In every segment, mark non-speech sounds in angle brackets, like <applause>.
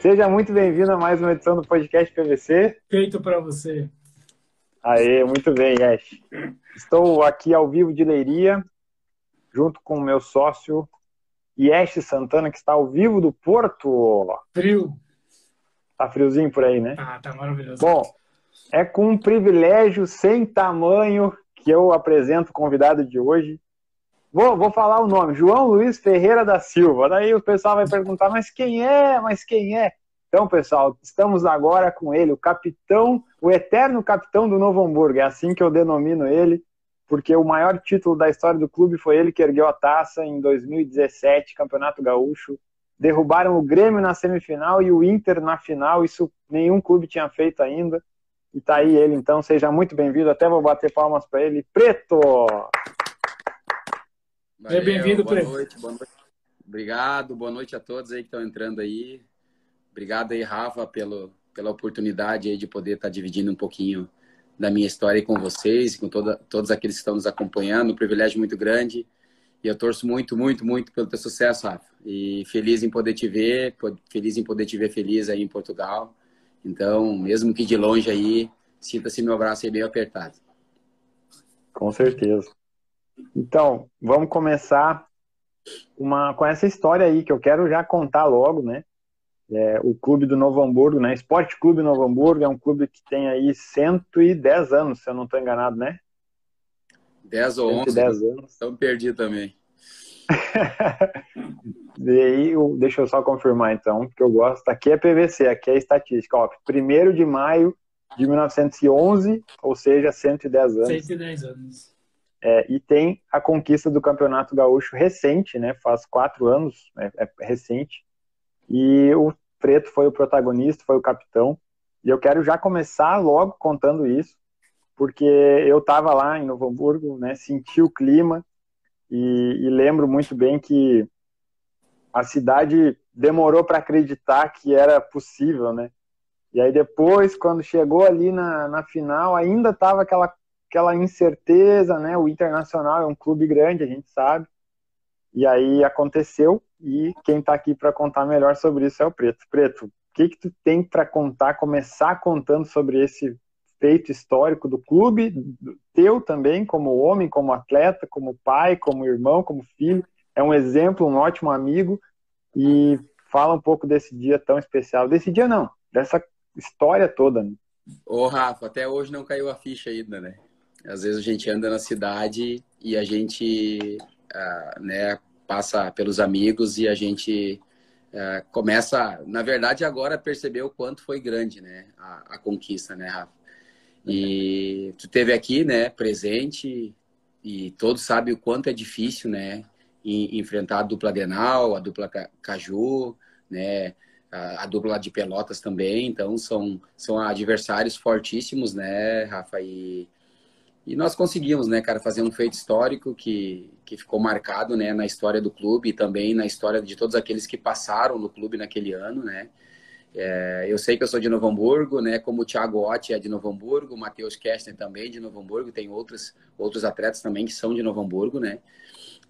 Seja muito bem-vindo a mais uma edição do podcast PVC. Feito para você. Aê, muito bem, Yesh. Estou aqui ao vivo de Leiria, junto com o meu sócio Yesh Santana, que está ao vivo do Porto. Frio. Tá friozinho por aí, né? Ah, tá maravilhoso. Bom, é com um privilégio sem tamanho que eu apresento o convidado de hoje. Vou, vou falar o nome, João Luiz Ferreira da Silva. Daí o pessoal vai perguntar, mas quem é? Mas quem é? Então, pessoal, estamos agora com ele, o capitão, o eterno capitão do Novo Hamburgo. É assim que eu denomino ele, porque o maior título da história do clube foi ele que ergueu a taça em 2017, Campeonato Gaúcho. Derrubaram o Grêmio na semifinal e o Inter na final. Isso nenhum clube tinha feito ainda. E tá aí ele, então. Seja muito bem-vindo. Até vou bater palmas para ele. Preto! Valeu, bem-vindo, boa Noite, boa noite. Obrigado, boa noite a todos aí que estão entrando aí. Obrigado aí, Rafa, pelo, pela oportunidade de poder estar dividindo um pouquinho da minha história com vocês, com toda, todos aqueles que estão nos acompanhando. Um privilégio muito grande. E eu torço muito, muito, muito pelo teu sucesso, Rafa. E feliz em poder te ver, feliz em poder te ver feliz aí em Portugal. Então, mesmo que de longe aí, sinta-se meu abraço aí bem apertado. Com certeza. Então, vamos começar uma, com essa história aí que eu quero já contar logo, né? É, o clube do Novo Hamburgo, né? Esporte Clube Novo Hamburgo é um clube que tem aí 110 anos, se eu não estou enganado, né? 10 ou 11. 10 anos. Então perdi também. <laughs> e aí, deixa eu só confirmar então, que eu gosto. Aqui é PVC, aqui é estatística. Ó, 1 de maio de 1911, ou seja, 110 anos. 110 anos. É, e tem a conquista do Campeonato Gaúcho recente, né? Faz quatro anos, é, é recente. E o Preto foi o protagonista, foi o capitão. E eu quero já começar logo contando isso, porque eu estava lá em Novo Hamburgo, né? Senti o clima e, e lembro muito bem que a cidade demorou para acreditar que era possível, né? E aí depois, quando chegou ali na, na final, ainda estava aquela aquela incerteza, né? O Internacional é um clube grande, a gente sabe. E aí aconteceu e quem está aqui para contar melhor sobre isso é o Preto. Preto, o que que tu tem para contar, começar contando sobre esse feito histórico do clube, teu também, como homem, como atleta, como pai, como irmão, como filho. É um exemplo, um ótimo amigo. E fala um pouco desse dia tão especial. Desse dia não, dessa história toda. Né? Ô, Rafa, até hoje não caiu a ficha ainda, né? Às vezes a gente anda na cidade e a gente uh, né, passa pelos amigos e a gente uh, começa, na verdade, agora a perceber o quanto foi grande né, a, a conquista, né, Rafa? E tu teve aqui, né, presente e todos sabem o quanto é difícil, né, enfrentar a dupla Denal, a dupla Caju, né, a, a dupla de Pelotas também, então são, são adversários fortíssimos, né, Rafa, e e nós conseguimos, né, cara, fazer um feito histórico que, que ficou marcado, né, na história do clube e também na história de todos aqueles que passaram no clube naquele ano, né. É, eu sei que eu sou de Novo Hamburgo, né, como o Thiago Otti é de Novo Hamburgo, o Matheus Kestner também de Novo Hamburgo, tem outros, outros atletas também que são de Novo Hamburgo, né.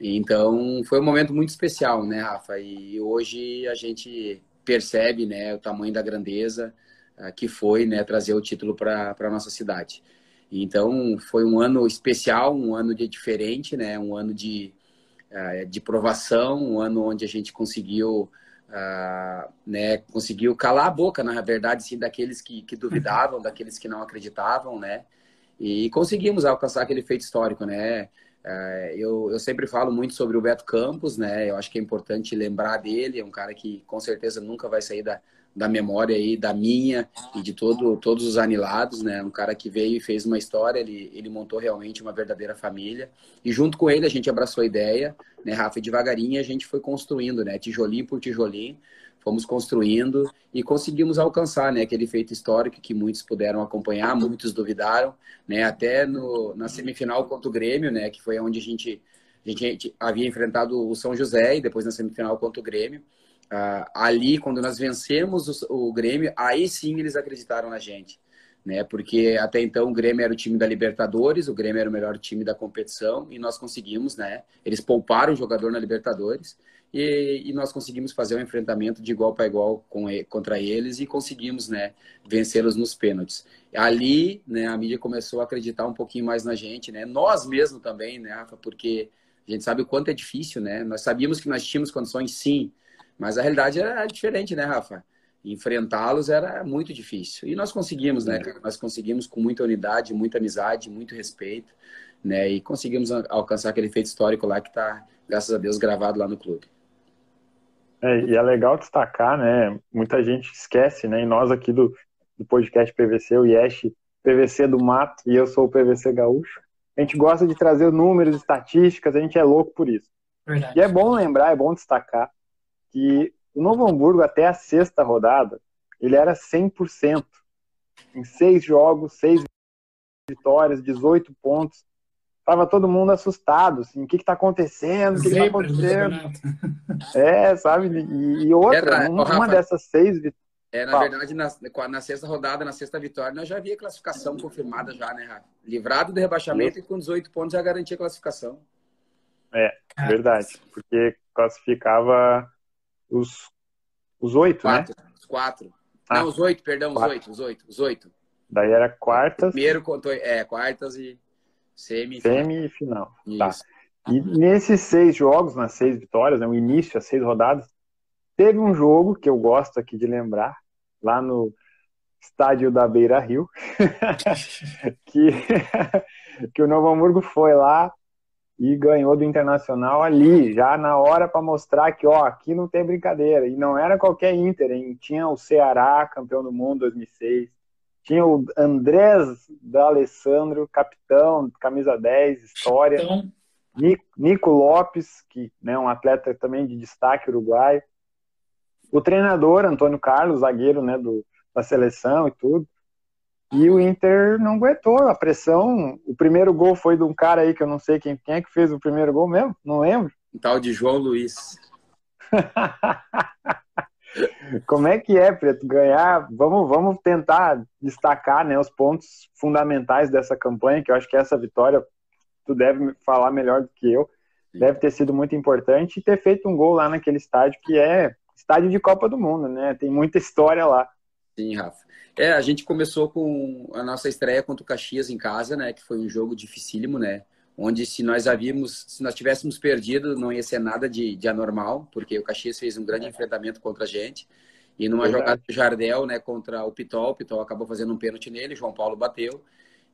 Então, foi um momento muito especial, né, Rafa, e hoje a gente percebe, né, o tamanho da grandeza uh, que foi, né, trazer o título para a nossa cidade. Então, foi um ano especial, um ano de diferente, né? Um ano de, uh, de provação, um ano onde a gente conseguiu, uh, né? Conseguiu calar a boca, na verdade, sim, daqueles que, que duvidavam, daqueles que não acreditavam, né? E conseguimos alcançar aquele feito histórico, né? Uh, eu, eu sempre falo muito sobre o Beto Campos, né? Eu acho que é importante lembrar dele, é um cara que com certeza nunca vai sair da, da memória aí, da minha e de todo, todos os anilados, né? Um cara que veio e fez uma história, ele, ele montou realmente uma verdadeira família. E junto com ele a gente abraçou a ideia, né, Rafa? E devagarinho a gente foi construindo, né? Tijolinho por tijolinho, fomos construindo e conseguimos alcançar, né? Aquele feito histórico que muitos puderam acompanhar, muitos duvidaram, né? Até no, na semifinal contra o Grêmio, né? Que foi onde a gente, a gente havia enfrentado o São José e depois na semifinal contra o Grêmio. Uh, ali, quando nós vencemos o, o, Grêmio, aí sim eles acreditaram na gente. né? Porque até então o Grêmio era o time da Libertadores, o Grêmio era o melhor time da competição e nós conseguimos, né? Eles pouparam o jogador na Libertadores e, e nós conseguimos fazer um enfrentamento de igual para igual com, contra eles e conseguimos, né? Vencê-los nos pênaltis. Ali, né? A mídia começou a acreditar um pouquinho mais na gente, né? Nós mesmo também, né, Rafa? Porque a gente sabe o quanto é difícil, né? Nós sabíamos que nós tínhamos condições, sim, mas a realidade era diferente, né, Rafa? enfrentá-los era muito difícil. E nós conseguimos, né, cara? Nós conseguimos com muita unidade, muita amizade, muito respeito, né? E conseguimos alcançar aquele feito histórico lá que está, graças a Deus, gravado lá no clube. É, e é legal destacar, né? Muita gente esquece, né? E nós aqui do, do podcast PVC, o Yesh, PVC do Mato, e eu sou o PVC Gaúcho. A gente gosta de trazer números, estatísticas, a gente é louco por isso. Verdade. E é bom lembrar, é bom destacar que o Novo Hamburgo, até a sexta rodada, ele era 100%. Em seis jogos, seis vitórias, 18 pontos. Tava todo mundo assustado, assim, o que está acontecendo? O que, está acontecendo? É, sabe? E, e outra, Era, uma, Rafa, dessas seis vitórias. É, na verdade, na, na, sexta rodada, na sexta vitória, nós já havia classificação confirmada já, né, Rafa? Livrado do rebaixamento Isso. e com 18 pontos já garantia a classificação. É, verdade. Porque classificava os, os oito, né? quatro, né? Os quatro. Ah, Não, os oito, perdão, quatro. os oito, os oito, os oito. Daí era quartas. Primeiro contou, é, quartas e semi. Semi e final. Tá. E nesses seis jogos, nas seis vitórias, né, o início, as seis rodadas, teve um jogo que eu gosto aqui de lembrar, lá no estádio da Beira Rio, <laughs> que, <laughs> que o Novo Hamburgo foi lá e ganhou do Internacional ali, já na hora para mostrar que, ó, aqui não tem brincadeira. E não era qualquer Inter, hein? Tinha o Ceará, campeão do mundo 2006. Tinha o Andrés D'Alessandro, capitão, camisa 10, história. Capitão. Nico Lopes, que é né, um atleta também de destaque uruguaio. O treinador, Antônio Carlos, zagueiro né, do, da seleção e tudo. E o Inter não aguentou a pressão. O primeiro gol foi de um cara aí que eu não sei quem, quem é que fez o primeiro gol mesmo, não lembro. Um tal de João Luiz. <laughs> Como é que é, Preto? Ganhar, vamos, vamos tentar destacar né, os pontos fundamentais dessa campanha, que eu acho que essa vitória, tu deve falar melhor do que eu, deve ter sido muito importante e ter feito um gol lá naquele estádio que é estádio de Copa do Mundo, né? Tem muita história lá. Sim, Rafa. É, a gente começou com a nossa estreia contra o Caxias em casa, né? Que foi um jogo dificílimo, né? Onde se nós havíamos, se nós tivéssemos perdido, não ia ser nada de, de anormal, porque o Caxias fez um grande enfrentamento contra a gente. E numa Verdade. jogada de Jardel, né, contra o Pitol, o Pitol acabou fazendo um pênalti nele, João Paulo bateu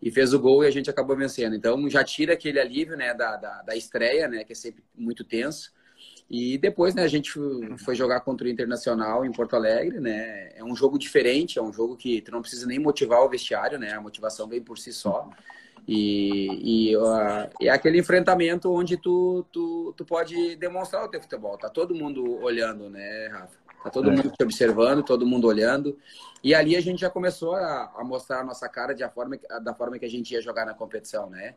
e fez o gol e a gente acabou vencendo. Então já tira aquele alívio, né, da, da, da estreia, né, que é sempre muito tenso. E depois, né, a gente foi jogar contra o Internacional em Porto Alegre, né? É um jogo diferente, é um jogo que tu não precisa nem motivar o vestiário, né? A motivação vem por si só. E, e uh, é aquele enfrentamento onde tu, tu, tu pode demonstrar o teu futebol. Tá todo mundo olhando, né, Rafa? Tá todo é. mundo te observando, todo mundo olhando. E ali a gente já começou a, a mostrar a nossa cara de a forma, da forma que a gente ia jogar na competição, né?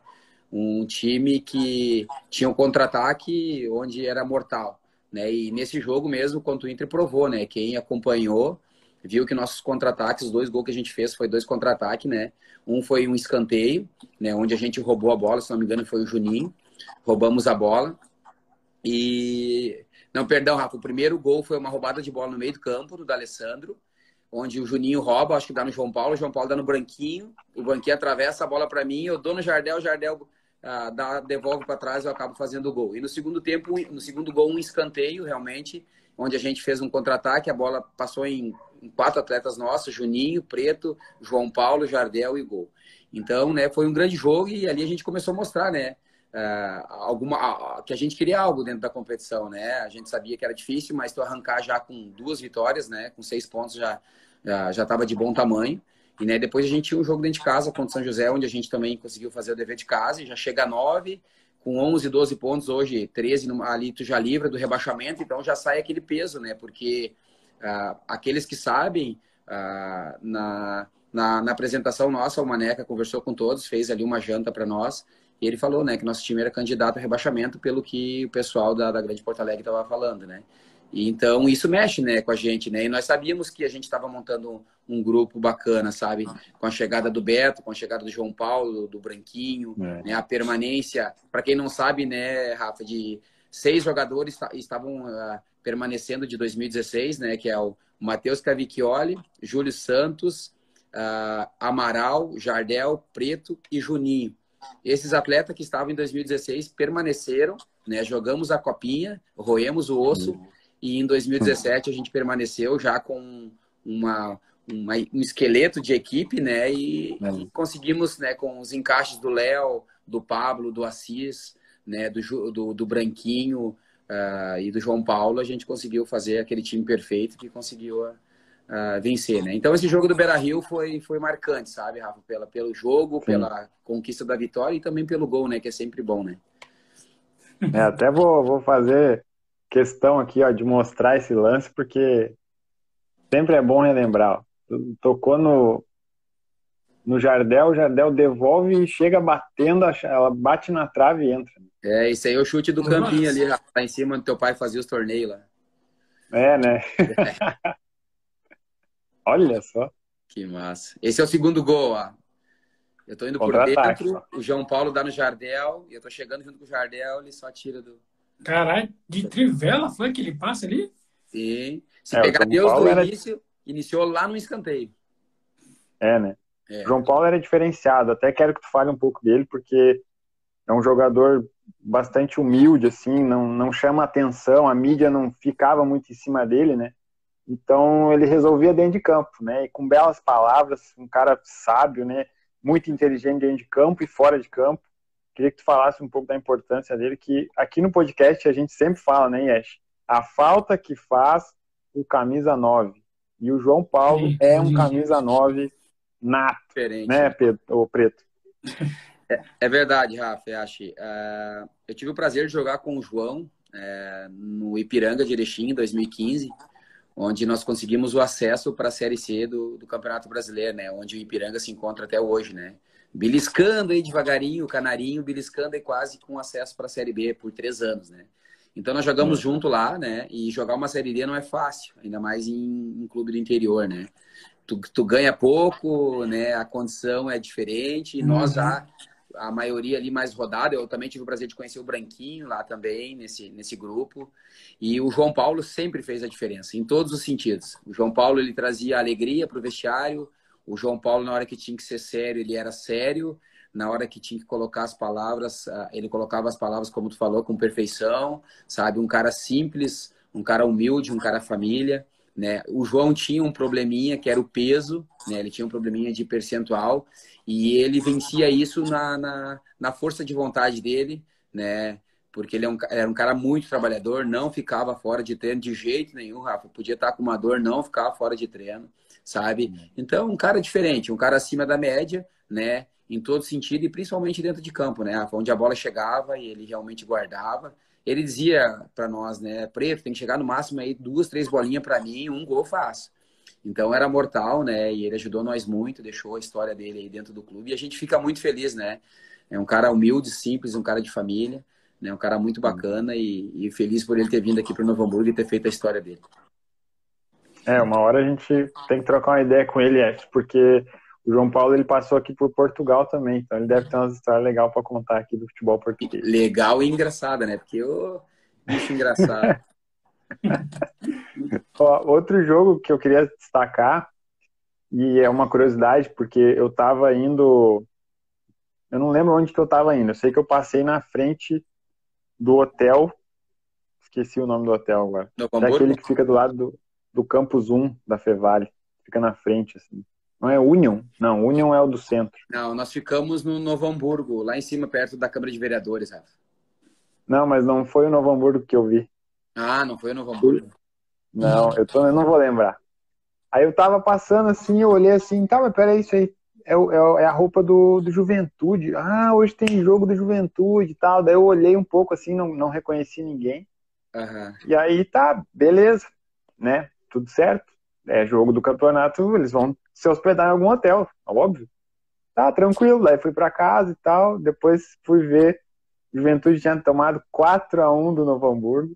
Um time que tinha um contra-ataque onde era mortal, né? E nesse jogo mesmo, quanto o Inter provou, né? Quem acompanhou viu que nossos contra-ataques, os dois gols que a gente fez foi dois contra-ataques, né? Um foi um escanteio, né? Onde a gente roubou a bola, se não me engano, foi o Juninho. Roubamos a bola. E. Não, perdão, Rafa. O primeiro gol foi uma roubada de bola no meio do campo do D'Alessandro, onde o Juninho rouba, acho que dá no João Paulo, o João Paulo dá no Branquinho, o Branquinho atravessa a bola para mim, eu dou no Jardel, o Jardel ah, dá, devolve para trás, eu acabo fazendo o gol. E no segundo tempo, no segundo gol, um escanteio, realmente, onde a gente fez um contra-ataque, a bola passou em, em, quatro atletas nossos, Juninho, Preto, João Paulo, Jardel e gol. Então, né, foi um grande jogo e ali a gente começou a mostrar, né, uh, alguma, que a gente queria algo dentro da competição, né, a gente sabia que era difícil, mas tu arrancar já com duas vitórias, né, com seis pontos já já estava de bom tamanho. E né, depois a gente tinha um jogo dentro de casa contra o São José, onde a gente também conseguiu fazer o dever de casa e já chega a 9, com 11, 12 pontos hoje, 13 ali tu já livra do rebaixamento, então já sai aquele peso, né? Porque uh, aqueles que sabem, uh, na, na, na, apresentação nossa, o Maneca conversou com todos, fez ali uma janta para nós, e ele falou, né, que nosso time era candidato a rebaixamento pelo que o pessoal da, da Grande Porto Alegre estava falando, né? E, então isso mexe, né, com a gente, né? E nós sabíamos que a gente estava montando um, grupo bacana, sabe? Com a chegada do Beto, com a chegada do João Paulo, do Branquinho, é. né? A permanência, para quem não sabe, né, Rafa, de seis jogadores estavam uh, permanecendo de 2016, né? Que é o Matheus Cavicchioli, Júlio Santos, uh, Amaral, Jardel, Preto e Juninho. Esses atletas que estavam em 2016 permaneceram, né? Jogamos a copinha, roemos o osso uhum. E em 2017 a gente permaneceu já com uma, uma um esqueleto de equipe, né? E, e conseguimos, né? Com os encaixes do Léo, do Pablo, do Assis, né? Do, do, do Branquinho uh, e do João Paulo, a gente conseguiu fazer aquele time perfeito que conseguiu a, uh, vencer, né? Então esse jogo do Beira Rio foi, foi marcante, sabe, Rafa? Pela, pelo jogo, Sim. pela conquista da vitória e também pelo gol, né? Que é sempre bom, né? É, até vou, vou fazer questão aqui ó, de mostrar esse lance, porque sempre é bom relembrar. Ó. Tocou no, no Jardel, o Jardel devolve e chega batendo, ela bate na trave e entra. É, isso aí é o chute do campinho ali, lá em cima onde teu pai fazia os torneios lá. É, né? É. <laughs> Olha só. Que massa. Esse é o segundo gol, ó. Eu tô indo por dentro, o João Paulo dá no Jardel, e eu tô chegando junto com o Jardel, ele só tira do. Caralho, de trivela foi que ele passa ali? Sim. Se é, pegar Deus do era... início, iniciou lá no escanteio. É, né? É. João Paulo era diferenciado, até quero que tu fale um pouco dele, porque é um jogador bastante humilde, assim, não, não chama atenção, a mídia não ficava muito em cima dele, né? Então ele resolvia dentro de campo, né? E com belas palavras, um cara sábio, né? Muito inteligente dentro de campo e fora de campo. Queria que tu falasse um pouco da importância dele, que aqui no podcast a gente sempre fala, né, Yesh? A falta que faz o camisa 9. E o João Paulo sim, é um sim. camisa 9 nato, Diferente. né, Pedro, ou Preto? É, é verdade, Rafa, Yashi. Uh, eu tive o prazer de jogar com o João uh, no Ipiranga de Erechim em 2015 onde nós conseguimos o acesso para a Série C do, do Campeonato Brasileiro, né? Onde o Ipiranga se encontra até hoje, né? Beliscando aí devagarinho, o Canarinho, beliscando aí quase com acesso para a Série B por três anos, né? Então nós jogamos uhum. junto lá, né? E jogar uma Série D não é fácil, ainda mais em, em clube do interior, né? Tu, tu, ganha pouco, né? A condição é diferente. E nós já a maioria ali mais rodada. Eu também tive o prazer de conhecer o Branquinho lá também, nesse, nesse grupo. E o João Paulo sempre fez a diferença, em todos os sentidos. O João Paulo, ele trazia alegria para o vestiário. O João Paulo, na hora que tinha que ser sério, ele era sério. Na hora que tinha que colocar as palavras, ah, ele colocava as palavras, como tu falou, com perfeição, sabe? Um cara simples, um cara humilde, um cara família. Né? O João tinha um probleminha que era o peso, né? ele tinha um probleminha de percentual e ele vencia isso na, na, na força de vontade dele, né? porque ele é um, era um cara muito trabalhador, não ficava fora de treino de jeito nenhum, Rafa. Podia estar com uma dor, não ficava fora de treino, sabe? Então, um cara diferente, um cara acima da média, né? Em todo sentido e principalmente dentro de campo, né? Onde a bola chegava e ele realmente guardava ele dizia para nós, né, Preto, tem que chegar no máximo aí duas, três bolinhas para mim, um gol faz. Então era mortal, né? E ele ajudou nós muito, deixou a história dele aí dentro do clube e a gente fica muito feliz, né? É um cara humilde, simples, um cara de família, né? Um cara muito bacana e, e feliz por ele ter vindo aqui para Novo Hamburgo e ter feito a história dele. É, uma hora a gente tem que trocar uma ideia com ele, é, porque o João Paulo ele passou aqui por Portugal também, então ele deve ter umas histórias legais para contar aqui do futebol português. Legal e engraçada, né? Porque o bicho engraçado. <laughs> Ó, outro jogo que eu queria destacar e é uma curiosidade porque eu estava indo, eu não lembro onde que eu estava indo. Eu sei que eu passei na frente do hotel, esqueci o nome do hotel agora. É aquele que fica do lado do, do campus 1 da Fevale, fica na frente assim. Não é Union? Não, Union é o do centro. Não, nós ficamos no Novo Hamburgo, lá em cima, perto da Câmara de Vereadores, Rafa. Não, mas não foi o Novo Hamburgo que eu vi. Ah, não foi o Novo Hamburgo? Não, eu, tô, eu não vou lembrar. Aí eu tava passando assim, eu olhei assim, tá, mas peraí, isso aí é, é, é a roupa do, do Juventude. Ah, hoje tem jogo do Juventude e tal. Daí eu olhei um pouco assim, não, não reconheci ninguém. Uhum. E aí tá, beleza, né? Tudo certo. É jogo do campeonato, eles vão se hospedar em algum hotel, óbvio. Tá, tranquilo. Daí fui para casa e tal. Depois fui ver. Juventude tinha tomado 4 a 1 do Novo Hamburgo.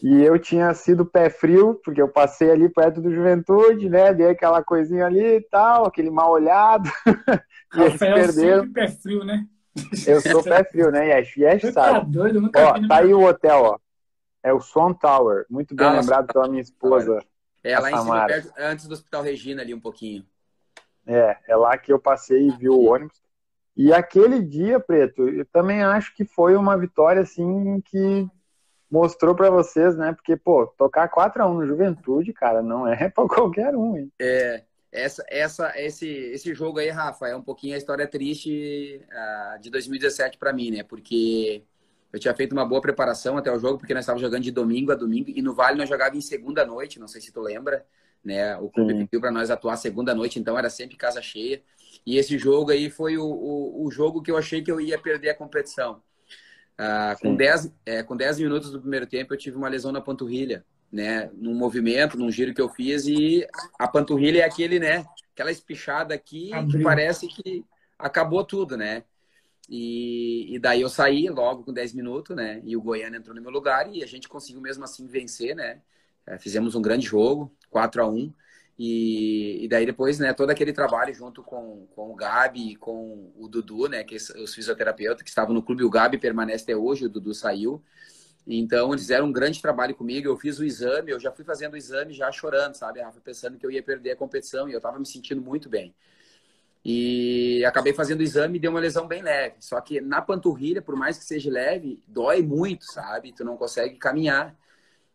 E eu tinha sido pé frio, porque eu passei ali perto do Juventude, né? Dei aquela coisinha ali e tal, aquele mal olhado. <laughs> e eles perderam. Sempre pé frio, né? Eu sou pé frio, né, Yesh? Yesh sabe. tá doido, nunca Ó, tá aí o hotel, ó. É o Swan Tower, muito bem Ah, lembrado pela minha esposa. É lá em cima, perto, antes do Hospital Regina, ali um pouquinho. É, é lá que eu passei e vi o ônibus. E aquele dia, Preto, eu também acho que foi uma vitória, assim, que mostrou pra vocês, né? Porque, pô, tocar 4x1 no Juventude, cara, não é <laughs> pra qualquer um, hein? É, essa, essa, esse, esse jogo aí, Rafa, é um pouquinho a história triste ah, de 2017 para mim, né? Porque eu tinha feito uma boa preparação até o jogo, porque nós estávamos jogando de domingo a domingo, e no Vale nós jogávamos em segunda noite, não sei se tu lembra, né? O clube Sim. pediu para nós atuar segunda noite, então era sempre casa cheia. E esse jogo aí foi o, o, o jogo que eu achei que eu ia perder a competição. Ah, com Sim. 10 é, com 10 minutos do primeiro tempo, eu tive uma lesão na panturrilha, né? Num movimento, num giro que eu fiz, e a panturrilha é aquele, né? Aquela espichada aqui que Abriu. parece que acabou tudo, né? E, e daí eu saí logo com 10 minutos, né? E o Goiânia entrou no meu lugar e a gente conseguiu mesmo assim vencer, né? É, fizemos um grande jogo, 4 a 1 e, e daí depois, né, todo aquele trabalho junto com, com o Gabi e com o Dudu, né, que é os fisioterapeutas que estavam no clube, o Gabi permanece até hoje, o Dudu saiu. Então, eles fizeram um grande trabalho comigo. Eu fiz o exame, eu já fui fazendo o exame já chorando, sabe, Rafa? Pensando que eu ia perder a competição e eu tava me sentindo muito bem. E acabei fazendo o exame e deu uma lesão bem leve. Só que na panturrilha, por mais que seja leve, dói muito, sabe? Tu não consegue caminhar.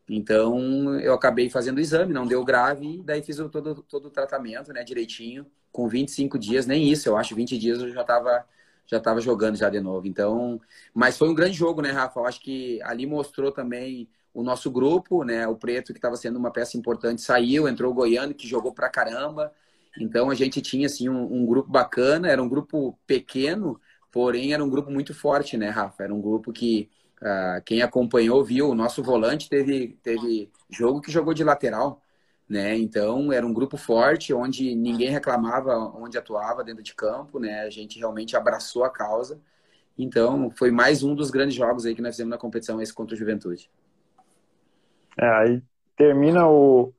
Então, eu acabei fazendo o exame, não deu grave, daí fiz todo, todo o tratamento, né, direitinho. Com 25 dias, nem isso, eu acho, 20 dias eu já tava, já tava jogando já de novo. Então, mas foi um grande jogo, né, Rafa? Eu acho que ali mostrou também o nosso grupo, né, o Preto, que estava sendo uma peça importante, saiu, entrou o Goiano, que jogou pra caramba. Então, a gente tinha, assim, um, um grupo bacana, era um grupo pequeno, porém era um grupo muito forte, né, Rafa? Era um grupo que ah, quem acompanhou viu, o nosso volante teve, teve jogo que jogou de lateral, né? Então era um grupo forte, onde ninguém reclamava onde atuava dentro de campo, né? A gente realmente abraçou a causa. Então foi mais um dos grandes jogos aí que nós fizemos na competição esse contra o Juventude. É, aí termina o,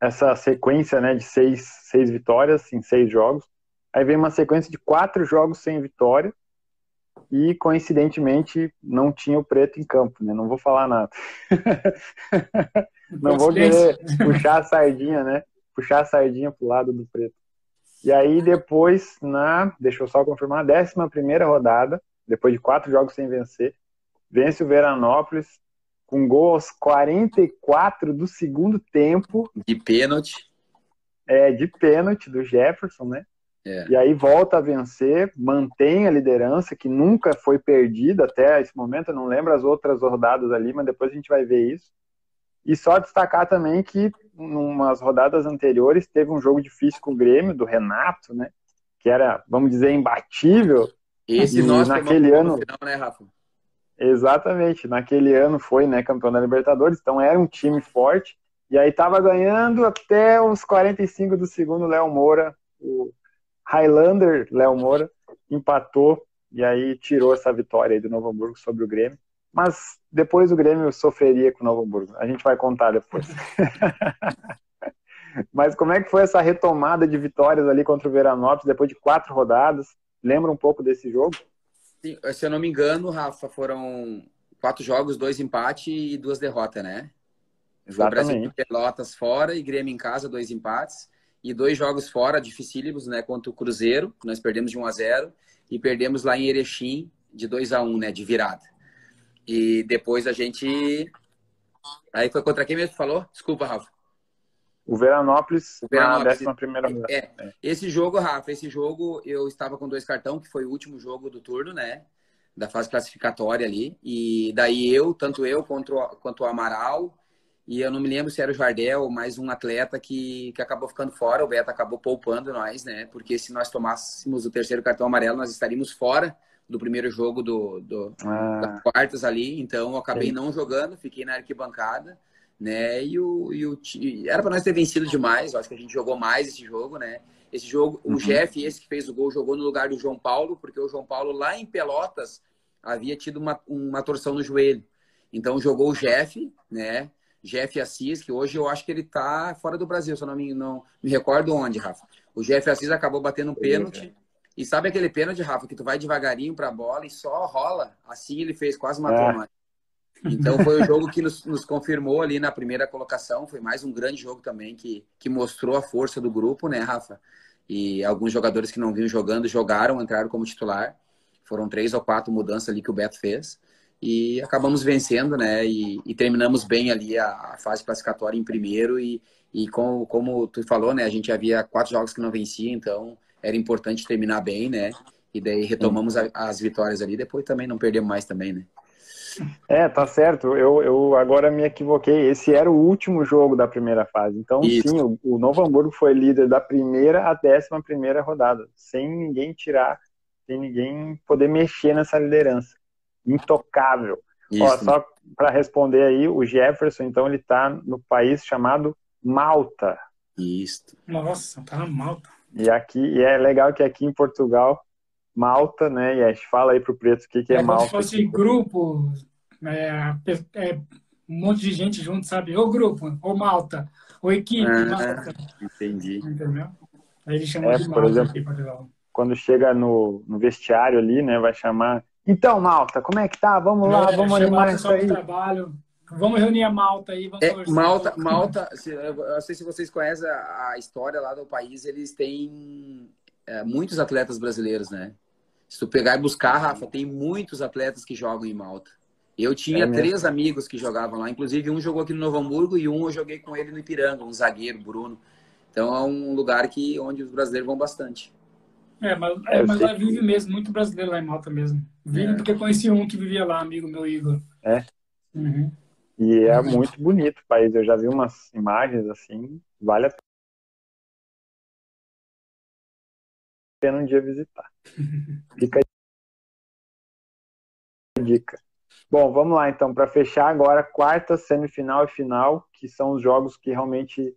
essa sequência né, de seis, seis vitórias em seis jogos. Aí vem uma sequência de quatro jogos sem vitória. E, coincidentemente, não tinha o preto em campo, né? Não vou falar nada. <laughs> não vou querer puxar a sardinha, né? Puxar a sardinha pro lado do preto. E aí, depois, na, deixa eu só confirmar, décima primeira rodada, depois de quatro jogos sem vencer, vence o Veranópolis com gol aos 44 do segundo tempo. De pênalti. É, de pênalti do Jefferson, né? É. E aí volta a vencer, mantém a liderança, que nunca foi perdida até esse momento. Eu não lembro as outras rodadas ali, mas depois a gente vai ver isso. E só destacar também que, em umas rodadas anteriores, teve um jogo difícil com o Grêmio, do Renato, né? Que era, vamos dizer, imbatível. Esse E nós naquele ano- no final, né, Rafa? Exatamente, naquele ano foi, né, campeão da Libertadores, então era um time forte. E aí tava ganhando até os 45 do segundo, Léo Moura, o Highlander Léo Moura, empatou e aí tirou essa vitória aí do Novo Hamburgo sobre o Grêmio. Mas depois o Grêmio sofreria com o Novo Hamburgo. A gente vai contar depois. <laughs> Mas como é que foi essa retomada de vitórias ali contra o Veranópolis depois de quatro rodadas? Lembra um pouco desse jogo? Se eu não me engano, Rafa, foram quatro jogos, dois empates e duas derrotas, né? O Brasil de. Pelotas fora e Grêmio em casa, dois empates. E dois jogos fora, dificílimos, né? Contra o Cruzeiro, que nós perdemos de 1 a 0 E perdemos lá em Erechim, de 2 a 1 né? De virada. E depois a gente... Aí foi contra quem mesmo falou? Desculpa, Rafa. O Veranópolis, O Veranópolis. na décima primeira rodada. É, esse jogo, Rafa, esse jogo eu estava com dois cartão, que foi o último jogo do turno, né? Da fase classificatória ali. E daí eu, tanto eu quanto, o- quanto o Amaral, e eu não me lembro se era o Jardel ou mais um atleta que, que acabou ficando fora. O Beto acabou poupando nós, né? Porque se nós tomássemos o terceiro cartão amarelo, nós estaríamos fora do primeiro jogo do, do, Ah, das quartas ali, então eu acabei Sim. não jogando, fiquei na arquibancada, né? E o, e o era para nós ter vencido demais, eu acho que a gente jogou mais esse jogo, né? Esse jogo, Uhum. o Jeff, esse que fez o gol, jogou no lugar do João Paulo, porque o João Paulo lá em Pelotas havia tido uma, uma torção no joelho. Então jogou o Jeff, né? Jeff Assis, que hoje eu acho que ele tá fora do Brasil, se eu não me, não me recordo onde, Rafa. O Jeff Assis acabou batendo um pênalti. E sabe aquele pênalti, Rafa, que tu vai devagarinho para a bola e só rola? Assim ele fez, quase matou é. Então foi o jogo que nos, nos, confirmou ali na primeira colocação. Foi mais um grande jogo também que, que mostrou a força do grupo, né, Rafa? E alguns jogadores que não vinham jogando jogaram, entraram como titular. Foram três ou quatro mudanças ali que o Beto fez. E acabamos vencendo, né? E, e terminamos bem ali a, a, fase classificatória em primeiro. E, e com, como tu falou, né? A gente havia quatro jogos que não vencia, então era importante terminar bem, né? E daí retomamos a, as vitórias ali. Depois também não perdemos mais também, né? É, tá certo. Eu, eu agora me equivoquei. Esse era o último jogo da primeira fase. Então, Isso. sim, o, o, Novo Hamburgo foi líder da primeira à décima primeira rodada, sem ninguém tirar, sem ninguém poder mexer nessa liderança. Intocável. Ó, só para responder aí, o Jefferson, então, ele tá no país chamado Malta. Isso. Nossa, tá na Malta. E aqui, e é legal que aqui em Portugal Malta, né? E Ash, fala aí pro Preto o que, que é, é Malta. Se fosse grupo, é, é, um monte de gente junto, sabe? Ou grupo, ou Malta, ou equipe, ah, Malta. Entendi. Entendeu? Aí ele chamou é, de Malta por exemplo, Quando chega no, no vestiário ali, né? Vai chamar. Então, Malta, como é que tá? Vamos lá, vamos animar isso aí. Trabalho. Vamos reunir a Malta aí. Vamos é, Malta, Malta eu não sei se vocês conhecem a, a história lá do país, eles têm é, muitos atletas brasileiros, né? Se tu pegar e buscar, Rafa, tem muitos atletas que jogam em Malta. Eu tinha é três amigos que jogavam lá, inclusive um jogou aqui no Novo Hamburgo e um eu joguei com ele no Ipiranga, um zagueiro, Bruno. Então é um lugar que onde os brasileiros vão bastante. É, mas, é, mas lá vive mesmo, muito brasileiro lá em Malta mesmo. Vive é. porque conheci um que vivia lá, amigo meu Igor. É. Uhum. E é muito bonito o país. Eu já vi umas imagens assim, vale a pena um dia visitar. <laughs> Fica a dica. Bom, vamos lá então, para fechar agora, quarta, semifinal e final, que são os jogos que realmente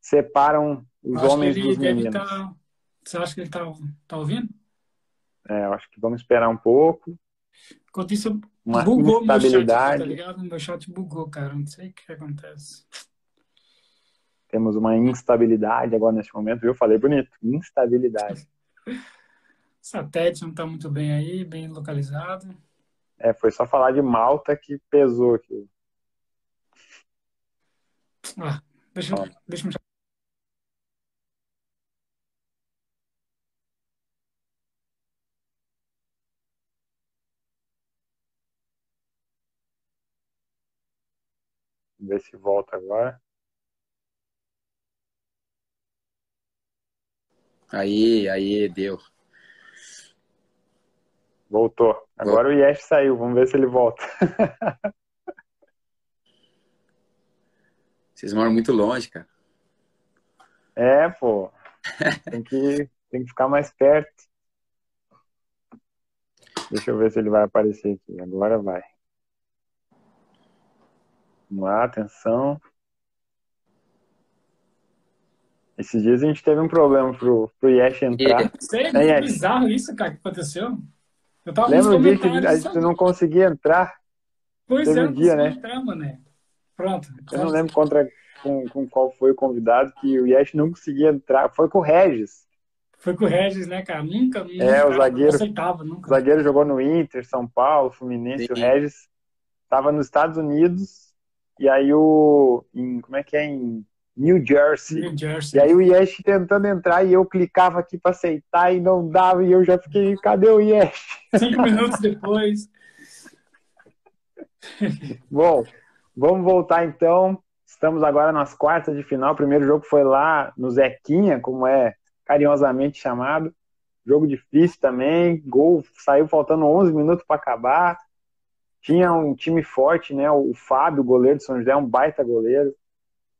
separam os acho homens dos meninos. Tá... Você acha que ele está tá ouvindo? É, eu acho que vamos esperar um pouco. Enquanto isso, Uma bugou instabilidade. meu chat, tá ligado? Meu chat bugou, cara. Não sei o que acontece. Temos uma instabilidade agora nesse momento, viu? Falei bonito. Instabilidade. <laughs> Satélite não está muito bem aí, bem localizado. É, foi só falar de Malta que pesou aqui. Ah, deixa, deixa eu ver se volta agora. Aí, aí, deu. Voltou. Agora Voltou. o Yesh saiu, vamos ver se ele volta. <laughs> Vocês moram muito longe, cara. É, pô. Tem que, tem que ficar mais perto. Deixa eu ver se ele vai aparecer aqui. Agora vai. Vamos lá, atenção. Esses dias a gente teve um problema pro, pro Yesh entrar. Sei, é, é bizarro isso, cara, que aconteceu. Eu tava Lembra o dia que a gente não conseguia entrar? Pois teve é, um dia, né? Entrar, mané. Pronto. Eu não lembro contra, com, com qual foi o convidado que o Yesh não conseguia entrar. Foi com o Regis. Foi com o Regis, né, cara? Nunca, nunca é, o zagueiro, aceitava, nunca. O zagueiro jogou no Inter, São Paulo, Fluminense. Sim. O Regis estava nos Estados Unidos e aí o... Em, como é que é? Em New Jersey. New Jersey. E aí o Yesh tentando entrar e eu clicava aqui para aceitar e não dava e eu já fiquei, cadê o Yesh? Cinco minutos depois. <laughs> Bom, vamos voltar então. Estamos agora nas quartas de final. O primeiro jogo foi lá no Zequinha, como é carinhosamente chamado. Jogo difícil também. Gol saiu faltando 11 minutos para acabar. Tinha um time forte, né? O Fábio, goleiro de São José, um baita goleiro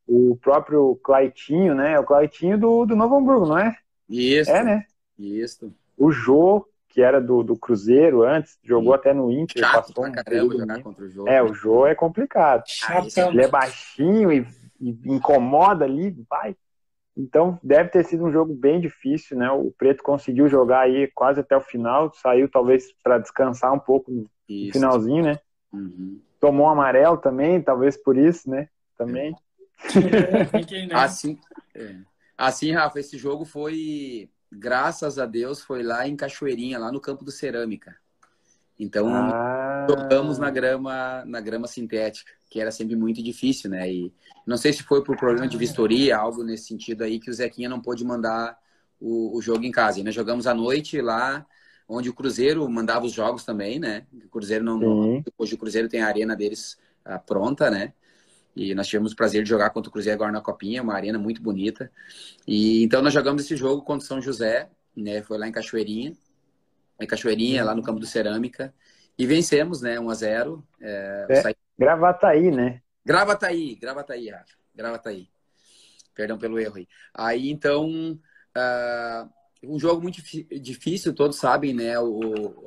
o próprio Claitinho, né? O Claitinho do, do Novo Hamburgo, não é? Isso. É, né? Isso. O Jô, que era do, do Cruzeiro antes, jogou Sim. até no Inter. Chato passou um caramba jogar contra o Jô. É, o Jô é complicado. Chato. Ele é baixinho e, e, incomoda ali, vai. Então deve ter sido um jogo bem difícil, né? O Preto conseguiu jogar aí quase até o final, saiu talvez para descansar um pouco no Isso. finalzinho, né? Uhum tomou um amarelo também, talvez por isso, né? Também. É, assim, é. assim, Rafa, esse jogo foi, graças a Deus, foi lá em Cachoeirinha, lá no campo do Cerâmica. Então, ah. jogamos na grama, na grama sintética, que era sempre muito difícil, né? E não sei se foi por problema de vistoria, algo nesse sentido aí, que o Zequinha não pôde mandar o, o jogo em casa. E nós jogamos à noite lá, onde o Cruzeiro mandava os jogos também, né? O Cruzeiro não, não hoje o Cruzeiro tem a arena deles ah, pronta, né? E nós tivemos o prazer de jogar contra o Cruzeiro agora na Copinha, uma arena muito bonita. E então nós jogamos esse jogo contra o São José, né? Foi lá em Cachoeirinha em Cachoeirinha, lá no campo do Cerâmica. E vencemos, né? 1 a 0 é, é, saí... Gravataí, né? Gravataí, Gravataí, Rafa. Gravataí. Perdão pelo erro aí. Aí, então, uh, um jogo muito difícil, todos sabem, né? O, o,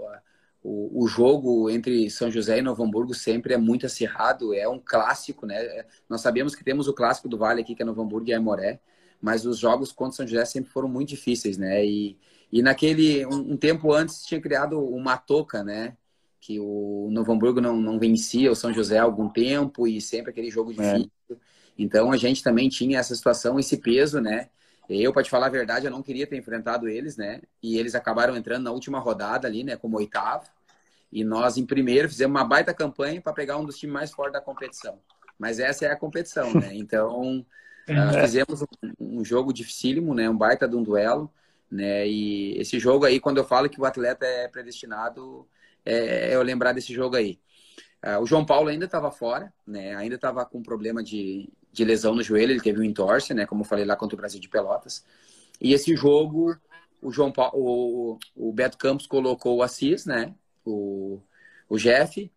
o jogo entre São José e Novo Hamburgo sempre é muito acirrado, é um clássico, né? Nós sabemos que temos o clássico do Vale aqui, que é Novo Hamburgo e Aimoré, mas os jogos contra São José sempre foram muito difíceis, né? E, e naquele, um, um, tempo antes, tinha criado uma toca, né? Que o Novo Hamburgo não, não vencia o São José há algum tempo e sempre aquele jogo é. difícil. É. Então a gente também tinha essa situação, esse peso, né? Eu, para te falar a verdade, eu não queria ter enfrentado eles, né? E eles acabaram entrando na última rodada ali, né? Como oitavo. E nós, em primeiro, fizemos uma baita campanha para pegar um dos times mais fortes da competição. Mas essa é a competição, né? <laughs> Então, uh, fizemos um, um jogo dificílimo, né? Um baita de um duelo. Né? E esse jogo aí, quando eu falo que o atleta é predestinado, é, é eu lembrar desse jogo aí. Uh, o João Paulo ainda estava fora, né? Ainda estava com problema de, de lesão no joelho, ele teve um entorse, né? Como eu falei lá contra o Brasil de Pelotas. E esse jogo, o João Paulo, o, o Beto Campos colocou o Assis, né? O, o Jeff.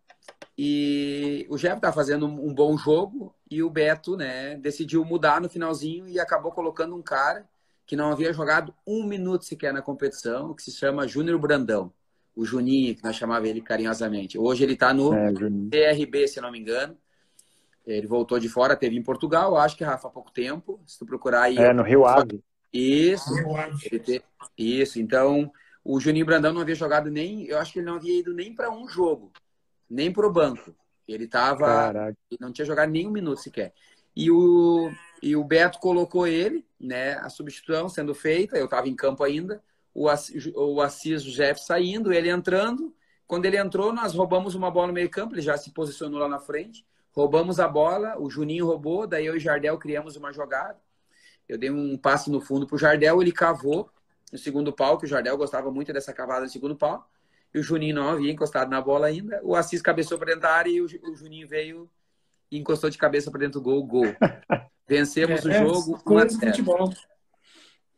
E o Jeff tá fazendo um bom jogo e o Beto, né, decidiu mudar no finalzinho e acabou colocando um cara que não havia jogado um minuto sequer na competição, que se chama Júnior Brandão. O Juninho, que nós chamava ele carinhosamente. Hoje ele está no é, CRB, se não me engano. Ele voltou de fora, teve em Portugal, acho que Rafa há pouco tempo. Se tu procurar aí. É, no Rio Ave. Isso. Te... Isso. Então, o Juninho Brandão não havia jogado nem. Eu acho que ele não havia ido nem para um jogo, nem para o banco. Ele estava. Não tinha jogado nem um minuto sequer. E o, e o Beto colocou ele, né? A substituição sendo feita, eu estava em campo ainda, o Assis, o Assis Jeff saindo, ele entrando. Quando ele entrou, nós roubamos uma bola no meio campo, ele já se posicionou lá na frente. Roubamos a bola, o Juninho roubou, daí eu e o Jardel criamos uma jogada. Eu dei um passe no fundo para o Jardel, ele cavou no segundo pau, que o Jardel gostava muito dessa cavada no segundo pau. E o Juninho não havia encostado na bola ainda. O Assis cabeçou para dentro da área e o, o Juninho veio e encostou de cabeça para dentro do gol, gol. <laughs> Vencemos é, o jogo. É, coisa do futebol.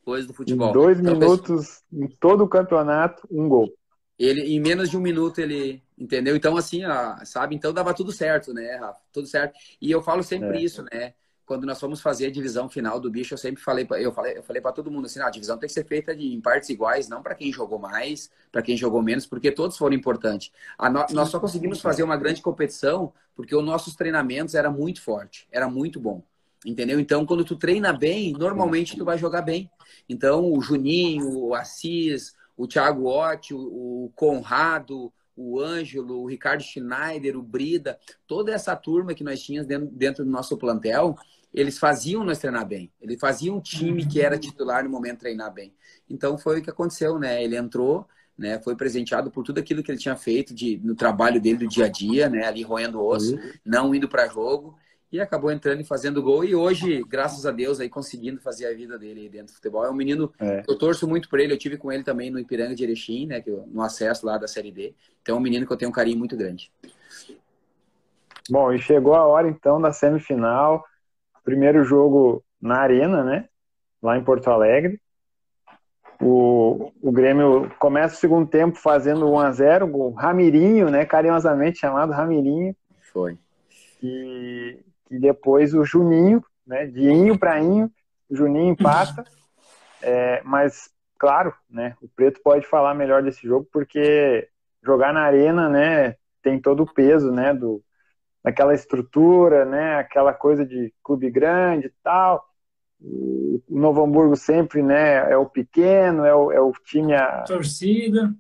Coisa do futebol. Em dois então, minutos, em todo o campeonato, um gol. Ele, em menos de um minuto, ele entendeu. Então, assim, ó, sabe? Então dava tudo certo, né, Rafa? Tudo certo. E eu falo sempre é. isso, né? Quando nós fomos fazer a divisão final do bicho, eu sempre falei, eu falei, eu falei para todo mundo assim, ah, a divisão tem que ser feita de, em partes iguais, não para quem jogou mais, para quem jogou menos, porque todos foram importantes. No, nós só conseguimos fazer uma grande competição porque os nossos treinamentos era muito forte, era muito bom. Entendeu? Então, quando tu treina bem, normalmente tu vai jogar bem. Então, o Juninho, o Assis, o Thiago Otti, o Conrado, o Ângelo, o Ricardo Schneider, o Brida, toda essa turma que nós tínhamos dentro, dentro do nosso plantel, eles faziam nós treinar bem. Ele fazia um time que era titular no momento treinar bem. Então foi o que aconteceu, né? Ele entrou, né? Foi presenteado por tudo aquilo que ele tinha feito de, no trabalho dele do dia a dia, né? Ali roendo osso, uhum. não indo para jogo e acabou entrando e fazendo gol. E hoje, graças a Deus, aí conseguindo fazer a vida dele dentro do futebol. É um menino, é. eu torço muito por ele. Eu tive com ele também no Ipiranga de Erechim, né, que eu, no acesso lá da Série D. Então é um menino que eu tenho um carinho muito grande. Bom, e chegou a hora então da semifinal. Primeiro jogo na Arena, né? Lá em Porto Alegre. O, o Grêmio começa o segundo tempo fazendo 1 a 0 o Ramirinho, né? Carinhosamente chamado Ramirinho. Foi. E e depois o Juninho, né, de Inho para Inho, o Juninho empata, <laughs> é, mas claro, né, o Preto pode falar melhor desse jogo porque jogar na arena, né, tem todo o peso, né, do daquela estrutura, né, aquela coisa de clube grande e tal. O Novo Hamburgo sempre, né, é o pequeno, é o, é o time a torcida.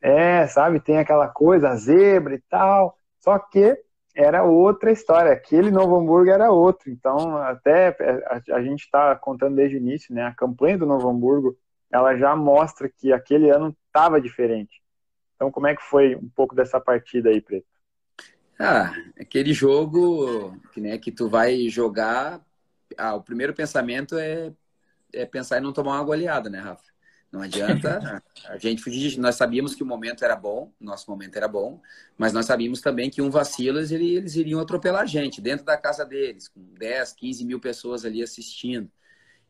É, sabe, tem aquela coisa, a zebra e tal. Só que era outra história. Aquele Novo Hamburgo era outro. Então, até a, a gente está contando desde o início, né? A campanha do Novo Hamburgo, ela já mostra que aquele ano estava diferente. Então, como é que foi um pouco dessa partida aí, Preto? Ah, aquele jogo que, né, que tu vai jogar, ah, o primeiro pensamento é, é pensar em não tomar uma goleada, né, Rafa? Não adianta <laughs> a gente fugir. Nós sabíamos que o momento era bom, nosso momento era bom, mas nós sabíamos também que um vacilo eles, eles iriam atropelar a gente dentro da casa deles, com 10, 15 mil pessoas ali assistindo.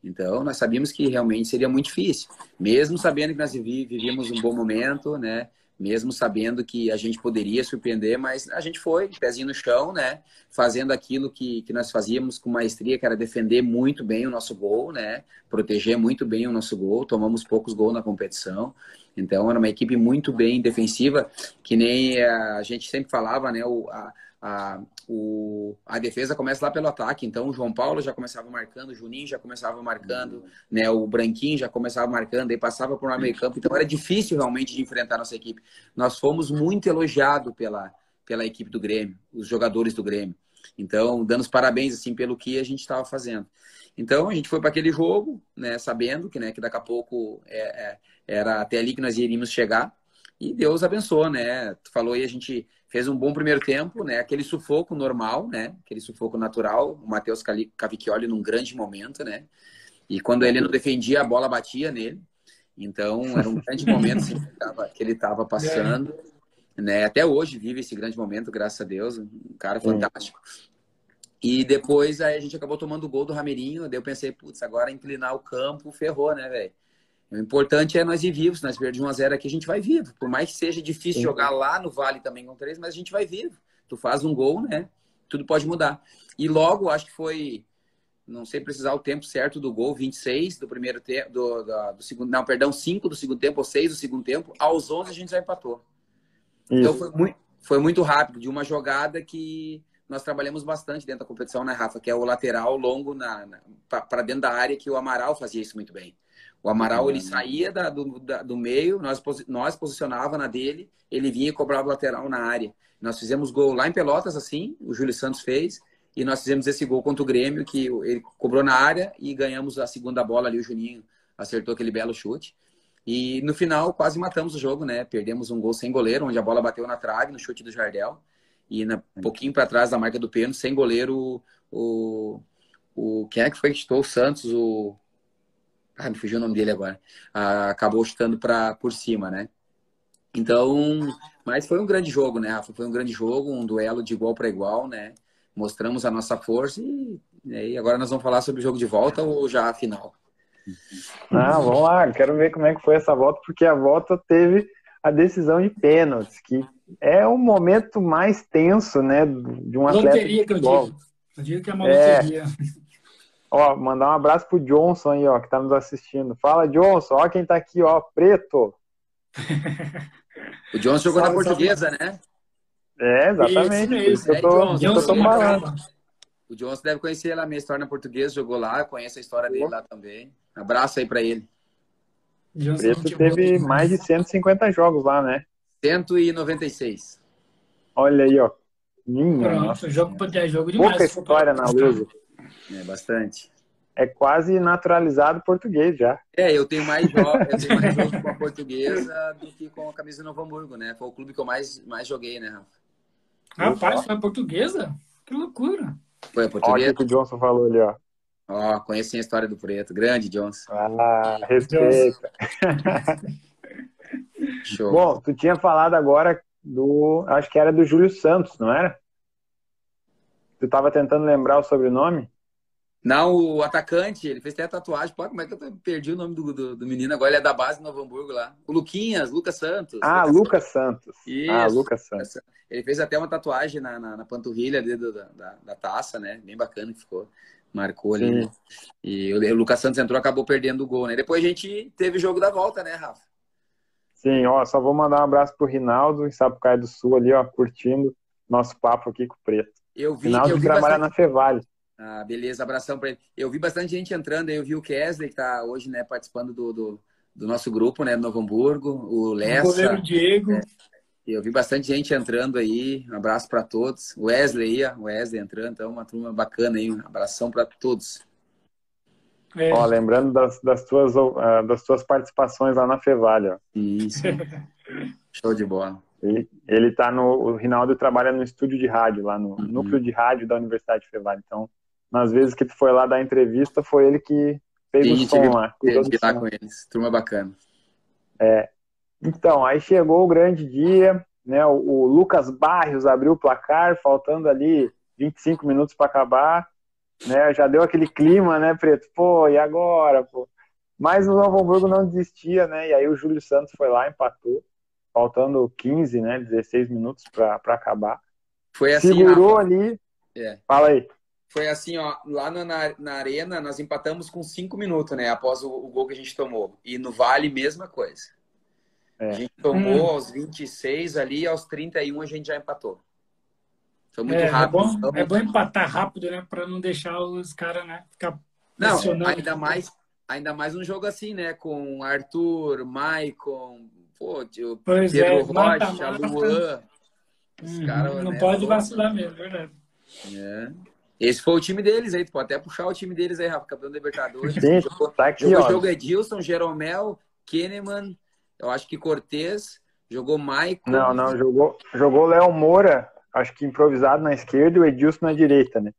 Então, nós sabíamos que realmente seria muito difícil, mesmo sabendo que nós vivíamos um bom momento, né? Mesmo sabendo que a gente poderia surpreender, mas a gente foi, pezinho no chão, né? Fazendo aquilo que, que nós fazíamos com maestria, que era defender muito bem o nosso gol, né? Proteger muito bem o nosso gol. Tomamos poucos gols na competição. Então, era uma equipe muito bem defensiva, que nem a gente sempre falava, né? O, a, a, o, a defesa começa lá pelo ataque. Então, o João Paulo já começava marcando, o Juninho já começava marcando, né? O Branquinho já começava marcando, aí passava por um meio campo. Então, era difícil realmente de enfrentar a nossa equipe. Nós fomos muito elogiados pela, pela equipe do Grêmio, os jogadores do Grêmio. Então, dando os parabéns assim pelo que a gente estava fazendo. Então, a gente foi para aquele jogo, né? Sabendo que, né, que daqui a pouco é, é, era até ali que nós iríamos chegar. E Deus abençoou, né? Tu falou aí, a gente fez um bom primeiro tempo, né? Aquele sufoco normal, né? Aquele sufoco natural. O Matheus Cavicchioli num grande momento, né? E quando ele não defendia, a bola batia nele. Então, era um grande momento assim, que ele estava passando. Né? Até hoje vive esse grande momento, graças a Deus. Um cara fantástico. E depois aí a gente acabou tomando o gol do Rameirinho. Daí eu pensei, putz, agora inclinar o campo ferrou, né, velho? O importante é nós ir vivos. Nós perder de 1 a 0 aqui, a gente vai vivo. Por mais que seja difícil Sim. jogar lá no Vale também com três, mas a gente vai vivo. Tu faz um gol, né? Tudo pode mudar. E logo, acho que foi, não sei precisar o tempo certo do gol, 26 do primeiro tempo, do, do, do, segundo, não, perdão, 5 do segundo tempo, ou 6 do segundo tempo. Aos 11 a gente já empatou. Então, Isso. Então foi muito, foi muito rápido, de uma jogada que nós trabalhamos bastante dentro da competição, né, Rafa? Que é o lateral longo na, na para dentro da área, que o Amaral fazia isso muito bem. O Amaral ele saía da, do, da, do meio, nós, nós posicionava na dele, ele vinha e cobrava lateral na área. Nós fizemos gol lá em Pelotas, assim, o Júlio Santos fez, e nós fizemos esse gol contra o Grêmio, que ele cobrou na área e ganhamos a segunda bola ali, o Juninho acertou aquele belo chute. E no final quase matamos o jogo, né? Perdemos um gol sem goleiro, onde a bola bateu na trave, no chute do Jardel. E na, um pouquinho para trás da marca do pênalti, sem goleiro, o, o, quem é que foi que chutou? O Santos, o ah, me fugiu o nome dele agora, ah, acabou chutando pra, por cima, né? Então, mas foi um grande jogo, né, Rafa? Foi um grande jogo, um duelo de igual para igual, né? Mostramos a nossa força e, e agora nós vamos falar sobre o jogo de volta ou já a final? Ah, vamos lá, quero ver como é que foi essa volta, porque a volta teve a decisão de pênaltis, que é o momento mais tenso, né, de um atleta loteria, de futebol. Que eu digo. Eu digo que é uma é, loteria. Ó, mandar um abraço pro Johnson aí, ó, que tá nos assistindo. Fala, Johnson, ó quem tá aqui, ó, preto. <laughs> o Johnson jogou salve, na portuguesa, salve. né? É, exatamente. Isso, isso. É, eu tô, Johnson, eu tô falando. O Johnson deve conhecer lá a minha história na portuguesa, jogou lá, conhece a história dele lá também. Abraço aí pra ele. O Preto teve mais de 150 jogos lá, né? 196. Olha aí, ó. Minha, Pronto, nossa, jogo, é jogo demais. Pouca história na luta. É bastante. É quase naturalizado português já. É, eu tenho mais jogos, eu tenho mais jogos com a portuguesa do que com a camisa do Novo Hamburgo, né? Foi o clube que eu mais, mais joguei, né, Rafa? Rapaz, foi a portuguesa? Que loucura. Foi a portuguesa. Olha o que o Johnson falou ali, ó. Ó, conheci a história do Preto. Grande, Johnson. Ah, respeita. <laughs> Show. Bom, tu tinha falado agora do. Acho que era do Júlio Santos, não era? Tu estava tentando lembrar o sobrenome? Não, o atacante, ele fez até a tatuagem. Pô, como é que eu perdi o nome do, do, do, menino? Agora ele é da base do Novo Hamburgo lá. O Luquinhas, Lucas Santos. Ah, Lucas, Santos. Isso. Ah, Lucas Santos. Ele fez até uma tatuagem na, na, na panturrilha da, da, da, taça, né? Bem bacana que ficou. Marcou ali, né? E o, o Lucas Santos entrou acabou perdendo o gol, né? Depois a gente teve o jogo da volta, né, Rafa? Sim, ó, só vou mandar um abraço pro Rinaldo em Sapucaia do Sul ali, ó, curtindo nosso papo aqui com o Preto. Eu vi, Rinaldo eu vi trabalha bastante... na Fevale. Ah, beleza, abração para ele. Eu vi bastante gente entrando, eu vi o Kesley, que está hoje né, participando do, do, do, nosso grupo, né, do Novo Hamburgo, o Lessa. O goleiro Diego. É, Eu vi bastante gente entrando aí. Um abraço para todos. Wesley aí, Wesley entrando, então uma turma bacana aí. Um abração para todos. É. Ó, lembrando das, das, tuas, uh, das tuas participações lá na Fevale. Ó. Isso. <laughs> Show de bola. Ele, ele tá no. O Rinaldo trabalha no estúdio de rádio, lá no uhum. núcleo de rádio da Universidade de Fevale. Então, nas vezes que tu foi lá dar entrevista, foi ele que fez o som lá. Tive lá com eles. Turma bacana. É. Então, aí chegou o grande dia, né? O, o Lucas Barrios abriu o placar, faltando ali 25 minutos para acabar, né? Já deu aquele clima, né, Preto? Pô, e agora, pô? Mas o Novo Hamburgo não desistia, né? E aí o Júlio Santos foi lá, empatou faltando 15, né, 16 minutos para acabar. Foi assim, Segurou ali. É. Fala aí. Foi assim, ó, lá na, na arena nós empatamos com 5 minutos, né, após o, o, gol que a gente tomou. E no Vale, mesma coisa. É. A gente tomou hum. aos 26 ali, aos 31 a gente já empatou. Foi muito é, rápido. É bom, é bom empatar rápido, né, para não deixar os caras, né, ficar Não, ainda mais, ainda mais um jogo assim, né, com Arthur, Maicon, Pô, tio, pois Pedro é, Rocha, mata, mata. Luan. Hum, cara, não né, pode vacilar mesmo, verdade. É. Esse foi o time deles aí, tu pode até puxar o time deles aí, Rafa, campeão da Libertadores. Sim, jogou, tá aqui, jogou, jogo Edilson, Jeromel, Kahneman, eu acho que Cortez, jogou Maicon. Não, não, jogou, jogou Léo Moura, acho que improvisado na esquerda e o Edilson na direita, né?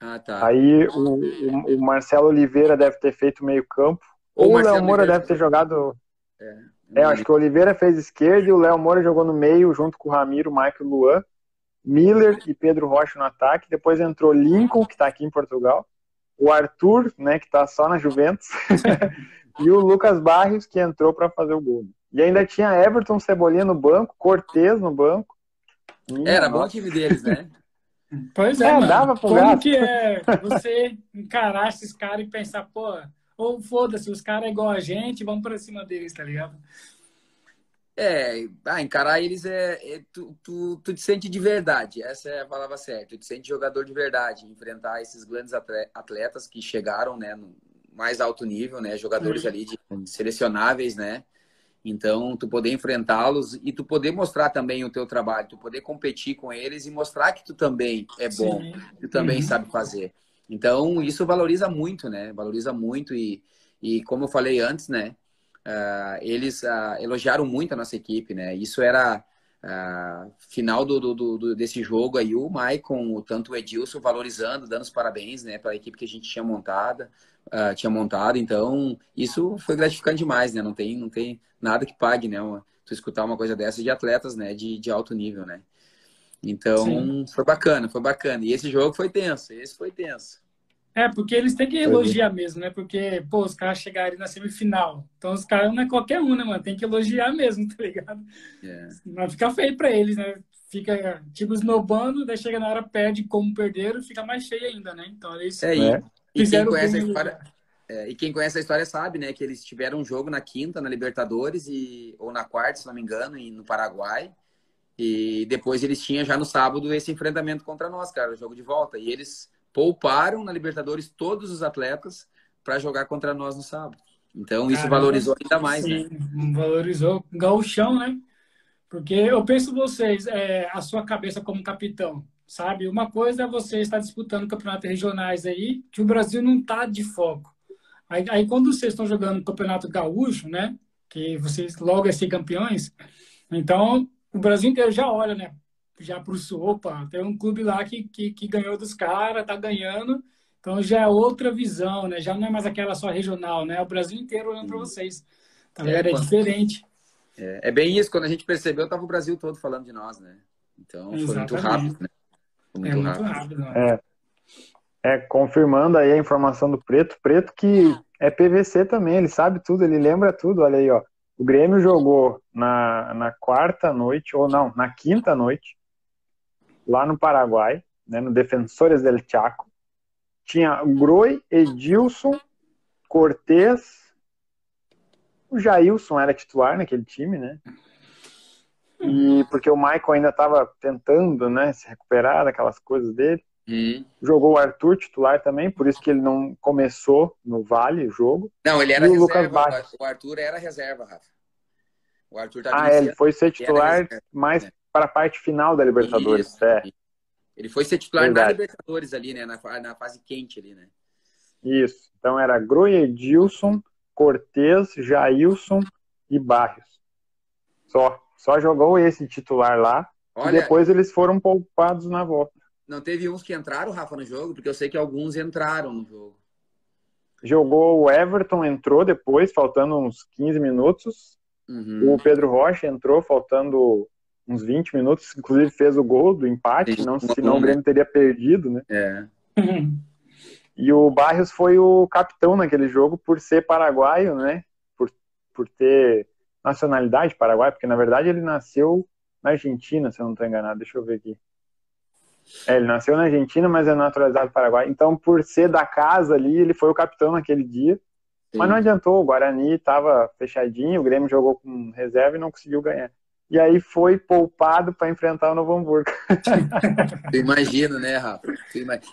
Ah, tá. Aí o, o, o Marcelo Oliveira deve ter feito meio campo. Ou, o Léo Moura deve ter jogado. É. É, acho que o Oliveira fez esquerda e o Léo Moura jogou no meio, junto com o Ramiro, o Michael Luan, Miller e Pedro Rocha no ataque. Depois entrou Lincoln, que está aqui em Portugal, o Arthur, né, que está só na Juventus, <laughs> e o Lucas Barrios, que entrou para fazer o gol. E ainda tinha Everton Cebolinha no banco, Cortez no banco. Minha Era bom o time deles, né? <laughs> Pois é, é dava pro Como gato. que é você encarar esses caras e pensar, pô, ou foda-se, os caras é igual a gente, vamos pra cima deles, tá ligado? É, ah, encarar eles é. é tu, tu, tu, te sente de verdade, essa é a palavra certa. Tu te sente jogador de verdade, enfrentar esses grandes atletas que chegaram, né, no mais alto nível, né, jogadores uhum. ali de, selecionáveis, né. Então, tu poder enfrentá-los e tu poder mostrar também o teu trabalho, tu poder competir com eles e mostrar que tu também é bom, Sim. tu também uhum. sabe fazer. Então, isso valoriza muito, né? Valoriza muito e, e como eu falei antes, né? Uh, eles uh, elogiaram muito a nossa equipe, né? Isso era uh, final do, do, do, desse jogo aí, o Maicon, o tanto o Edilson valorizando, dando os parabéns, né? Para a equipe que a gente tinha montada, tinha montado. Então, isso foi gratificante demais, né? Não tem, não tem nada que pague, né? Uma, tu escutar uma coisa dessa de atletas, né? De, de alto nível, né? Então, Sim. foi bacana, foi bacana. E esse jogo foi tenso, esse foi tenso. É, porque eles têm que elogiar mesmo, né? Porque, pô, os caras chegarem na semifinal. Então, os caras não é qualquer um, né, mano? Tem que elogiar mesmo, <laughs> tá ligado? Yeah. É. Não fica feio pra eles, né? Fica, tipo, esnobando, daí chega na hora, perde como perderam, fica mais cheio ainda, né? Então, eles é, e, e quem conhece a história... É, e quem conhece a história sabe, né, que eles tiveram um jogo na quinta, na Libertadores, e, ou na quarta, se não me engano, e no Paraguai. E depois eles tinham já no sábado esse enfrentamento contra nós, cara, o jogo de volta. E eles pouparam na Libertadores todos os atletas para jogar contra nós no sábado. Então isso valorizou ainda mais, sim, né? Valorizou gauchão, né? Porque eu penso vocês, é, a sua cabeça como capitão, sabe? Uma coisa é você estar disputando campeonatos regionais aí, que o Brasil não tá de foco. Aí, aí quando vocês estão jogando campeonato gaúcho, né? Que vocês logo é ser campeões, então o Brasil inteiro já olha, né? Já para o sul, opa, tem um clube lá que, que, que ganhou dos caras, tá ganhando. Então já é outra visão, né? Já não é mais aquela só regional, né? É o Brasil inteiro olhando para vocês. Tá É, é diferente. É, é, bem isso, quando a gente percebeu, tava o Brasil todo falando de nós, né? Então foi muito rápido, né? Foi muito, é muito rápido. rápido né? é, é, confirmando aí a informação do Preto, Preto que é PVC também, ele sabe tudo, ele lembra tudo, olha aí, ó. O Grêmio jogou na, na quarta noite, ou não, na quinta noite, lá no Paraguai, né, no Defensores del Chaco. Tinha Groi, Edilson, Cortez, o Jailson era titular naquele time, né? E porque o Michael ainda estava tentando, né, se recuperar daquelas coisas dele. Hum. Jogou o Arthur titular também, por isso que ele não começou no Vale o jogo. Não, ele era e reserva. O, o Arthur era reserva, Rafa. O Arthur tá Ah, é, ele foi ser titular mais é. Para a parte final da Libertadores. Isso, é. Ele foi ser titular Verdade. na Libertadores ali, né? Na, na fase quente ali, né? Isso. Então era Groi, Edilson, Cortez, Jailson e Barrios. Só. Só jogou esse titular lá. Olha, e depois eles foram poupados na volta. Não teve uns que entraram, Rafa, no jogo? Porque eu sei que alguns entraram no jogo. Jogou o Everton, entrou depois, faltando uns 15 minutos. Uhum. O Pedro Rocha entrou, faltando uns 20 minutos. Inclusive fez o gol do empate, não, senão o Grêmio teria perdido, né? É. E o Barrios foi o capitão naquele jogo por ser paraguaio, né? Por, por ter nacionalidade paraguaia, porque na verdade ele nasceu na Argentina, se eu não estou enganado. Deixa eu ver aqui. É, ele nasceu na Argentina, mas é naturalizado paraguai. Então, por ser da casa ali, ele foi o capitão naquele dia. Sim. Mas não adiantou, o Guarani estava fechadinho, o Grêmio jogou com reserva e não conseguiu ganhar. E aí foi poupado para enfrentar o Novo Hamburgo. <laughs> Imagina, né, Rafa?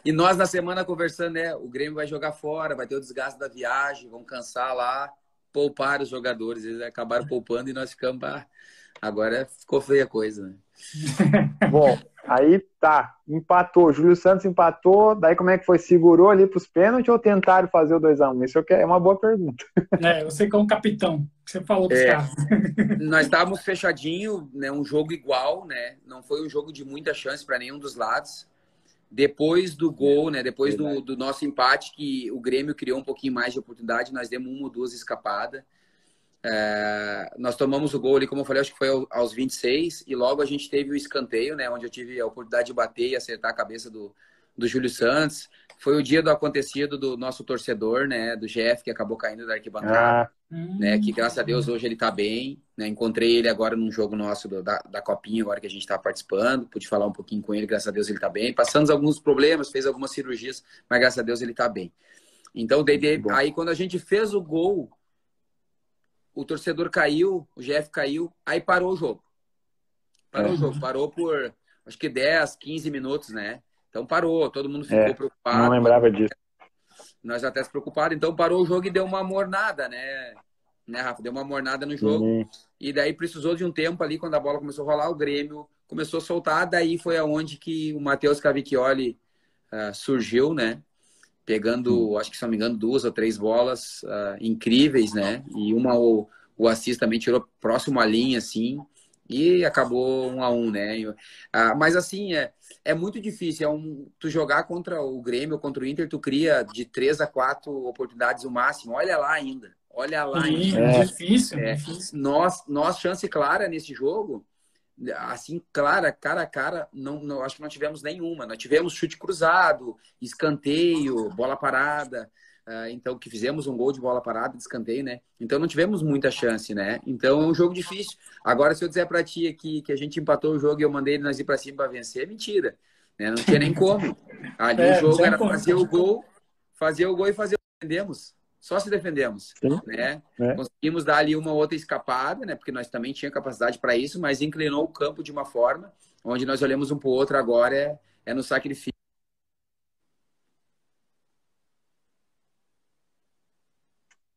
E nós na semana conversando, né? O Grêmio vai jogar fora, vai ter o desgaste da viagem, vão cansar lá, poupar os jogadores. Eles acabaram poupando e nós ficamos. Ah, agora ficou feia a coisa, né? <laughs> Bom, aí tá, empatou. Júlio Santos empatou. Daí como é que foi? Segurou ali para os pênaltis ou tentaram fazer o 2x1? Isso é uma boa pergunta. <laughs> É, você como capitão, você falou para é, caras. <laughs> Nós estávamos fechadinho, né? Um jogo igual, né? Não foi um jogo de muita chance para nenhum dos lados. Depois do gol, né? Depois do, do nosso empate, que o Grêmio criou um pouquinho mais de oportunidade, nós demos uma ou duas escapadas. É, nós tomamos o gol ali, como eu falei, acho que foi aos 26, e logo a gente teve o escanteio, né, onde eu tive a oportunidade de bater e acertar a cabeça do, do Júlio Santos. Foi o dia do acontecido do nosso torcedor, né, do GF, que acabou caindo da arquibancada, ah. né, que graças a Deus hoje ele tá bem, né, encontrei ele agora num jogo nosso do, da, da Copinha, agora que a gente tá participando, pude falar um pouquinho com ele, graças a Deus ele tá bem, passamos alguns problemas, fez algumas cirurgias, mas graças a Deus ele tá bem. Então, daí, aí quando a gente fez o gol, o torcedor caiu, o GF caiu, aí parou o jogo. Parou é. o jogo, parou por acho que 10, 15 minutos, né? Então parou, todo mundo ficou é, preocupado. Não lembrava disso. Nós até se preocupados, então parou o jogo e deu uma mornada, né? Né, Rafa? Deu uma mornada no jogo. Uhum. E daí precisou de um tempo ali, quando a bola começou a rolar, o Grêmio começou a soltar. Daí foi aonde que o Matheus Cavicchioli uh, surgiu, né? Pegando, hum. acho que se não me engano, duas ou três bolas uh, incríveis, né? E uma o, o Assis também tirou próximo à linha, assim, e acabou um a um, né? Uh, mas assim, é, é muito difícil. É um, tu jogar contra o Grêmio, contra o Inter, tu cria de três a quatro oportunidades o máximo. Olha lá ainda. Olha lá ainda. É, difícil, é, difícil. Nós, nós, chance clara nesse jogo, assim, clara, cara a cara, não, não, acho que não tivemos nenhuma. Nós tivemos chute cruzado, escanteio, bola parada. Uh, então, que fizemos um gol de bola parada, de escanteio, né? Então, não tivemos muita chance, né? Então, é um jogo difícil. Agora, se eu dizer para ti aqui que a gente empatou o jogo e eu mandei nós ir para cima para vencer, é mentira. Né? Não tinha nem como. Ali é, o jogo era fazer o gol, fazer o gol e fazer o que vendemos só se defendemos, Sim. né? É. Conseguimos dar ali uma outra escapada, né? Porque nós também tinha capacidade para isso, mas inclinou o campo de uma forma onde nós olhamos um para o outro agora é, é no sacrifício.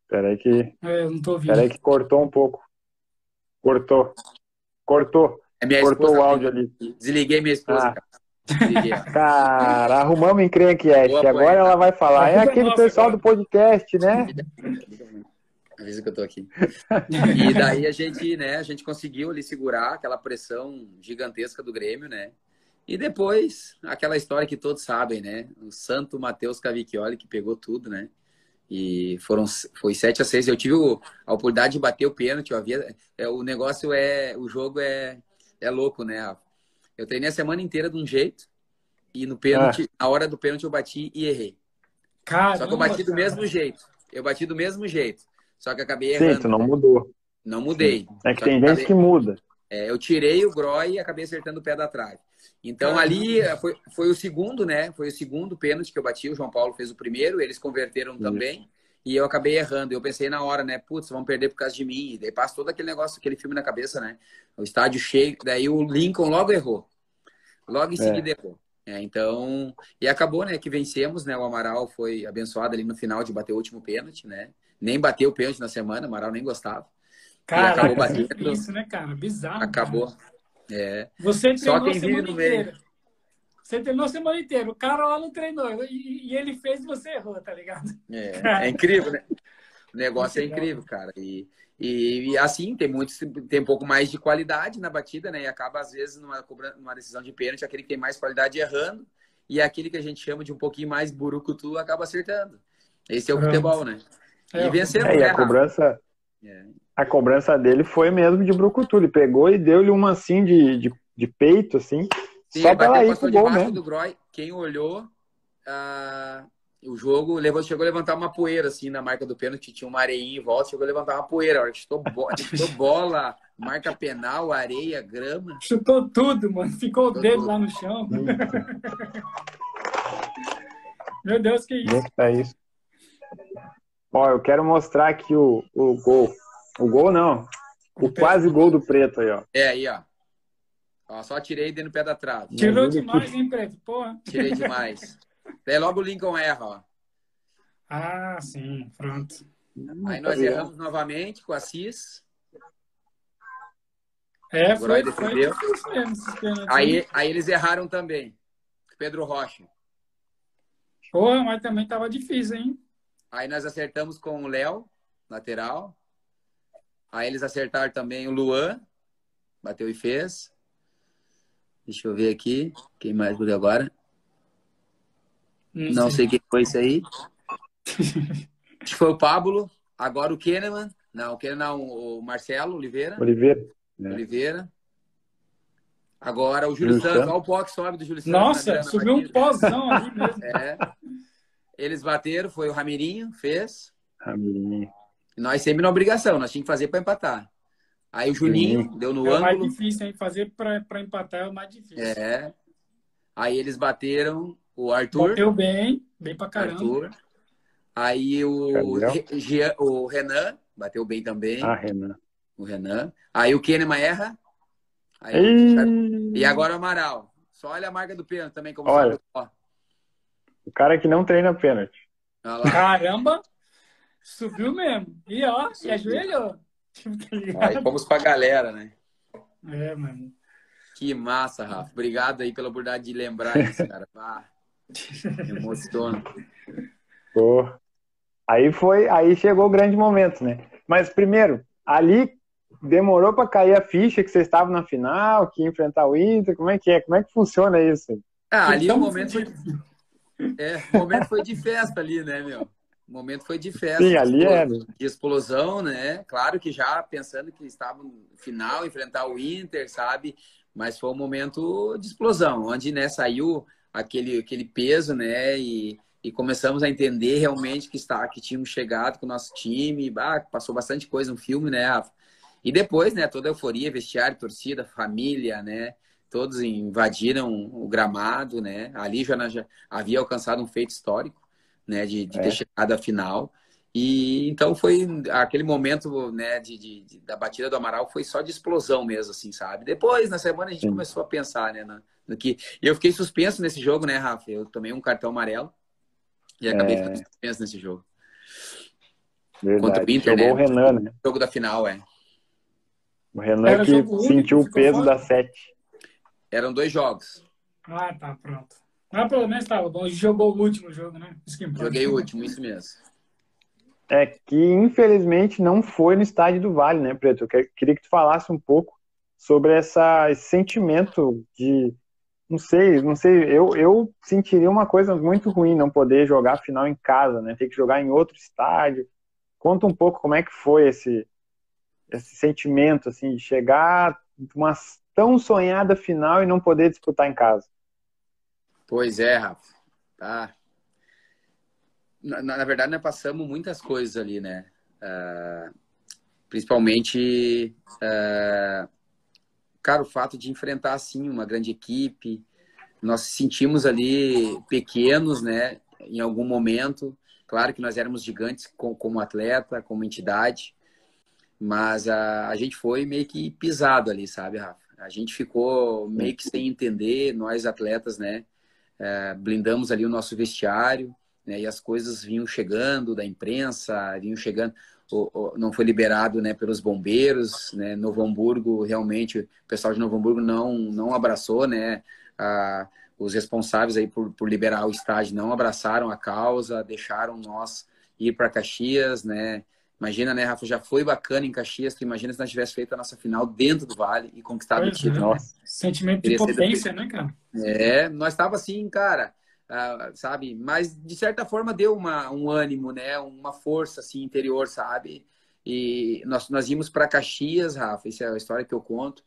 Peraí que. É, eu não tô ouvindo. Peraí que cortou um pouco. Cortou. Cortou. É cortou o áudio ali. Desliguei minha esposa, ah. <laughs> cara. Arrumamos encrenquete. Agora ela vai falar. É aquele pessoal do podcast, né? Avisa que eu tô aqui. E daí a gente, né, a gente conseguiu ali segurar aquela pressão gigantesca do Grêmio, né? E depois, aquela história que todos sabem, né? O Santo Matheus Cavicchioli que pegou tudo, né? E foram foi 7 a 6. Eu tive a oportunidade de bater o pênalti, eu havia é, o negócio é o jogo é é louco, né? Eu treinei a semana inteira de um jeito e no pênalti, ah. na hora do pênalti eu bati e errei. Caramba, Só que eu bati do mesmo jeito. Eu bati do mesmo jeito. Só que acabei errando. Sim, tu não mudou. Não mudei. Sim. É que Só tem que gente acabei... que muda. É, eu tirei o Groy e acabei acertando o pé da trave. Então ali eh, foi, foi o segundo, né? Foi o segundo pênalti que eu bati. O João Paulo fez o primeiro, eles converteram Isso. também. E eu acabei errando. Eu pensei na hora, né? Putz, vão perder por causa de mim. E daí passa todo aquele negócio, aquele filme na cabeça, né? O estádio cheio. Daí o Lincoln logo errou. Logo em é. seguida errou. É, então, e acabou, né, que vencemos, né? O Amaral foi abençoado ali no final de bater o último pênalti, né? Nem bateu o pênalti na semana, o Amaral nem gostava. Cara, acabou batendo. Isso, né, cara? Bizarro. Acabou. Cara. É. Você treinou Só quem a semana inteira. Meio. Você treinou a semana inteira. O cara lá não treinou. E, e ele fez e você errou, tá ligado? É, é incrível, né? O <laughs> negócio é incrível, cara. E, e, e, assim, tem muitos, tem um pouco mais de qualidade na batida, né? E acaba, às vezes, numa, numa decisão de pênalti, aquele que tem mais qualidade errando, e aquele que a gente chama de um pouquinho mais burucutu acaba acertando. Esse é o Pronto. futebol, né? É, e vencendo, é, né? a cobrança, é. a cobrança dele foi mesmo de brucutu. Ele pegou e deu-lhe uma assim de, de, de peito, assim. Sim, só pra ela ir pro gol mesmo. Do Groy, quem olhou, uh, o jogo levou, chegou a levantar uma poeira, assim, na marca do pênalti, tinha uma areinha em volta, chegou a levantar uma poeira. A hora chutou, bo <laughs> chutou bola, marca penal, areia, grama. Chutou tudo, mano. Ficou chutou o dedo tudo. lá no chão. <laughs> Meu Deus, que isso. É isso. Ó, eu quero mostrar aqui o, o gol. O gol não. O quase gol do preto aí, ó. É aí, ó. ó só tirei dentro do pé da trave. Tirou demais, hein, preto? Porra. Tirei demais. <laughs> É logo o Lincoln erra, ó. Ah, sim, pronto. Aí nós erramos novamente com a CIS. É, foi, foi mesmo, aí, aí eles erraram também. Pedro Rocha. Porra, mas também tava difícil, hein? Aí nós acertamos com o Léo, lateral. Aí eles acertaram também o Luan, bateu e fez. Deixa eu ver aqui. Quem mais bateu agora? Não, não sei. sei quem foi isso aí. Acho que foi o Pablo. Agora o Kahneman. Não, o Kahneman não, o Marcelo Oliveira. Oliveira. É. Oliveira. Agora o Júlio, Santos. Olha o pó que sobe do Júlio Santos. Nossa, subiu um pózão ali mesmo. <laughs> É. Eles bateram, foi o Ramirinho, fez. Ramirinho. Nós sempre na obrigação, nós tínhamos que fazer para empatar. Aí o Juninho Sim. deu no é ângulo. É mais difícil, hein? Fazer para empatar é o mais difícil. É. Aí eles bateram o Arthur. Bateu bem, bem pra caramba. Arthur. Aí o, o Renan bateu bem também. Ah, Renan. O Renan. Aí o Kahneman erra. Aí, e agora o Amaral. Só olha a marca do pênalti também, como olha. Sabe. O cara que não treina pênalti. Caramba! Subiu mesmo. E ó, se ajoelhou. Aí <laughs> fomos pra galera, né? É, mano. Que massa, Rafa. Obrigado aí pela oportunidade de lembrar <laughs> isso, cara. Ah, emociona. Pô. Aí foi, aí chegou o grande momento, né? Mas primeiro, ali demorou para cair a ficha que vocês estavam na final, que ia enfrentar o Inter, como é que é? Como é que funciona isso? Ah, ali então, o momento foi... É, o momento foi de festa ali, né, meu? O momento foi de festa. Sim, ali é. De explosão, né? Claro que já pensando que estava no final, enfrentar o Inter, sabe? Mas foi um momento de explosão, onde né, saiu aquele, aquele peso, né? E, e começamos a entender realmente que está que tínhamos chegado com o nosso time, bah, passou bastante coisa no filme, né, Rafa? E depois, né, toda a euforia, vestiário, torcida, família, né? Todos invadiram o gramado, né? Ali já, já havia alcançado um feito histórico, né, de, de é. ter chegado à final. E então foi aquele momento, né, de, de, da batida do Amaral foi só de explosão mesmo, assim, sabe? Depois, na semana, a gente Sim. começou a pensar, né, no, no, que. E eu fiquei suspenso nesse jogo, né, Rafa? Eu tomei um cartão amarelo e acabei é... ficando suspenso nesse jogo. Verdade. Contra o Inter, Jogou né? o Renan, né? O jogo da final, é. O Renan Era que sentiu o peso da sete. Eram dois jogos. Ah, tá, pronto. Mas pelo menos estava bom. Jogou o último jogo, né? Joguei o último, isso mesmo. É que, infelizmente, não foi no estádio do Vale, né, Preto? Eu queria que tu falasse um pouco sobre essa, esse sentimento de. Não sei, não sei. Eu, eu sentiria uma coisa muito ruim não poder jogar a final em casa, né? Ter que jogar em outro estádio. Conta um pouco como é que foi esse, esse sentimento, assim, de chegar uma tão sonhada final e não poder disputar em casa. Pois é, Rafa. Tá na, na, verdade, nós passamos muitas coisas ali, né? Uh, principalmente, uh, cara, o fato de enfrentar, assim, uma grande equipe. Nós sentimos ali pequenos, né? Em algum momento. Claro que nós éramos gigantes como atleta, como entidade. Mas a, a gente foi meio que pisado ali, sabe, Rafa? A gente ficou meio que sem entender, nós atletas, né? Uh, blindamos ali o nosso vestiário né? E as coisas vinham chegando da imprensa, vinham chegando. Não foi liberado né, pelos bombeiros, né? Novo Hamburgo, realmente, o pessoal de Novo Hamburgo não, não abraçou, né? A, os responsáveis aí por, por liberar o estádio não abraçaram a causa, deixaram nós ir para Caxias, né? Imagina, né, Rafa? Já foi bacana em Caxias. Tu imagina se nós tivéssemos feito a nossa final dentro do Vale e conquistado pois o título. É. Sentimento de potência, né, cara? É, nós estava assim, cara, uh, sabe? Mas de certa forma deu uma, um ânimo, né? Uma força assim interior, sabe? E nós, nós íamos para Caxias, Rafa. Essa é a história que eu conto.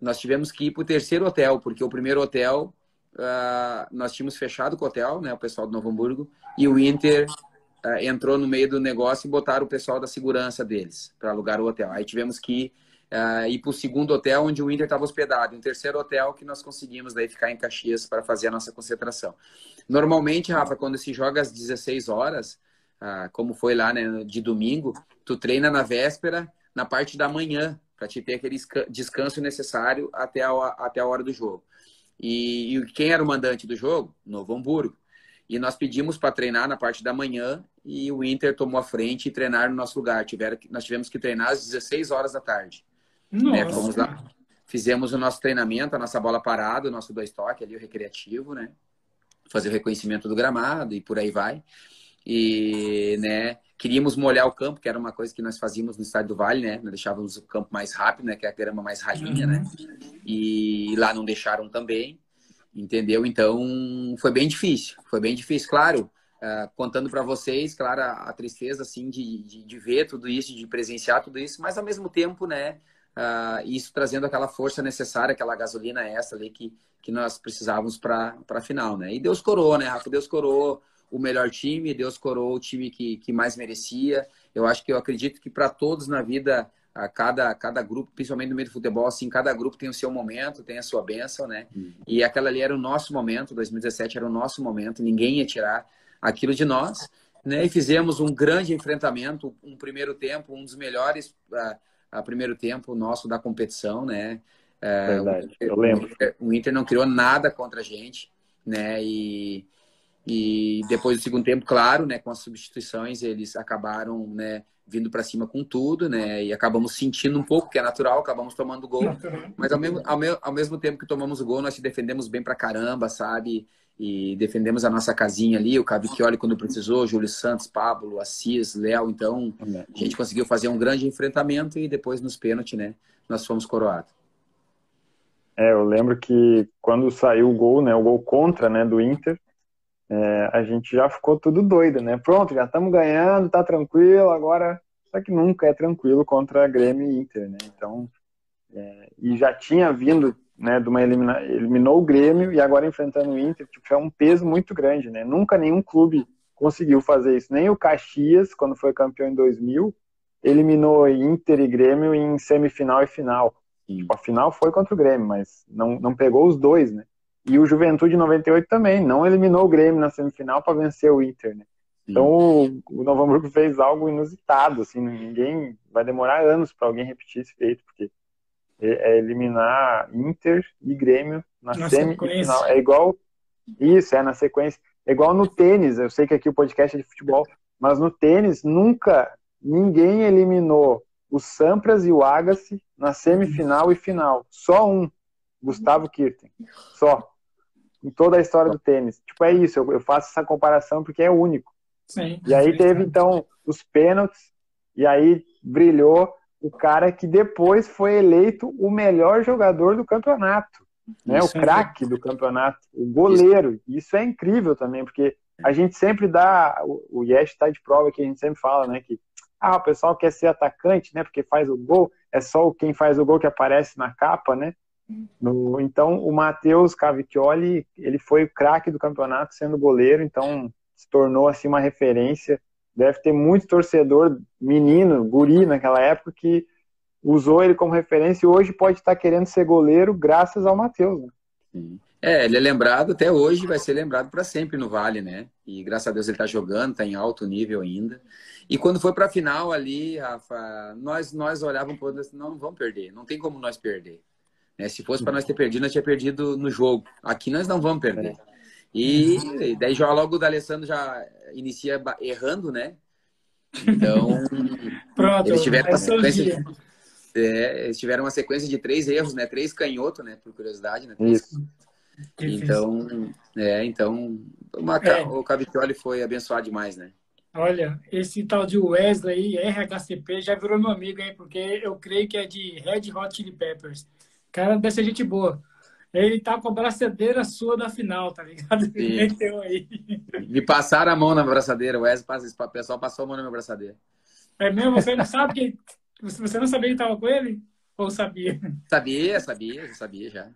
Nós tivemos que ir para o terceiro hotel, porque o primeiro hotel uh, nós tínhamos fechado com o hotel, né? O pessoal do Novo Hamburgo e o Inter uh, entrou no meio do negócio e botaram o pessoal da segurança deles para alugar o hotel. Aí tivemos que uh, ir para o segundo hotel onde o Inter estava hospedado, um terceiro hotel que nós conseguimos daí ficar em Caxias para fazer a nossa concentração. Normalmente, Rafa, quando se joga às 16 horas, uh, como foi lá né, de domingo, tu treina na véspera, na parte da manhã, para te ter aquele descanso necessário até a, até a hora do jogo. E, e quem era o mandante do jogo? Novo Hamburgo. E nós pedimos para treinar na parte da manhã e o Inter tomou a frente e treinar no nosso lugar. Tiveram, nós tivemos que treinar às 16 horas da tarde. Né? Fomos lá, fizemos o nosso treinamento, a nossa bola parada, o nosso dois toque ali, o recreativo, né? Fazer o reconhecimento do gramado e por aí vai. E, né, queríamos molhar o campo, que era uma coisa que nós fazíamos no estádio do Vale, né? Nós deixávamos o campo mais rápido, né? Que é a grama mais ralinha, né? E lá não deixaram também, entendeu? Então, foi bem difícil. Foi bem difícil, claro. Uh, contando para vocês, claro, a, a tristeza, assim, de, de, de, ver tudo isso, de presenciar tudo isso, mas ao mesmo tempo, né? Uh, isso trazendo aquela força necessária, aquela gasolina extra ali que, que nós precisávamos para a final, né? E Deus coroou, né, Rafa? Deus coroou o melhor time, Deus coroou o time que, que mais merecia. Eu acho que eu acredito que para todos na vida, a cada, cada grupo, principalmente no meio do futebol, assim, cada grupo tem o seu momento, tem a sua bênção, né? Uhum. E aquela ali era o nosso momento, 2017 era o nosso momento, ninguém ia tirar aquilo de nós, né? E fizemos um grande enfrentamento, um primeiro tempo, um dos melhores uh, primeiro tempo nosso da competição, né? Uh, Verdade, eu lembro. O Inter não criou nada contra a gente, né? E e depois do segundo tempo, claro, né, com as substituições, eles acabaram, né, vindo para cima com tudo, né, e acabamos sentindo um pouco, que é natural, acabamos tomando gol. Mas ao mesmo, ao, mesmo, ao mesmo tempo que tomamos o gol, nós se defendemos bem para caramba, sabe? E defendemos a nossa casinha ali, o Cavicchioli quando precisou, Júlio Santos, Pablo, Assis, Léo. Então, a gente conseguiu fazer um grande enfrentamento e depois nos pênaltis, né, nós fomos coroados. É, eu lembro que quando saiu o gol, né, o gol contra, né, do Inter, é, a gente já ficou tudo doido, né? Pronto, já estamos ganhando, tá tranquilo, agora. Só que nunca é tranquilo contra a Grêmio e Inter, né? Então, é, e já tinha vindo, né, de uma elimina... eliminou o Grêmio e agora enfrentando o Inter, tipo, é um peso muito grande, né? Nunca nenhum clube conseguiu fazer isso. Nem o Caxias, quando foi campeão em 2000, eliminou Inter e Grêmio em semifinal e final. Tipo, a final foi contra o Grêmio, mas não, não pegou os dois, né? E o Juventude 98 também, não eliminou o Grêmio na semifinal para vencer o Inter, né? Então o, o Novo Hamburgo fez algo inusitado, assim, ninguém vai demorar anos para alguém repetir esse feito, porque é, é eliminar Inter e Grêmio na, na semifinal. É igual isso, é na sequência. É igual no tênis, eu sei que aqui o podcast é de futebol, mas no tênis nunca ninguém eliminou o Sampras e o Agassi na semifinal e final. Só um, Gustavo Kirten. Só em toda a história do tênis. Tipo, é isso, eu, eu faço essa comparação porque é único. Sim, e aí teve, então, os pênaltis, e aí brilhou o cara que depois foi eleito o melhor jogador do campeonato, né? Isso o craque é do campeonato, o goleiro. Isso é incrível também, porque a gente sempre dá, o, o Yesh está de prova que a gente sempre fala, né, que ah, o pessoal quer ser atacante, né, porque faz o gol, é só quem faz o gol que aparece na capa, né? No, então, o Matheus Cavicchioli, ele foi o craque do campeonato sendo goleiro, então se tornou assim uma referência. Deve ter muito torcedor menino, guri naquela época que usou ele como referência e hoje pode estar querendo ser goleiro graças ao Matheus. Né? É, ele é lembrado até hoje, vai ser lembrado para sempre no Vale, né? E graças a Deus ele está jogando, está em alto nível ainda. E quando foi para a final ali, Rafa, nós nós olhávamos para não, não vamos perder, não tem como nós perder. Né? Se fosse para nós ter perdido, nós tinha perdido no jogo. Aqui nós não vamos perder. E daí já logo o D'Alessandro já inicia errando, né? Então, <laughs> Pronto, eles tiveram, uma é sequência de, é, eles tiveram uma sequência de três erros, né? Três canhoto, né? Por curiosidade, né? Três- Isso. Difícil. Então, é, então uma- É. o Cavicchioli foi abençoado demais, né? Olha, esse tal de Wesley, RHCP, já virou meu amigo, hein? Porque eu creio que é de Red Hot Chili Peppers. Cara, deve ser gente boa. Ele tá com a braçadeira sua da final, tá ligado? Ele meteu aí. Me passaram a mão na braçadeira, o Wesley, passa- o pessoal passou a mão na minha braçadeira. É mesmo? Você não sabe que. Você não sabia que tava com ele? Ou sabia? Sabia, sabia, já sabia já.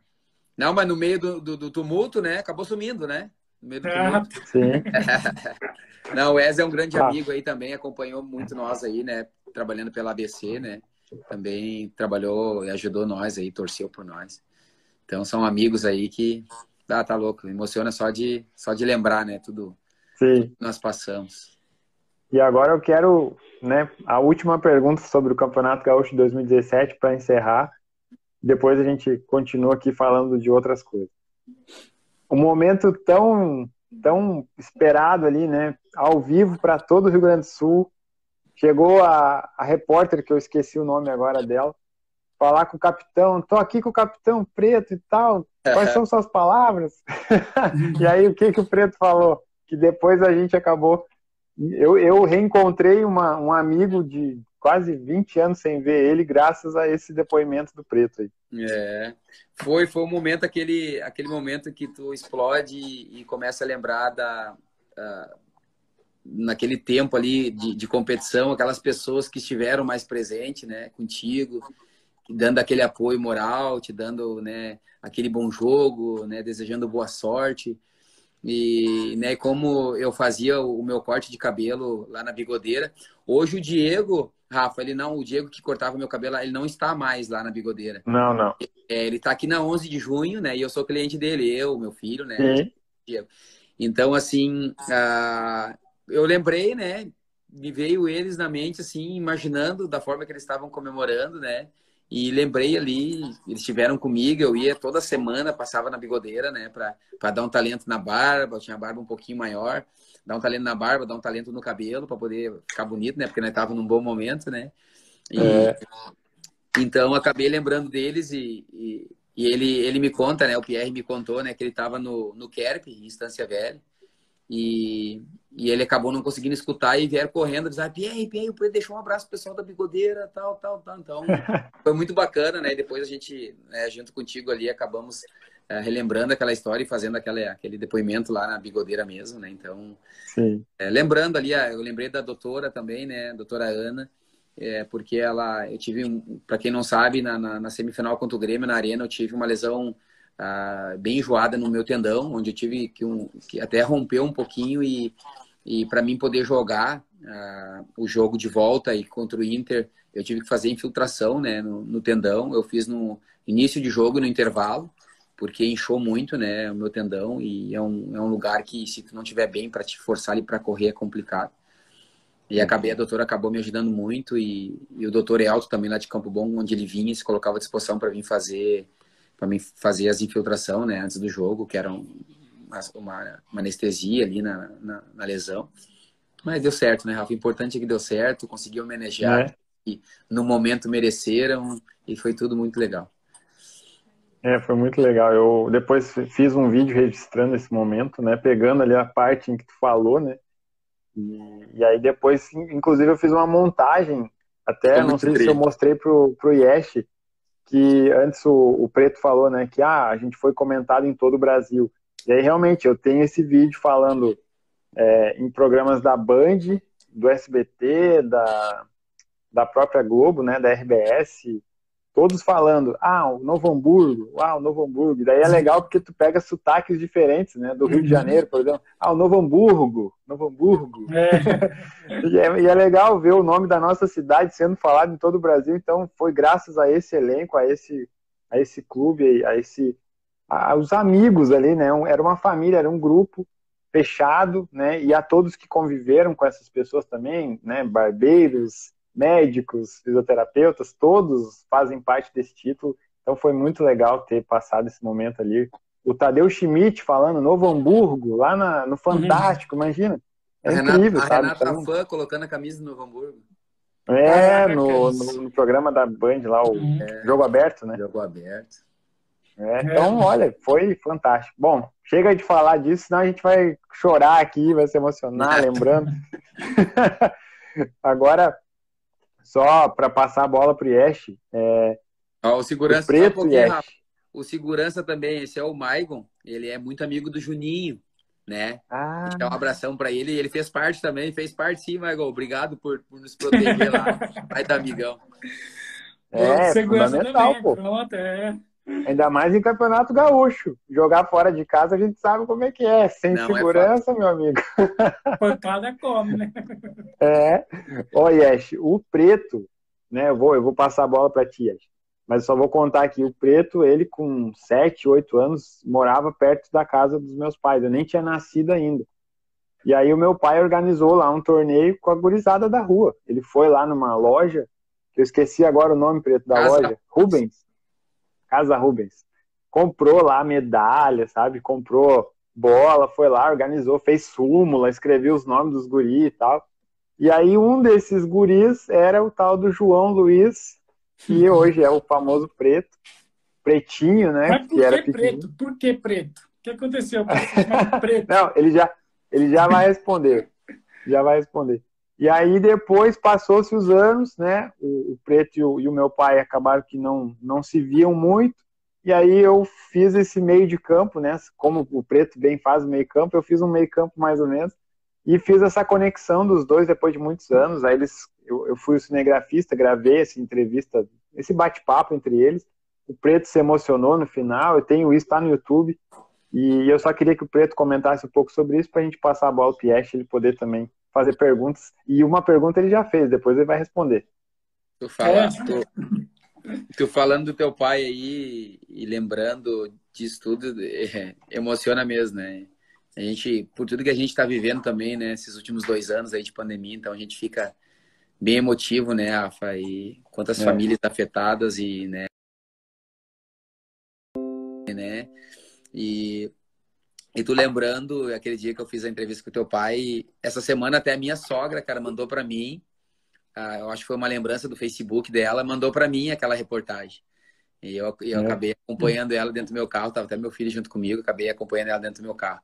Não, mas no meio do, do, do tumulto, né? Acabou sumindo, né? No meio do Ah, tumulto. Sim. <laughs> Não, o Wesley é um grande Ah. amigo aí também, acompanhou muito nós aí, né? Trabalhando pela ABC, né? Também trabalhou e ajudou nós aí, torceu por nós. Então são amigos aí que. Ah, tá louco, emociona só de, só de lembrar, né? Tudo Sim. que nós passamos. E agora eu quero, né, a última pergunta sobre o Campeonato Gaúcho de 2017 para encerrar. Depois a gente continua aqui falando de outras coisas. Um momento tão, tão esperado ali, né, ao vivo para todo o Rio Grande do Sul. Chegou a, a repórter, que eu esqueci o nome agora dela, falar com o capitão. Tô aqui com o capitão Preto e tal. Quais são suas palavras? <laughs> e aí o que, que o Preto falou? Que depois a gente acabou eu, eu reencontrei uma, um amigo de quase 20 anos sem ver ele, graças a esse depoimento do Preto aí. É, foi, foi o momento, aquele, aquele momento que tu explode e, e começa a lembrar da, ah, naquele tempo ali de, de competição, aquelas pessoas que estiveram mais presentes, né, contigo, dando aquele apoio moral, te dando, né, aquele bom jogo, né, desejando boa sorte. E, né, como eu fazia o meu corte de cabelo lá na bigodeira, hoje o Diego, Rafa, ele não, o Diego que cortava meu cabelo, ele não está mais lá na bigodeira. Não, não. É, ele está aqui na 11 de junho, né, e eu sou cliente dele, eu, meu filho, né. Sim. Então, assim, ah, eu lembrei, né? Me veio eles na mente, assim, imaginando da forma que eles estavam comemorando, né? E lembrei ali, eles estiveram comigo, eu ia toda semana, passava na bigodeira, né? Para dar um talento na barba, eu tinha a barba um pouquinho maior, dar um talento na barba, dar um talento no cabelo, para poder ficar bonito, né? Porque nós estávamos num bom momento, né? E, É. Então, acabei lembrando deles e, e, e ele, ele me conta, né? O Pierre me contou, né? Que ele estava no, no Kerp, em Estância Velha. E, e ele acabou não conseguindo escutar e vieram correndo, dizer, ah, Pierre, Pierre, o Pedro deixou um abraço pro pessoal da bigodeira, tal, tal, tal. Então, <laughs> foi muito bacana, né? E depois a gente, né, junto contigo ali, acabamos eh, relembrando aquela história e fazendo aquela, aquele depoimento lá na bigodeira mesmo, né? Então, é, lembrando ali, ah, eu lembrei da doutora também, né? Doutora Ana, é, porque ela, eu tive, um, para quem não sabe, na, na, na semifinal contra o Grêmio, na Arena, eu tive uma lesão ah, bem enjoada no meu tendão, onde eu tive que, um, que até rompeu um pouquinho e, e para mim poder jogar ah, o jogo de volta e contra o Inter, eu tive que fazer infiltração né, no, no tendão. Eu fiz no início de jogo no intervalo, porque inchou muito né, o meu tendão e é um, é um lugar que se tu não tiver bem para te forçar ali para correr é complicado. E acabei, a doutora acabou me ajudando muito e, e o doutor Elton também lá de Campo Bom, onde ele vinha, se colocava à disposição para vir fazer para mim fazer as infiltração, né, antes do jogo, que era um, uma, uma, anestesia ali na, na, na, lesão. Mas deu certo, né, Rafa? O importante é que deu certo, conseguiu homenagear É. e no momento mereceram e foi tudo muito legal. É, foi muito legal. Eu depois fiz um vídeo registrando esse momento, né? Pegando ali a parte em que tu falou, né? E, e aí depois, inclusive, eu fiz uma montagem, até não sei se incrível. eu mostrei pro, pro Yesh, que antes o, o Preto falou, né? Que ah, a gente foi comentado em todo o Brasil. E aí, realmente, eu tenho esse vídeo falando é, em programas da Band, do SBT, da, da própria Globo, né? Da RBS, todos falando, ah, o Novo Hamburgo, ah, o Novo Hamburgo. Daí é legal porque tu pega sotaques diferentes, né? Do Rio de Janeiro, por exemplo. Ah, o Novo Hamburgo, Novo Hamburgo. É, <laughs> E é, e é legal ver o nome da nossa cidade sendo falado em todo o Brasil. Então, foi graças a esse elenco, a esse, a esse clube, a esse, a, os amigos ali, né? Era uma família, era um grupo fechado, né? E a todos que conviveram com essas pessoas também, né? Barbeiros, médicos, fisioterapeutas, todos fazem parte desse título. Então, foi muito legal ter passado esse momento ali. O Tadeu Schmidt falando Novo Hamburgo, lá na- no Fantástico, imagina. É a incrível, Renata, sabe? A Renata Então, fã colocando a camisa do Novo Hamburgo. é, Caraca, no, no, no programa da Band lá, o Uhum. Jogo Aberto, né? Jogo aberto. É, então, olha, foi fantástico. Bom, chega de falar disso, senão a gente vai chorar aqui, vai se emocionar, lembrando. <laughs> <laughs> Agora, só para passar a bola pro Yesh, é, Ó, o o segurança, um preto. Rafa. O segurança também, esse é o Maigon. Ele é muito amigo do Juninho, né? Ah, Então, um abração pra ele. Ele fez parte também, fez parte sim, Maigon. Obrigado por, por nos proteger lá. <laughs> Vai dar amigão. é Segurança fundamental, também, pô. pronto, é. Ainda mais em campeonato gaúcho. Jogar fora de casa a gente sabe como é que é. Sem Não, é segurança, meu amigo. <laughs> Pancada come, né? É. Ó, Yesh, o preto, né? Eu vou, eu vou passar a bola para ti, Yesh. Mas eu só vou contar aqui. O preto, ele com 7, 8 anos, morava perto da casa dos meus pais. Eu nem tinha nascido ainda. E aí o meu pai organizou lá um torneio com a gurizada da rua. Ele foi lá numa loja, que eu esqueci agora o nome preto da Casa loja. Rubens. Casa Rubens. Comprou lá medalha, sabe? Comprou bola, foi lá, organizou, fez súmula, escreveu os nomes dos guris e tal. E aí um desses guris era o tal do João Luiz, que <laughs> hoje é o famoso preto, pretinho, né? Mas por que era que preto? Por que preto? O que aconteceu? Por que chamado <laughs> preto? Não, ele já, ele já vai responder. Já vai responder. E aí depois passou-se os anos, né? O, o Preto e o, e o meu pai acabaram que não, não se viam muito. E aí eu fiz esse meio de campo, né? Como o Preto bem faz o meio campo, eu fiz um meio campo mais ou menos. E fiz essa conexão dos dois depois de muitos anos. Aí eles, eu, eu fui o cinegrafista, gravei essa entrevista, esse bate-papo entre eles. O Preto se emocionou no final. Eu tenho isso, tá no YouTube. E eu só queria que o Preto comentasse um pouco sobre isso para a gente passar a bola pro Yesh, ele poder também fazer perguntas. E uma pergunta ele já fez, depois ele vai responder. Tu, fala, É. tu, tu falando do teu pai aí e lembrando disso tudo, é, emociona mesmo, né? A gente, por tudo que a gente está vivendo também, né? Esses últimos dois anos aí de pandemia, então a gente fica bem emotivo, né, Rafa? E quantas É. famílias afetadas e, né? né? E, e tu lembrando aquele dia que eu fiz a entrevista com o teu pai, essa semana até a minha sogra, cara, mandou para mim ah, eu acho que foi uma lembrança do Facebook dela, mandou para mim aquela reportagem. E eu, eu É. acabei acompanhando ela dentro do meu carro, tava até meu filho junto comigo, acabei acompanhando ela dentro do meu carro.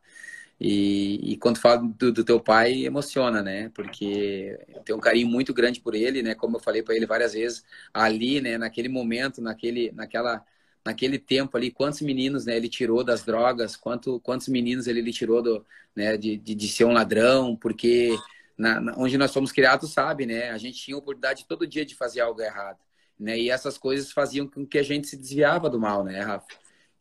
E, e quando fala do, do teu pai, emociona, né? Porque eu tenho um carinho muito grande por ele, né? Como eu falei para ele várias vezes, ali, né? Naquele momento, naquele, naquela, naquele tempo ali, quantos meninos, né? Ele tirou das drogas, quanto, quantos meninos ele, ele tirou do, né? De, de, de ser um ladrão, porque na, na- onde nós fomos criados, sabe, né? A gente tinha oportunidade todo dia de fazer algo errado, né? E essas coisas faziam com que a gente se desviava do mal, né, Rafa?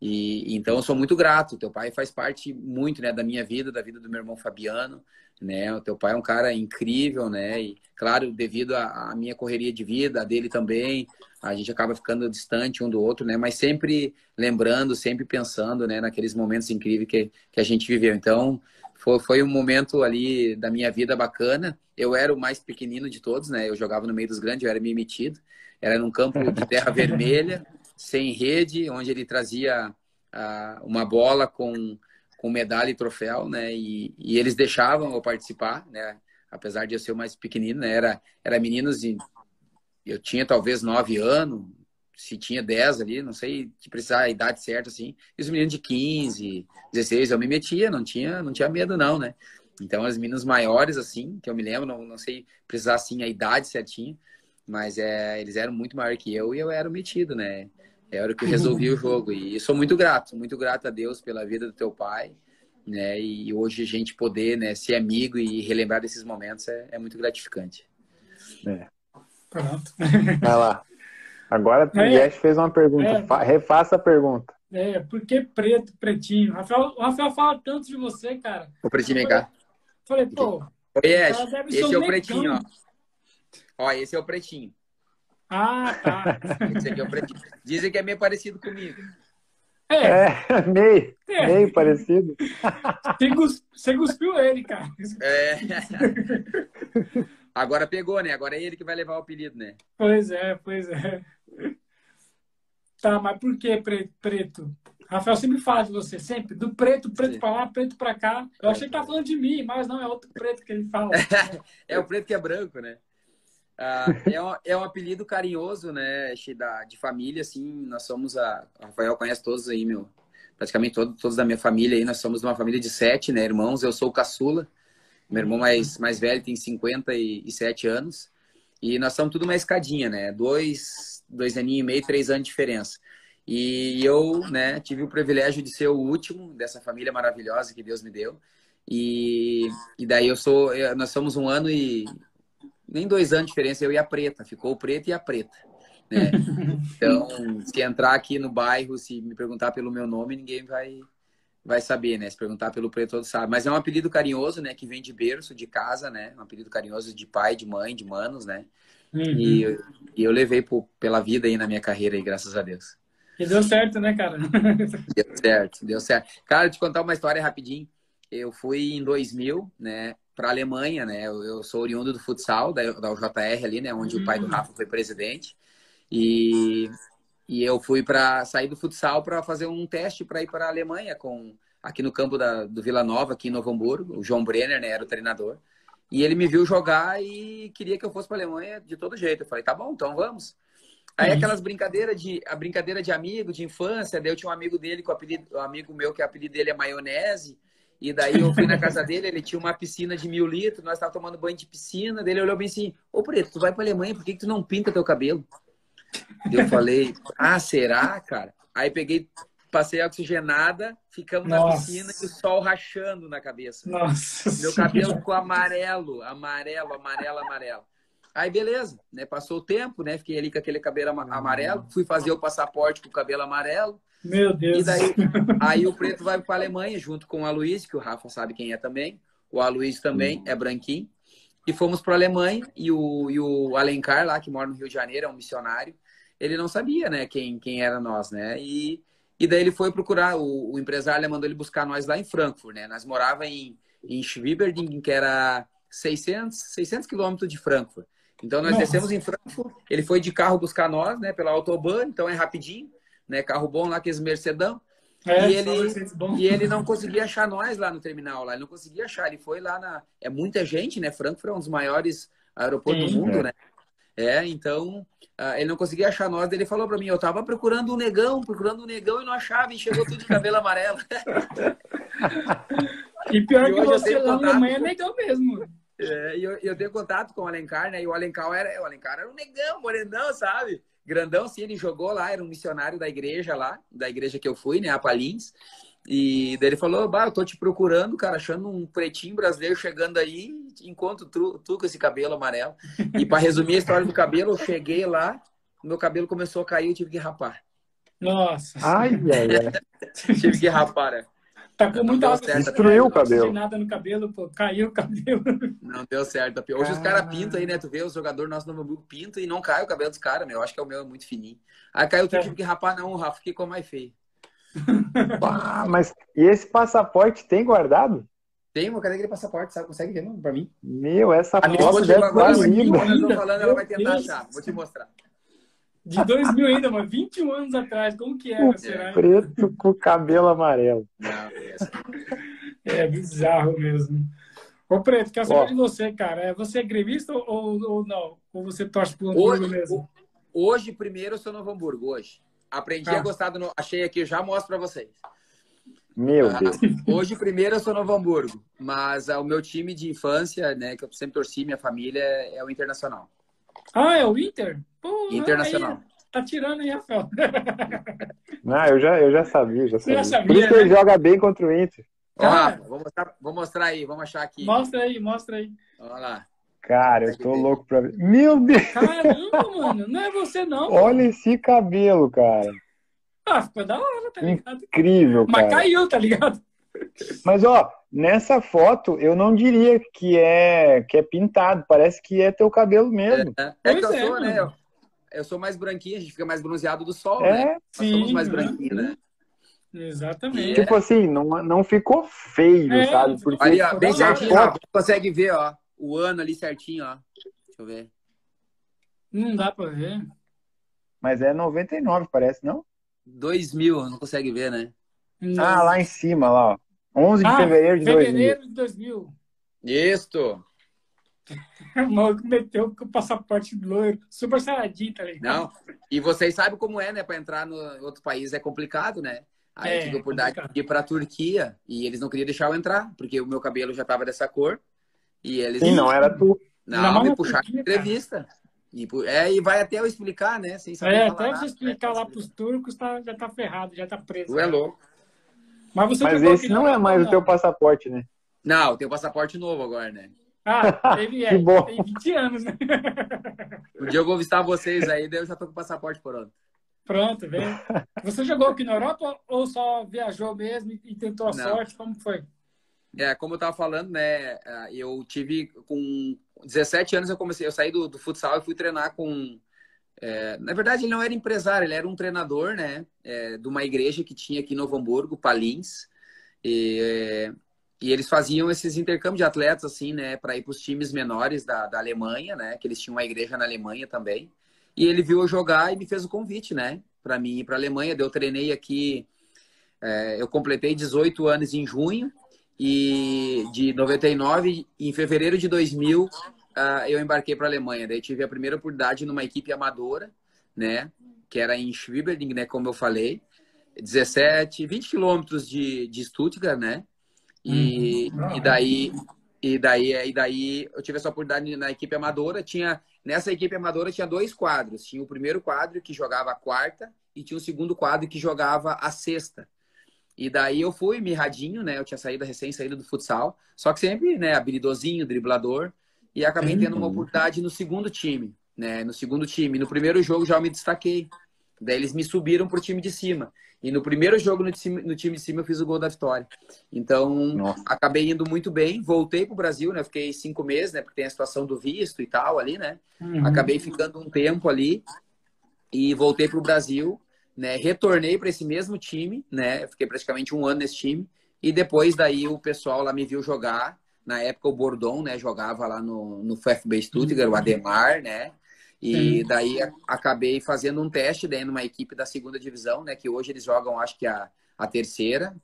E então eu sou muito grato. Teu pai faz parte muito, né, da minha vida, da vida do meu irmão Fabiano, né? O teu pai é um cara incrível, né? E claro, devido à minha correria de vida, a dele também, a gente acaba ficando distante um do outro, né? Mas sempre lembrando, sempre pensando, né, naqueles momentos incríveis que, que a gente viveu. Então, foi, foi um momento ali da minha vida bacana. Eu era o mais pequenino de todos, né? Eu jogava no meio dos grandes, eu era meio metido. Era num campo de terra <laughs> vermelha, sem rede, onde ele trazia ah, uma bola com, com medalha e troféu, né? E, e eles deixavam eu participar, né? Apesar de eu ser mais pequenino, né? Era, era meninos de... Eu tinha talvez nove anos, se tinha 10 ali, não sei que precisar a idade certa, assim. E os meninos de 15, 16, eu me metia, não tinha, não tinha medo, não, né? Então, as meninas maiores, assim, que eu me lembro, não, não sei precisar, assim, a idade certinha, mas é, eles eram muito maiores que eu e eu era metido, né? Eu era o que resolvia o jogo. E sou muito grato, muito grato a Deus pela vida do teu pai, né? E hoje a gente poder né, ser amigo e relembrar desses momentos é, é muito gratificante. Pronto. Vai lá. Agora o É. Yesh fez uma pergunta. É. Fa- Refaça a pergunta. É, por que preto, pretinho? O Rafael, o Rafael fala tanto de você, cara. O pretinho, vem cá. Falei, pô, Oi, ser esse é o pretinho, ó. Ó, esse é o pretinho. Ah, tá. Esse aqui é. Dizem que é meio parecido comigo. É, É, <laughs> meio, É. meio parecido. você, gus- você cuspiu ele, cara. É. Agora pegou, né? Agora é ele que vai levar o apelido, né? Pois é, pois é. Tá, mas por que pre- preto? Rafael sempre fala de você, sempre. Do preto, preto para lá, preto para cá. Eu achei que tá falando de mim, mas não, é outro preto que ele fala. <laughs> é o preto que é branco, né? Ah, é, um, é um apelido carinhoso, né, da, de família, assim, nós somos a... Rafael conhece todos aí, meu, praticamente todos, todos da minha família aí, nós somos uma família de sete, né, irmãos, eu sou o caçula, meu irmão mais, mais velho tem 57 anos, e nós somos tudo uma escadinha, né, dois, dois aninhos e meio, três anos de diferença. E eu, né, tive o privilégio de ser o último dessa família maravilhosa que Deus me deu. E, e daí eu sou, nós somos um ano e nem dois anos de diferença, eu e a preta, ficou o preto e a preta. Né? <laughs> Então, se entrar aqui no bairro, se me perguntar pelo meu nome, ninguém vai vai saber, né? Se perguntar pelo preto, todo sabe. Mas é um apelido carinhoso, né? Que vem de berço, de casa, né? Um apelido carinhoso de pai, de mãe, de manos, né? Uhum. E, e, eu levei por, pela vida aí na minha carreira aí, graças a Deus. E deu certo, né, cara? <laughs> deu certo, deu certo. Cara, te contar uma história rapidinho. Eu fui em 2000, né? Para a Alemanha, né? Eu, eu, sou oriundo do futsal, da, da UJR ali, né? Onde uhum. o pai do hum. Rafa foi presidente. E, e eu fui para sair do futsal para fazer um teste para ir para a Alemanha com aqui no campo da, do Vila Nova, aqui em Novo Hamburgo. O João Brenner, né? Era o treinador. E ele me viu jogar e queria que eu fosse para a Alemanha de todo jeito. Eu falei, tá bom, então vamos. Aí uhum. aquelas brincadeiras de a brincadeira de amigo, de infância, daí eu tinha um amigo dele com o apelido, um amigo meu que o apelido dele é maionese. E daí eu fui na casa dele, ele tinha uma piscina de mil litros, nós estávamos tomando banho de piscina, dele olhou bem assim, ô Preto, tu vai pra Alemanha, por que, que tu não pinta teu cabelo? Eu falei, ah, será, cara? Aí peguei, passei oxigenada, ficamos Nossa. na piscina e o sol rachando na cabeça. Nossa Meu cabelo ficou amarelo, amarelo, amarelo, amarelo. Aí beleza, né? Passou o tempo, né? Fiquei ali com aquele cabelo amarelo, fui fazer o passaporte com o cabelo amarelo. Meu Deus. E daí, aí o preto vai para a Alemanha junto com o Aloysio, que o Rafa sabe quem é também. O Aloysio também é branquinho. E fomos para a Alemanha e o, e o Alencar lá, que mora no Rio de Janeiro, é um missionário. Ele não sabia, né, quem, quem era nós, né? E, e daí ele foi procurar, o, o empresário mandou ele buscar nós lá em Frankfurt, né? Nós morava em, em Schwieberdingen, que era 600, 600 quilômetros de Frankfurt. Então nós Nossa. descemos em Frankfurt, ele foi de carro buscar nós, né, pela autobahn, então é rapidinho né? Carro bom lá, aqueles Mercedão. É, e, ele, e ele não conseguia achar nós lá no terminal, lá. ele não conseguia achar. Ele foi lá na. É muita gente, né? Frankfurt é um dos maiores aeroportos Sim, do mundo, é. né? É, então uh, ele não conseguia achar nós. Ele falou para mim: eu tava procurando um negão, procurando um negão e não achava, e chegou tudo de cabelo amarelo. <laughs> e pior e que você lá na Alemanha é negão mesmo. É, e eu, eu tenho contato com o Alencar, né? E o Alencar era, o Alencar era um negão, morenão, sabe? Grandão, sim, ele jogou lá, era um missionário da igreja lá, da igreja que eu fui, né, a Palins. E daí ele falou, bah, eu tô te procurando, cara, achando um pretinho brasileiro chegando aí, encontro tu, tu com esse cabelo amarelo. E para resumir a história do cabelo, eu cheguei lá, meu cabelo começou a cair, eu tive que rapar. Nossa. Ai, ai. <laughs> tive que rapar, né? Tá com muita certo, Destruiu o cabelo. nada no cabelo, pô. Caiu o cabelo. Não deu certo. Hoje os caras pintam aí, né? Tu vê os jogadores nosso no Hamburgo pintam e não cai o cabelo dos caras, meu. Eu acho que é o meu é muito fininho. Aí caiu, tu é. tive que rapar, não, o Rafa ficou mais feio. <laughs> Ah, mas e esse passaporte tem guardado? Tem, cadê aquele passaporte, sabe? Consegue ver, não, pra mim? Meu, essa foto deve estar linda. Nós estamos falando, ela vai tentar achar. Vou te mostrar. De 2000 ainda, mas 21 anos atrás, como que era, o será? Preto com cabelo amarelo. é bizarro mesmo. Ô, Preto, quero saber Ó, de você, cara. É você é gremista ou, ou não? Ou você torce pro Hamburgo hoje, mesmo? Hoje, primeiro, eu sou Novo Hamburgo, hoje. Aprendi ah. a gostar do... Achei aqui, já mostro para vocês. Meu ah, Deus. Hoje, primeiro, eu sou Novo Hamburgo. Mas ah, o meu time de infância, né, que eu sempre torci, minha família, é o Internacional. Ah, é o Inter? Pô, Internacional. Aí, tá tirando aí, Rafael. Não, <laughs> eu já, eu já sabia, já sabia. Já sabia Por isso que ele né? joga bem contra o Inter. Ó, vou mostrar, vou mostrar aí, vamos achar aqui. Mostra aí, mostra aí. Olha lá. Cara, eu tô louco pra ver. Meu Deus! Caramba, mano, não é você não. <laughs> Olha esse cabelo, cara. Ah, ficou da hora, tá ligado? Incrível, cara. Mas caiu, tá ligado? Mas, ó, nessa foto, eu não diria que é que é pintado. Parece que é teu cabelo mesmo. É, é que eu é, sou, né? Eu, eu, sou mais branquinho, a gente fica mais bronzeado do sol, é, né? Sim, somos mais branquinhos, né? Exatamente. Tipo assim, não, não ficou feio, é, sabe? Porque ali, ó, bem certinho, foto... consegue ver, ó, o ano ali certinho, ó. Deixa eu ver. Não dá pra ver. Mas é 99, parece, não? 2000, não consegue ver, né? Não. Ah, lá em cima, lá, ó. 11 de ah, fevereiro de fevereiro 2000. de 2000. Isso. <laughs> O maluco meteu com o passaporte loiro, super saradinho, tá ligado? Não, e vocês sabem como é, né? Para entrar no outro país é complicado, né? Aí é, eu tive a oportunidade de ir para a Turquia e eles não queriam deixar eu entrar, porque o meu cabelo já tava dessa cor. E eles. Sim, não era tu. Não, não me puxaram de entrevista. E, é, e vai até eu explicar, né? Sem saber é, até você explicar lá para os turcos, tá, já tá ferrado, já tá preso. Tu é louco. Mas, você Mas esse não é mais não. o teu passaporte, né? Não, tem um passaporte novo agora, né? Ah, teve, é, <laughs> bom. tem 20 anos, né? <laughs> Um dia eu vou visitar vocês aí, daí eu já tô com o passaporte pronto. Pronto, vem. Você jogou aqui na Europa ou só viajou mesmo e tentou a não. sorte? Como foi? É, como eu tava falando, né? É, eu tive com 17 anos eu comecei, eu saí do, do futsal e fui treinar com. É, na verdade, ele não era empresário, ele era um treinador, né? É, de uma igreja que tinha aqui em Novo Hamburgo, Palins. E, é, e eles faziam esses intercâmbios de atletas, assim, né? Para ir para os times menores da, da Alemanha, né? Que eles tinham uma igreja na Alemanha também. E ele viu eu jogar e me fez o convite, né? Para mim ir para a Alemanha. Eu treinei aqui. É, eu completei 18 anos em junho e de 99, em fevereiro de 2000, uh, eu embarquei para a Alemanha. Daí tive a primeira oportunidade numa equipe amadora, né? Que era em Schwieberding, né? Como eu falei. 17, 20 quilômetros de, de Stuttgart, né? E, uhum. e daí e daí e daí eu tive essa oportunidade na equipe amadora tinha nessa equipe amadora tinha dois quadros tinha o primeiro quadro que jogava a quarta e tinha o segundo quadro que jogava a sexta e daí eu fui mirradinho, né? Eu tinha saído recém saído do futsal, só que sempre, né, habilidosinho, driblador, e acabei tendo uma oportunidade no segundo time, né? No segundo time, no primeiro jogo já me destaquei. Daí eles me subiram pro time de cima. E no primeiro jogo no time, no time de cima eu fiz o gol da vitória. Então, Nossa. acabei indo muito bem. Voltei pro Brasil, né? Fiquei cinco meses, né? Porque tem a situação do visto e tal ali, né? Uhum. Acabei ficando um tempo ali. E voltei pro Brasil né? Retornei para esse mesmo time, né? Fiquei praticamente um ano nesse time. E depois daí o pessoal lá me viu jogar. Na época o Bordon, né? Jogava lá no, no FFB Stuttgart, o uhum. Ademar, né? E Sim. daí acabei fazendo um teste daí numa equipe da segunda divisão, né? Que hoje eles jogam, acho que a, a terceira,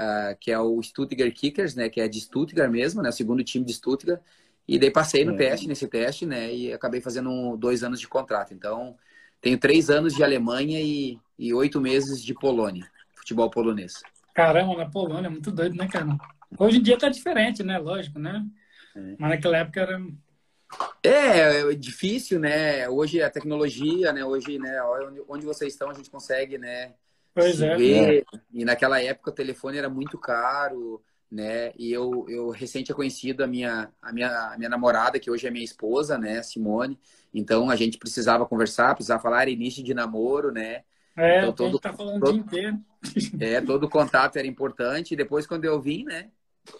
uh, que é o Stuttgart Kickers, né? Que é de Stuttgart mesmo, né? O segundo time de Stuttgart. E daí passei no teste, nesse teste, né? E acabei fazendo um, dois anos de contrato. Então, tenho três anos de Alemanha e, e oito meses de Polônia, futebol polonês. Caramba, na Polônia, muito doido, né, cara? Hoje em dia tá diferente, né? Lógico, né? É. Mas naquela época era. É, é difícil, né? Hoje a tecnologia, né? Hoje, né? Onde, onde vocês estão, a gente consegue, né? Pois é. Ver. E naquela época o telefone era muito caro, né? E eu, eu recente tinha conhecido a minha, a minha, a minha namorada, que hoje é minha esposa, né? Simone. Então a gente precisava conversar, precisava falar, era início de namoro, né? É, então, todo, tá falando todo, o dia inteiro. <laughs> É, todo contato era importante. E depois, quando eu vim, né?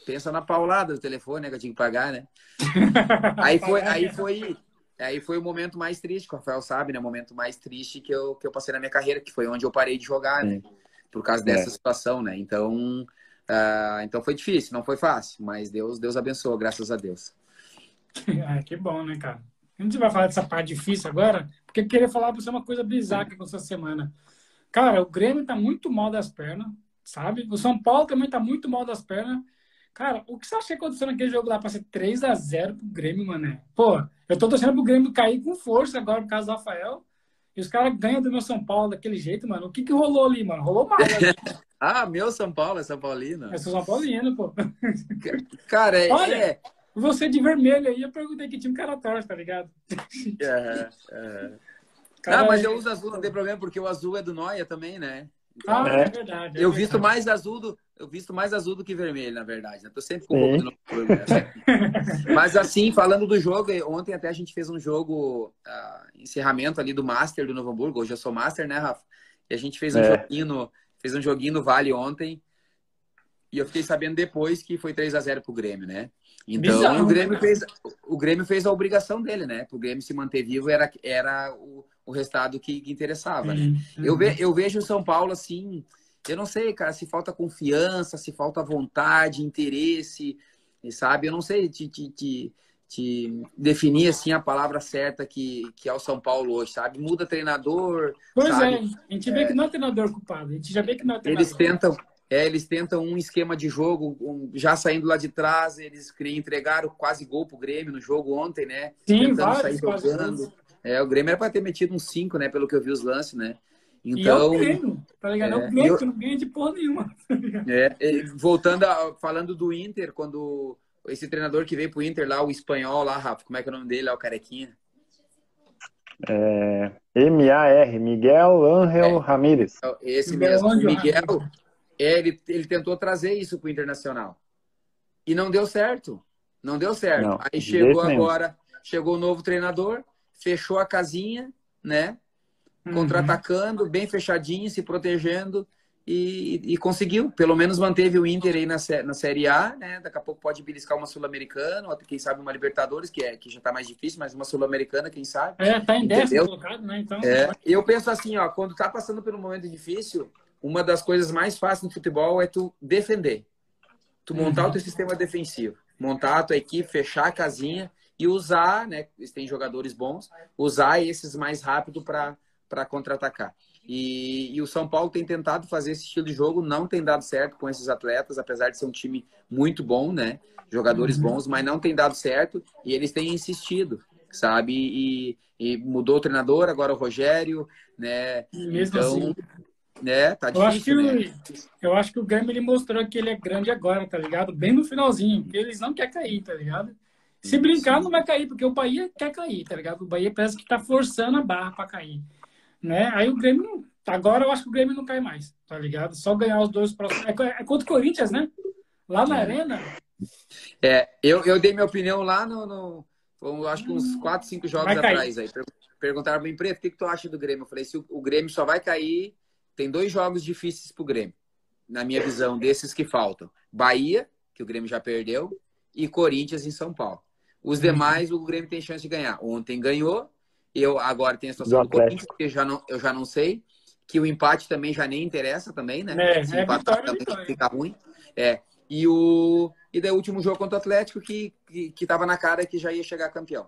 Pensa na paulada do telefone, né? Que eu tinha que pagar, né? <laughs> aí foi, aí foi, aí foi o momento mais triste, que o Rafael sabe, né? O momento mais triste que eu, que eu passei na minha carreira, que foi onde eu parei de jogar, né? Por causa dessa é. situação, né? Então, uh, então foi difícil, não foi fácil, mas Deus, Deus abençoou, graças a Deus. Ah, que bom, né, cara? A gente vai falar dessa parte difícil agora, porque eu queria falar para você uma coisa bizarra que aconteceu essa semana. Cara, o Grêmio tá muito mal das pernas, sabe? O São Paulo também tá muito mal das pernas. Cara, o que você acha que aconteceu naquele jogo lá pra ser 3 a 0 pro Grêmio, mané? Pô, eu tô torcendo pro Grêmio cair com força agora por causa do Rafael. E os caras ganham do meu São Paulo daquele jeito, mano. O que que rolou ali, mano? Rolou mal. Né? <laughs> ah, meu São Paulo é São Paulino. É São Paulino, pô. Cara, é, Olha, é, você de vermelho aí, eu perguntei que time o cara torce, tá ligado? É, é. Cara, não, mas eu uso azul, não tem problema, porque o azul é do Noia também, né? Então, ah, é, é verdade. É eu visto mais azul do, eu visto mais azul do que vermelho, na verdade. Né? Tô sempre com roupa do né? <laughs> Mas assim, falando do jogo, ontem até a gente fez um jogo, uh, encerramento ali do Master do Novo Hamburgo. Hoje eu sou Master, né, Rafa? E a gente fez um é. joguinho no, fez um joguinho no Vale ontem. E eu fiquei sabendo depois que foi 3 a 0 pro Grêmio, né? Então Bizarro, o Grêmio né? fez o Grêmio fez a obrigação dele, né? Para o Grêmio se manter vivo era, era o, o resultado que, que interessava, né? Uhum. Eu, ve, eu vejo o São Paulo assim, eu não sei, cara, se falta confiança, se falta vontade, interesse, sabe? Eu não sei te, te, te, te definir assim a palavra certa que, que é o São Paulo hoje, sabe? Muda treinador. Pois sabe? é, a gente vê é... que não é treinador culpado, a gente já vê que não é treinador. Eles tentam, é, eles tentam um esquema de jogo, um, já saindo lá de trás, eles entregaram quase gol pro Grêmio no jogo ontem, né? Sim, Tentando sair jogando. É, o Grêmio era para ter metido uns 5, né? Pelo que eu vi os lances, né? Então, e é o Grêmio, tá ligado? É, é o Grêmio eu, que não ganha de porra nenhuma. <laughs> Tá é, voltando, a, falando do Inter, quando esse treinador que veio pro Inter lá, o espanhol lá, Rafa, como é que é o nome dele lá, o carequinha? É, M-A-R, Miguel Ángel é, Ramírez. Então, esse Miguel mesmo, o Miguel, é, ele, ele tentou trazer isso pro Internacional. E não deu certo. Não deu certo. Não, Aí chegou agora, mesmo. chegou o novo treinador, fechou a casinha, né? Uhum. Contra-atacando, bem fechadinho, se protegendo e, e, conseguiu. Pelo menos manteve o Inter aí na, na Série A, né? Daqui a pouco pode beliscar uma Sul-Americana, ou quem sabe uma Libertadores, que, é, que já tá mais difícil, mas uma Sul-Americana, quem sabe. É, tá em décimo colocado, né? Então. É, eu penso assim, ó, quando tá passando por um momento difícil, uma das coisas mais fáceis no futebol é tu defender. Tu montar uhum. o teu sistema defensivo. Montar a tua equipe, fechar a casinha e usar, né? Eles têm jogadores bons, usar esses mais rápido para contra-atacar. E, e, o São Paulo tem tentado fazer esse estilo de jogo, não tem dado certo com esses atletas, apesar de ser um time muito bom, né? Jogadores uhum. bons, mas não tem dado certo e eles têm insistido, sabe? E, e mudou o treinador, agora o Rogério, né? Mesmo então, assim. Né? Tá eu acho que né? eu acho que o Grêmio ele mostrou que ele é grande agora, tá ligado? Bem no finalzinho, porque eles não querem cair, tá ligado? Se brincar, não vai cair, porque o Bahia quer cair, tá ligado? O Bahia parece que tá forçando a barra para cair né? Aí o Grêmio, agora eu acho que o Grêmio não cai mais, tá ligado? Só ganhar os dois próximos. É, é contra o Corinthians, né? Lá na Arena. É, eu, eu dei minha opinião lá no. no acho que uns 4, 5 jogos atrás aí. Perguntaram para mim, Preto, o que, que tu acha do Grêmio? Eu falei, se o, o Grêmio só vai cair, tem dois jogos difíceis pro Grêmio, na minha visão, desses que faltam. Bahia, que o Grêmio já perdeu, e Corinthians em São Paulo. Os uhum. demais, o Grêmio tem chance de ganhar. Ontem ganhou, eu agora tenho a situação do, do Corinthians, que eu já, não, eu já não sei. Que o empate também já nem interessa também, né? É, Se é empatar vitória, também fica ruim. É. E, o, e daí o último jogo contra o Atlético que, que, que tava na cara que já ia chegar campeão.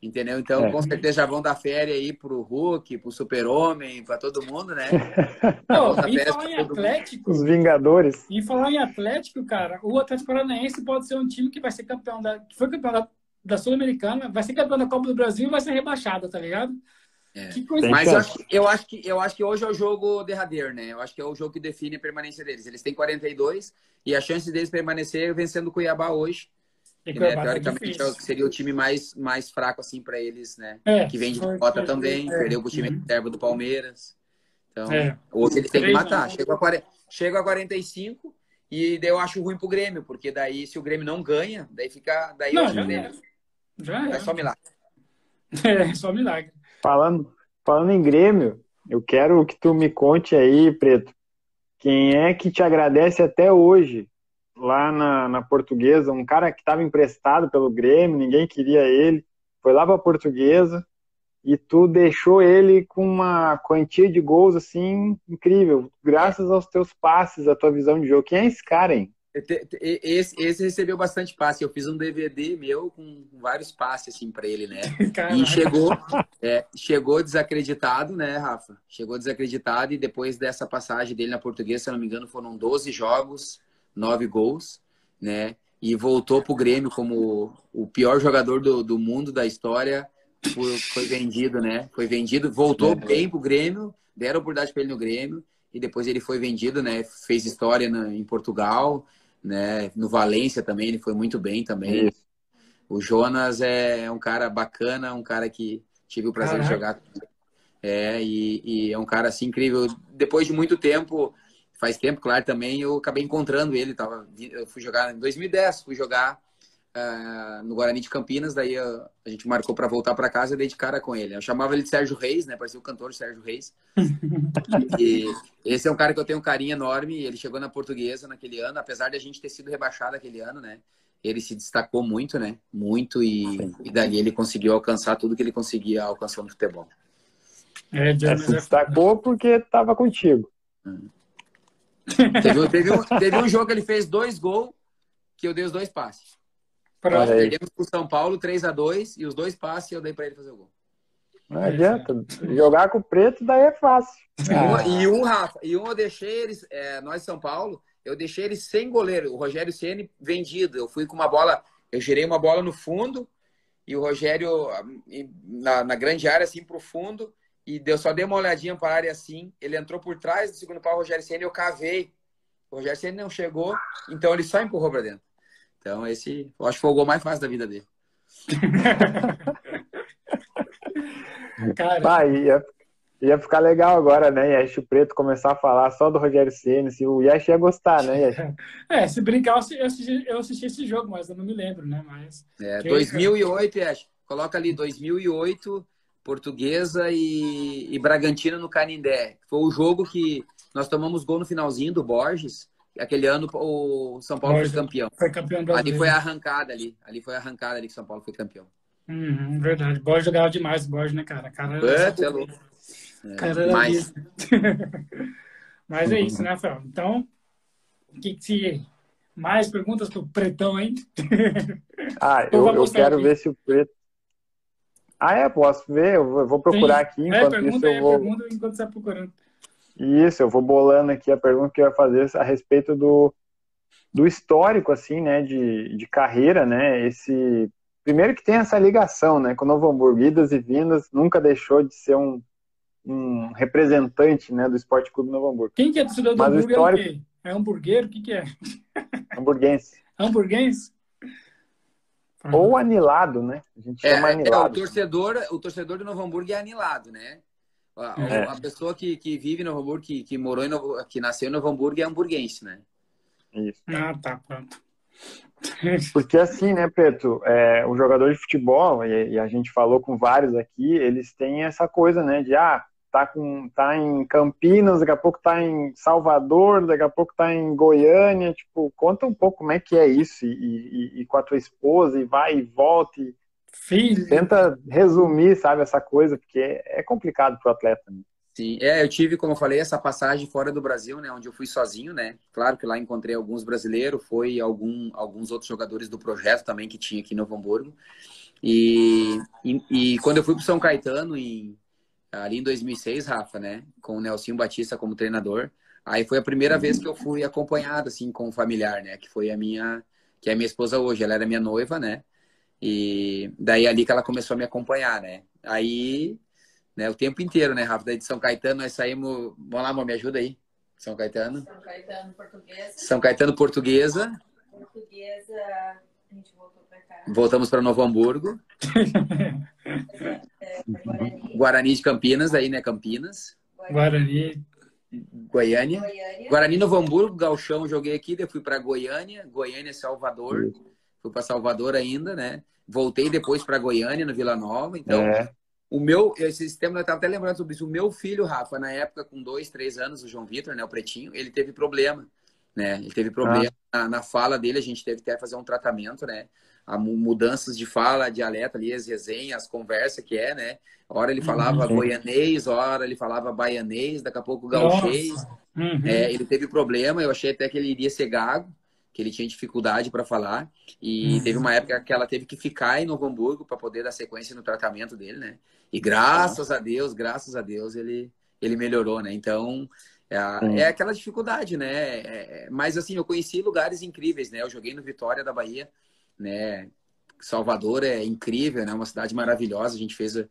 Entendeu? Então, é. com certeza já vão dar férias aí pro Hulk, pro Super-Homem, para todo mundo, né? <laughs> Não, e falar em Atlético... Os Vingadores. E falar em Atlético, cara, o Atlético Paranaense pode ser um time que vai ser campeão da... que foi campeão da da Sul-Americana, vai ser campeão da Copa do Brasil e vai ser rebaixada, tá ligado? É. Que coisa Mas eu acho, eu acho, que, eu acho que hoje é o jogo derradeiro, né? Eu acho que é o jogo que define a permanência deles. Eles têm 42 e a chance deles permanecer vencendo o Cuiabá hoje. Que, né, teoricamente é seria o time mais, mais fraco assim para eles, né? É, que vem de derrota também, é. perdeu o time uhum. reserva do Palmeiras. Então, é. hoje eles têm que matar. Chega a, 40, chega a 45 e daí eu acho ruim pro Grêmio, porque daí se o Grêmio não ganha, daí fica. Daí não, eu acho já é. É só milagre. <laughs> É, só milagre. Falando, falando em Grêmio, eu quero que tu me conte aí, Preto, quem é que te agradece até hoje lá na, na Portuguesa? Um cara que estava emprestado pelo Grêmio, ninguém queria ele, foi lá para a Portuguesa e tu deixou ele com uma quantia de gols assim incrível, graças aos teus passes, à tua visão de jogo. Quem é esse cara, hein? Esse, esse recebeu bastante passe. Eu fiz um DVD meu com vários passes assim para ele, né? <laughs> Caraca. E chegou, é, chegou desacreditado, né, Rafa? Chegou desacreditado e depois dessa passagem dele na Portuguesa, se eu não me engano, foram 12 jogos, 9 gols, né? E voltou pro Grêmio como o pior jogador do, do mundo da história. Foi, foi vendido, né? Foi vendido, voltou é. bem pro Grêmio, deram oportunidade para ele no Grêmio e depois ele foi vendido, né? Fez história na, em Portugal, né? No Valência também, ele foi muito bem também. Isso. O Jonas é um cara bacana, um cara que tive o prazer Caraca. de jogar. É, e, e, é um cara assim incrível. Depois de muito tempo, faz tempo, claro, também, eu acabei encontrando ele. Tava, eu fui jogar em 2010, fui jogar uh, no Guarani de Campinas, daí a, a gente marcou para voltar para casa e dei de cara com ele. Eu chamava ele de Sérgio Reis, né? Parecia o cantor Sérgio Reis. <laughs> e esse é um cara que eu tenho um carinho enorme. Ele chegou na portuguesa naquele ano, apesar de a gente ter sido rebaixado aquele ano, né? Ele se destacou muito, né? Muito, e, e dali ele conseguiu alcançar tudo que ele conseguia alcançar no futebol. É, é se destacou porque estava contigo. Teve, teve, um, teve um jogo que ele fez dois gols que eu dei os dois passes. Nós perdemos pro São Paulo 3x2 e os dois passes eu dei para ele fazer o gol. Não adianta. Jogar com o preto daí é fácil. Ah. E um, Rafa, e um eu deixei eles, é, nós São Paulo, eu deixei eles sem goleiro. O Rogério Ceni vendido. Eu fui com uma bola, eu girei uma bola no fundo e o Rogério na, na grande área, assim, pro fundo. E deu, só dei uma olhadinha para a área assim. Ele entrou por trás do segundo pau, o Rogério Ceni eu cavei. O Rogério Ceni não chegou, então ele só empurrou para dentro. Então, esse, eu acho que foi o gol mais fácil da vida dele. <laughs> Cara. Ah, ia, ia ficar legal agora, né? Yash Preto começar a falar só do Rogério Ceni. Se o Yash ia gostar, né, Yash? <laughs> É, se brincar, eu assisti, eu assisti esse jogo, mas eu não me lembro, né? Mas, é, 2008, Yash. Coloca ali 2008, Portuguesa e, e Bragantino no Canindé. Foi o jogo que nós tomamos gol no finalzinho do Borges. Aquele ano o São Paulo Borges foi campeão. Foi campeão brasileiro. Ali foi a arrancada ali. Ali foi a arrancada ali que São Paulo foi campeão. Uhum, verdade. Borges jogava demais, Borges, né, cara? cara é, é louco. <laughs> É, cara era mais. <laughs> Mas é isso, né, Rafael? Então, que, se mais perguntas pro Pretão, hein? <laughs> Ah, eu, eu quero aqui. ver se o Preto. Ah, é? Posso ver? Eu vou procurar Sim. aqui. É, enquanto é, pergunta, isso, eu vou... pergunta enquanto você está procurando. Isso, eu vou bolando aqui a pergunta que eu ia fazer a respeito do, do histórico, assim, né, de, de carreira, né, esse... Primeiro que tem essa ligação, né, com o Novo Hamburgo, idas e vindas, nunca deixou de ser um, um representante, né, do Esporte Clube Novo Hamburgo. Quem que é torcedor do Hamburgo histórico... é o quê? É hamburguero? O que que é? Hamburguense. Hamburguense? Ou anilado, né? A gente é, chama anilado. É, o torcedor, o torcedor do Novo Hamburgo é anilado, né? A, é. a pessoa que, que vive em Novo Hamburgo, que, que morou em Novo, que nasceu em Novo Hamburgo é hamburguense, né? Isso. Ah, tá, pronto. <laughs> Porque assim, né, Preto, é, o jogador de futebol, e, e, a gente falou com vários aqui, eles têm essa coisa, né, de, ah, tá, com, tá em Campinas, daqui a pouco tá em Salvador, daqui a pouco tá em Goiânia, tipo, conta um pouco como é que é isso, e, e, e com a tua esposa, e vai e volta, e Filho. Tenta resumir, sabe, essa coisa, porque é complicado para o atleta. Né? Sim, é, eu tive, como eu falei, essa passagem fora do Brasil, né, onde eu fui sozinho, né? Claro que lá encontrei alguns brasileiros, foi algum, alguns outros jogadores do projeto também que tinha aqui em Novo Hamburgo. E, e, e quando eu fui para São Caetano, em, ali em 2006, Rafa, né, com o Nelson Batista como treinador, aí foi a primeira vez que eu fui acompanhado, assim, com um familiar, né, que foi a minha, que é a minha esposa hoje, ela era minha noiva, né, e daí ali que ela começou a me acompanhar, né? Aí, né, o tempo inteiro, né, Rafa? Daí de São Caetano nós saímos. Vamos lá, amor, me ajuda aí. São Caetano. São Caetano, portuguesa. São Caetano, portuguesa. Portuguesa, a gente voltou pra cá. Voltamos para Novo Hamburgo. <laughs> Guarani. De Campinas, aí, né? Campinas. Guarani. Goiânia. Goiânia. Guarani, Novo Hamburgo, Galchão, joguei aqui, daí fui para Goiânia, Goiânia, Salvador. Fui para Salvador ainda, né? Voltei depois para Goiânia, no Vila Nova. Então, é. o meu, esse sistema, eu estava até lembrando sobre isso. O meu filho, Rafa, na época, com dois, três anos, o João Vitor, né? O Pretinho, ele teve problema, né? Ele teve problema ah. na, na, fala dele, a gente teve que fazer um tratamento, né? A mudanças de fala, dialeto ali, as resenhas, as conversas que é, né? Hora ele falava uhum. goianês, hora ele falava baianês, daqui a pouco gauchês. Uhum. É, ele teve problema, eu achei até que ele iria ser gago que ele tinha dificuldade para falar. E uhum. teve uma época que ela teve que ficar em Novo Hamburgo para poder dar sequência no tratamento dele, né? E graças a Deus, graças a Deus, ele, ele melhorou, né? Então, é, é aquela dificuldade, né? É, é, mas, assim, eu conheci lugares incríveis, né? Eu joguei no Vitória da Bahia, né? Salvador é incrível, né? Uma cidade maravilhosa. A gente fez uh,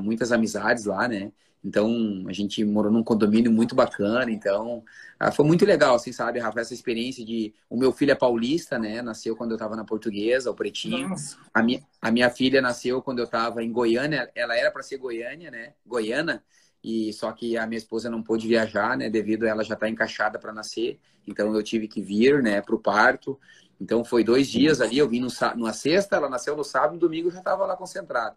muitas amizades lá, né? Então, a gente morou num condomínio muito bacana. Então, ah, foi muito legal, assim, sabe, Rafa, essa experiência de... O meu filho é paulista, né? Nasceu quando eu estava na Portuguesa, o Pretinho. A minha, a minha filha nasceu quando eu estava em Goiânia. Ela era para ser Goiânia, né? Goiana. E só que a minha esposa não pôde viajar, né? Devido a ela já estar tá encaixada para nascer. Então, eu tive que vir, né? Para o parto. Então, foi dois dias ali. Eu vim no, numa sexta, ela nasceu no sábado, no domingo eu já estava lá concentrado.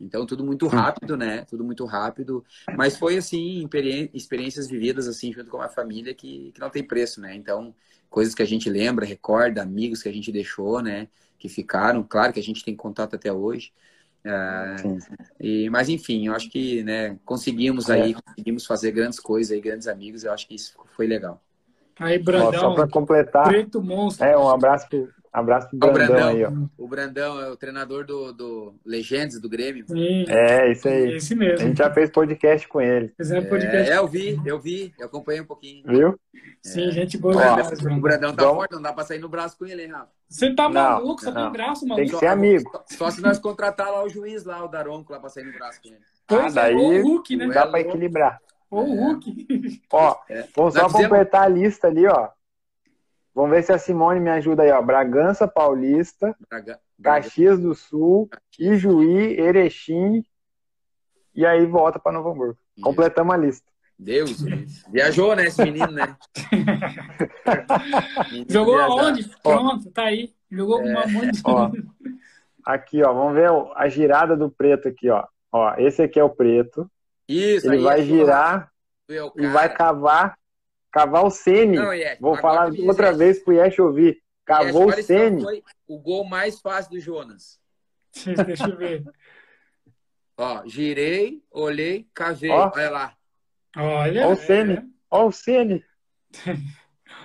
Então, tudo muito rápido, né? Tudo muito rápido. Mas foi, assim, experiências vividas, assim, junto com a família que, que não tem preço, né? Então, coisas que a gente lembra, recorda, amigos que a gente deixou, né? Que ficaram. Claro que a gente tem contato até hoje. Uh, e, mas, enfim, eu acho que, né? Conseguimos aí, é. conseguimos fazer grandes coisas aí, grandes amigos. Eu acho que isso foi legal. Aí, Brandão, só para completar, preto monstro. É, um abraço pro, Abraço pro Ó, o Brandão, Brandão. aí, ó. O Brandão é o treinador do, do Legends, do Grêmio. Sim, É, isso aí. esse A mesmo. gente já fez podcast com ele, Fizemos podcast. É, eu vi, eu vi, eu acompanhei um pouquinho. viu? Sim, gente boa O Ó, demais, o Brandão tá Vamos- forte, não dá pra sair no braço com ele, hein, Rafa? Você tá Não, maluco? Só não. tem braço, Tem maluco. que ser amigo. Só, só se nós contratar lá o juiz lá, o Daronco, lá pra sair no braço com ele. Pois Ah, é, daí- ou o Hulk, né? Dá pra equilibrar. Ou o Hulk. Ó, <laughs> É. vamos só fizemos- completar a lista ali, ó. Vamos ver se a Simone me ajuda aí, ó. Bragança Paulista, Braga, Caxias do Sul, Ijuí, Erechim e aí volta para Novo Hamburgo. Completamos a lista. Deus, Deus. viajou, né, esse menino, né? <laughs> Menino Jogou viajado. aonde? Pronto, tá aí. Jogou com uma monte de... Ó, <laughs> aqui, ó, vamos ver a girada do preto aqui, ó. Ó, esse aqui é o preto. Isso, Ele aí vai é, girar o e vai cavar, cavar o Sene. Não, Vou falar outra Yesh. vez pro Yesh ouvir. Yesh, Cavou o olha se Sene. foi o gol mais fácil do Jonas. Deixa eu ver. Ó, girei, olhei, cavei. Ó. Olha lá. Olha. Ó o Ceni. é. Ó o Sene. <laughs>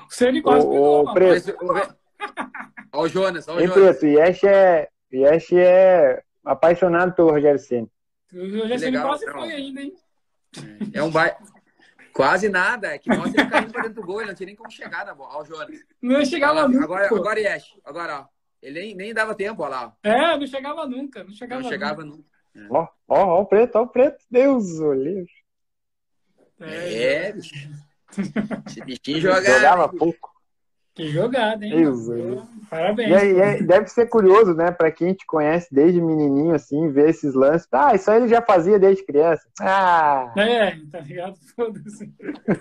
O Ceni quase Ô, pegou. Mas, ó o Jonas, ó o Jonas. Preto? Yesh é, Yesh é apaixonado pelo Rogério Ceni. O Ceni legal, quase não. foi ainda, hein? É um bairro. Quase nada. É que mostra ele caindo pra dentro do gol. Ele não tinha nem como chegar na bola. Ó o Jonas. Não chegava lá, nunca. agora, pô. agora Yesh. Agora, ó. Ele nem, nem dava tempo, ó lá. ó. É, não chegava nunca. Não chegava Não chegava nunca. Ó, ó, ó o preto, ó o preto. Deus, o livre. nunca. É, bicho. Esse bichinho jogava. Jogava pouco. Que jogada, hein? Mano? Parabéns. E aí, é- deve ser curioso, né, pra quem te conhece desde menininho, assim, ver esses lances. Ah, isso aí ele já fazia desde criança. Ah, É, tá ligado? <laughs> Foda-se.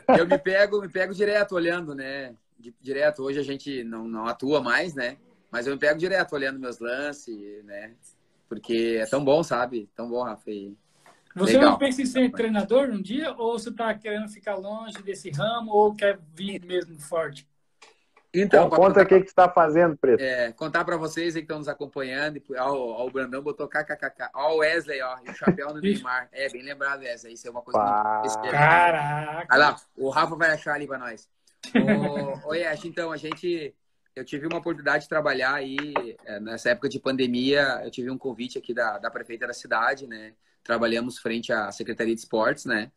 Eu me pego, me pego direto olhando, né? Di- Direto. Hoje a gente não, não atua mais, né? Mas eu me pego direto olhando meus lances, né? Porque é tão bom, sabe? Tão bom, Rafa. E Você Legal. não pensa em ser treinador um dia? Ou você tá querendo ficar longe desse ramo? Ou quer vir mesmo forte? Então, Então, conta o que, que você tá fazendo, Preto. É, contar para vocês aí que estão nos acompanhando. Ó, ó, o Brandão botou kkkk. Ó, o Wesley, ó. E o chapéu no <laughs> Neymar. É, bem lembrado, Wesley. Isso é uma coisa Pá. muito especial. Caraca! Olha lá, o Rafa vai achar ali para nós. Ô, ô Yesh, então, a gente. Eu tive uma oportunidade de trabalhar aí, é, nessa época de pandemia, eu tive um convite aqui da, da prefeita da cidade, né? Trabalhamos frente à Secretaria de Esportes, né?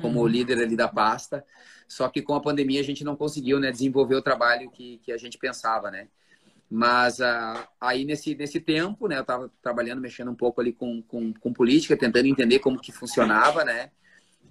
Como Uhum. líder ali da pasta. Só que com a pandemia a gente não conseguiu né, desenvolver o trabalho que, que a gente pensava, né? Mas ah, aí nesse, nesse tempo, né? Eu estava trabalhando, mexendo um pouco ali com, com, com política, tentando entender como que funcionava, né?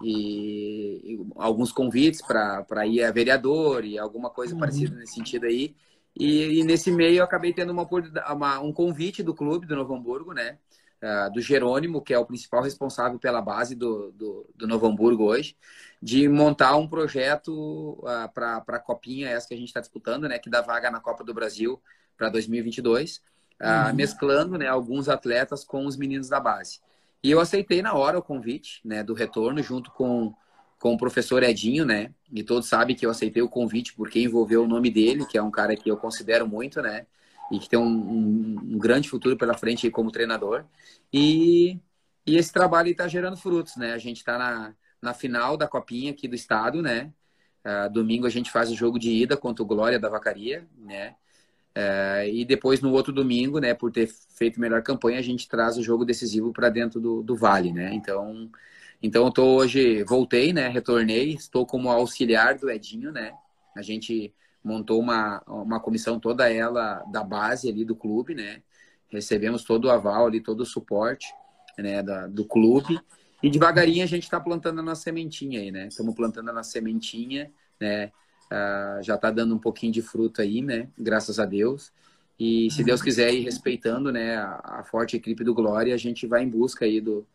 e, e alguns convites para ir a vereador e alguma coisa Uhum. parecida nesse sentido aí. E, e nesse meio eu acabei tendo uma, uma- um convite do clube do Novo Hamburgo, né? Ah, do Jerônimo, que é o principal responsável pela base do, do, do Novo Hamburgo hoje, de montar um projeto para a Copinha, essa que a gente está disputando, né? Que dá vaga na Copa do Brasil para 2022, ah, Uhum. mesclando né, alguns atletas com os meninos da base. E eu aceitei na hora o convite, né, do retorno, junto com, com o professor Edinho, né? E todos sabem que eu aceitei o convite porque envolveu o nome dele, que é um cara que eu considero muito, né? E que tem um, um- um grande futuro pela frente como treinador. E, e esse trabalho está gerando frutos, né? A gente está na, na final da copinha aqui do estado, né? Ah, domingo a gente faz o jogo de ida contra o Glória da Vacaria, né? É, e depois, no outro domingo, né, por ter feito melhor campanha, a gente traz o jogo decisivo para dentro do, do Vale, né? Então, então eu tô hoje, voltei, né, retornei, estou como auxiliar do Edinho, né? A gente montou uma, uma comissão toda ela da base ali do clube, né? Recebemos todo o aval ali, todo o suporte, né, da, do clube. E devagarinho a gente está plantando a nossa sementinha aí, né? Estamos plantando a nossa sementinha, né? Ah, já está dando um pouquinho de fruto aí, né? Graças a Deus. E se Deus quiser ir respeitando, né, a, a forte equipe do Glória, a gente vai em busca aí do,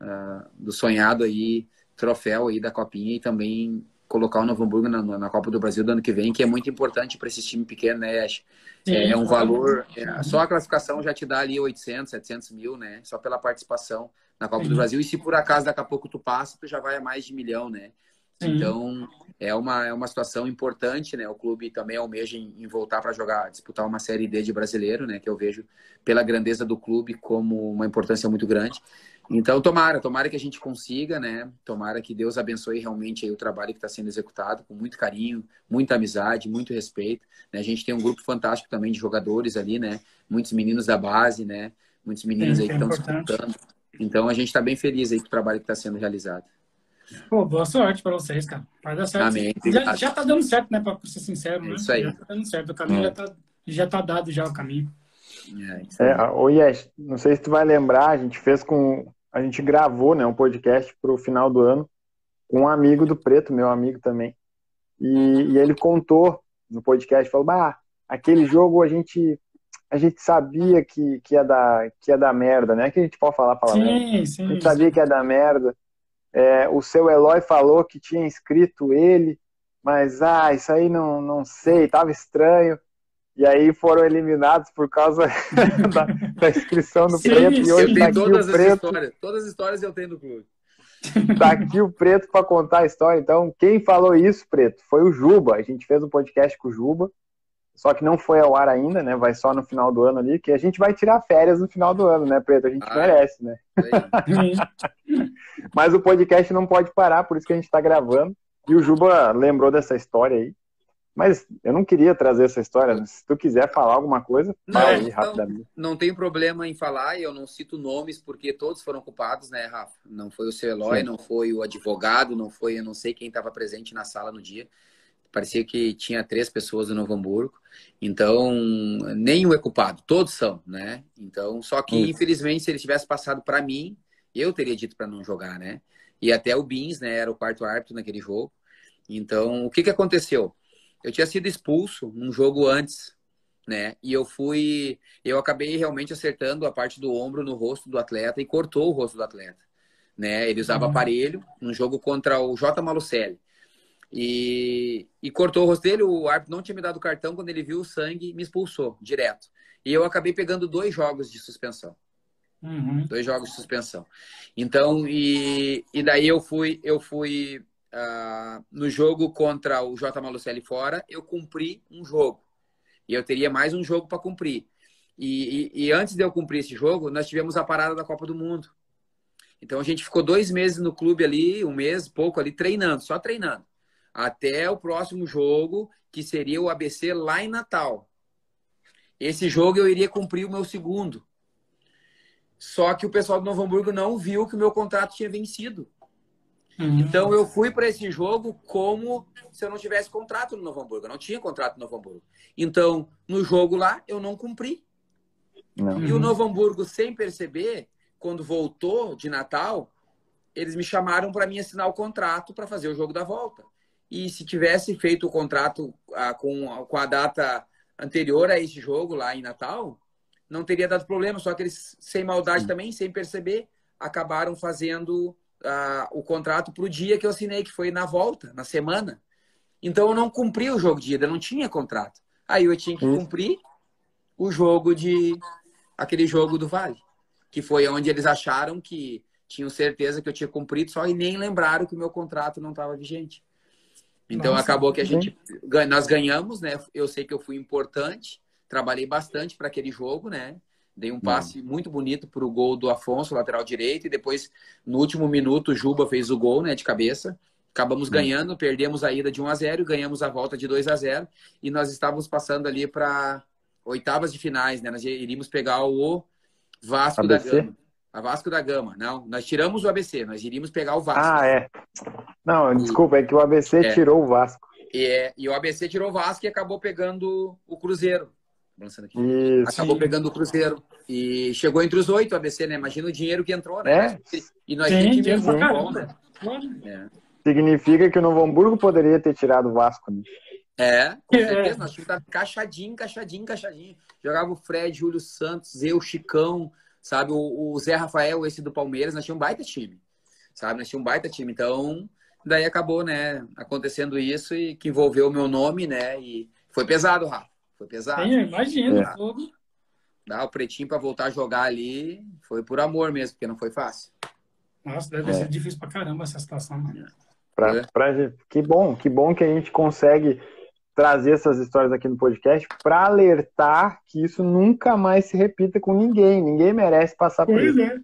ah, do sonhado aí troféu aí da Copinha e também colocar o Novo Hamburgo na, na Copa do Brasil do ano que vem, que é muito importante para esse time pequeno, né, Ash? É, é um valor, é, só a classificação já te dá ali 800, 700 mil, né? Só pela participação na Copa do Sim. Brasil. E se por acaso daqui a pouco tu passa, tu já vai a mais de milhão, né? Sim. Então, é uma, é uma situação importante, né? O clube também almeja em, em voltar para jogar, disputar uma Série D de brasileiro, né? Que eu vejo pela grandeza do clube como uma importância muito grande. Então, tomara, tomara que a gente consiga, né? Tomara que Deus abençoe realmente aí o trabalho que está sendo executado com muito carinho, muita amizade, muito respeito. Né? A gente tem um grupo fantástico também de jogadores ali, né? Muitos meninos da base, né? Muitos meninos Sim, aí que é estão importante. disputando. Então, a gente está bem feliz aí com o trabalho que está sendo realizado. Pô, boa sorte pra vocês, cara. Vai dar certo. Amém. Já, já tá dando certo, né? Pra ser sincero, É né? isso aí. Já tá dando certo. O caminho É. já, tá, já tá dado já o caminho. É. É, ô Yes, não sei se tu vai lembrar, a gente fez com. A gente gravou né, um podcast pro final do ano com um amigo do Preto, meu amigo também. E, e ele contou no podcast, falou, bah, aquele jogo a gente a gente sabia que, que, ia dar, que ia dar merda, né? Que a gente pode falar palavra merda. Sim, A sim. gente sabia que ia dar merda. É, o seu Eloy falou que tinha inscrito ele, mas ah, isso aí não, não sei, tava estranho. E aí foram eliminados por causa <laughs> da, da inscrição do Sim, preto. E sim. hoje Eu tá aqui todas o as preto, histórias. Todas as histórias eu tenho do clube. tá aqui o preto para contar a história. Então, quem falou isso, preto, foi o Juba. A gente fez um podcast com o Juba, só que não foi ao ar ainda, né? Vai só no final do ano ali, que a gente vai tirar férias no final do ano, né, preto? A gente Ah, merece, né? Sim. <laughs> Mas o podcast não pode parar, por isso que a gente está gravando. E o Juba lembrou dessa história aí. Mas eu não queria trazer essa história. Se tu quiser falar alguma coisa, Não, fala aí rapidamente. Não tem problema em falar, eu não cito nomes, porque todos foram culpados, né, Rafa? Não foi o seu Eloy, Sim. não foi o advogado, não foi, eu não sei quem estava presente na sala no dia. Parecia que tinha três pessoas do Novo Hamburgo. Então, nenhum é culpado, todos são, né? Então, só que, infelizmente, se ele tivesse passado para mim, eu teria dito para não jogar, né? E até o Bins, né, era o quarto árbitro naquele jogo. Então, o que que aconteceu? Eu tinha sido expulso um jogo antes, né? E eu fui, eu acabei realmente acertando a parte do ombro no rosto do atleta e cortou o rosto do atleta, né? Ele usava Uhum. aparelho, um jogo contra o J Malucelli. E, e cortou o rosto dele, o árbitro não tinha me dado cartão, quando ele viu o sangue, me expulsou direto. E eu acabei pegando dois jogos de suspensão Uhum. dois jogos de suspensão. Então, e, e daí eu fui, eu fui ah, no jogo contra o J. Malucelli fora, eu cumpri um jogo. E eu teria mais um jogo para cumprir. E, e, e antes de eu cumprir esse jogo, nós tivemos a parada da Copa do Mundo. Então a gente ficou dois meses no clube ali, um mês, pouco ali, treinando, só treinando. Até o próximo jogo, que seria o ABC lá em Natal. Esse jogo eu iria cumprir o meu segundo. Só que o pessoal do Novo Hamburgo não viu que o meu contrato tinha vencido. Uhum. Então eu fui para esse jogo como se eu não tivesse contrato no Novo Hamburgo. Eu não tinha contrato no Novo Hamburgo. Então, no jogo lá, eu não cumpri. Não. E o Uhum. Novo Hamburgo, sem perceber, quando voltou de Natal, eles me chamaram para mim assinar o contrato para fazer o jogo da volta. E se tivesse feito o contrato ah, com, com a data anterior a esse jogo lá em Natal, não teria dado problema. Só que eles, sem maldade também, sem perceber, acabaram fazendo ah, o contrato para o dia que eu assinei, que foi na volta, na semana. Então eu não cumpri o jogo de ida, eu não tinha contrato. Aí eu tinha que Isso. cumprir o jogo de aquele jogo do Vale, que foi onde eles acharam que tinham certeza que eu tinha cumprido, só e nem lembraram que o meu contrato não estava vigente. Então Nossa, acabou que a gente nós ganhamos, né? Eu sei que eu fui importante, trabalhei bastante para aquele jogo, né? Dei um passe muito bonito para o gol do Afonso, lateral direito, e depois no último minuto o Juba fez o gol, né, de cabeça. Acabamos ganhando, perdemos a ida de 1 a 0, ganhamos a volta de 2 a 0 e nós estávamos passando ali para oitavas de finais, né? Nós iríamos pegar o Vasco ABC? da Gama. A Vasco da Gama, não. Nós tiramos o ABC, nós iríamos pegar o Vasco. Ah, é. Não, desculpa, é que o ABC É. tirou o Vasco. E, é- e o ABC tirou o Vasco e acabou pegando o Cruzeiro. Acabou Sim. pegando o Cruzeiro. E chegou entre os oito ABC, né? Imagina o dinheiro que entrou, né? É. E nós Sim, tínhamos dinheiro bom, né? Lógico. É. Significa que o Novo Hamburgo poderia ter tirado o Vasco. né? É, com É. certeza. Nosso time tava encaixadinho, encaixadinho, encaixadinho. Jogava o Fred, Júlio Santos, eu, Chicão, sabe? O, o Zé Rafael, esse do Palmeiras, nós tínhamos um baita time. Sabe? Nós tínhamos um baita time. Então, daí acabou, né? Acontecendo isso e que envolveu o meu nome, né? E foi pesado, Rafa. Foi pesado. Sim, imagina. É. fogo. Dar o pretinho pra voltar a jogar ali foi por amor mesmo, porque não foi fácil. Nossa, deve É. ser difícil pra caramba essa situação. mano. Pra, É. pra que bom, que bom que a gente consegue trazer essas histórias aqui no podcast para alertar que isso nunca mais se repita com ninguém. Ninguém merece passar por Pois isso. é.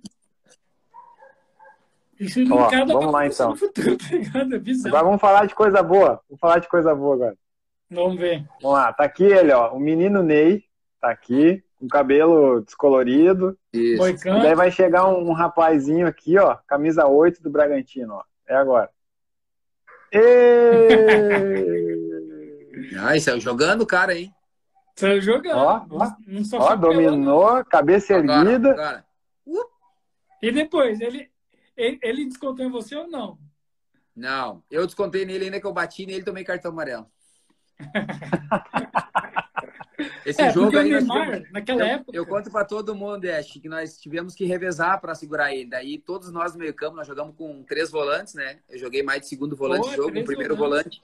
Isso Ó, vamos lá, então. futuro, <laughs> tá? É. Agora vamos falar de coisa boa. Vamos falar de coisa boa agora. Vamos ver. Vamos lá, tá aqui ele, ó. O menino Ney, tá aqui, com cabelo descolorido. Isso. E Moicano. daí vai chegar um, um rapazinho aqui, ó, camisa 8 do Bragantino, ó. É agora. Ah, isso é jogando o cara, hein? Saiu jogando. Ó, ó. Não só Ó, foi pelando. dominou, cabeça Agora, erguida. agora. E depois, ele, ele, ele descontou em você ou não? Não, eu descontei nele ainda que eu bati nele e tomei cartão amarelo. <laughs> Esse é, jogo aí Neymar, tivemos- naquela eu, época... eu conto pra todo mundo, Ash, que nós tivemos que revezar pra segurar ele. Daí todos nós no meio campo, nós jogamos com três volantes, né? Eu joguei mais de segundo volante Pô, jogo, primeiro volantes. volante.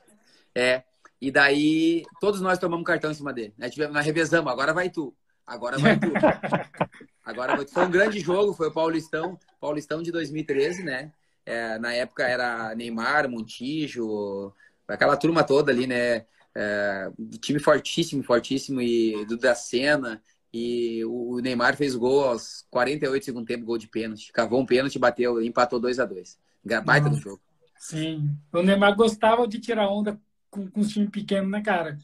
É. E daí todos nós tomamos cartão em cima dele. Nós, tivemos, nós revezamos, agora vai tu. Agora vai tu. <laughs> Agora vai tu. Foi um grande jogo, foi o Paulistão, Paulistão de 2013, né? É, na época era Neymar, Montijo, aquela turma toda ali, né? É, time fortíssimo, fortíssimo, e do da Senna. E o Neymar fez gol aos 48 segundo tempo, gol de pênalti. Cavou um pênalti, bateu, empatou 2 a 2 Baita do jogo. Sim. O Neymar gostava de tirar onda com, com os times pequenos, né, cara?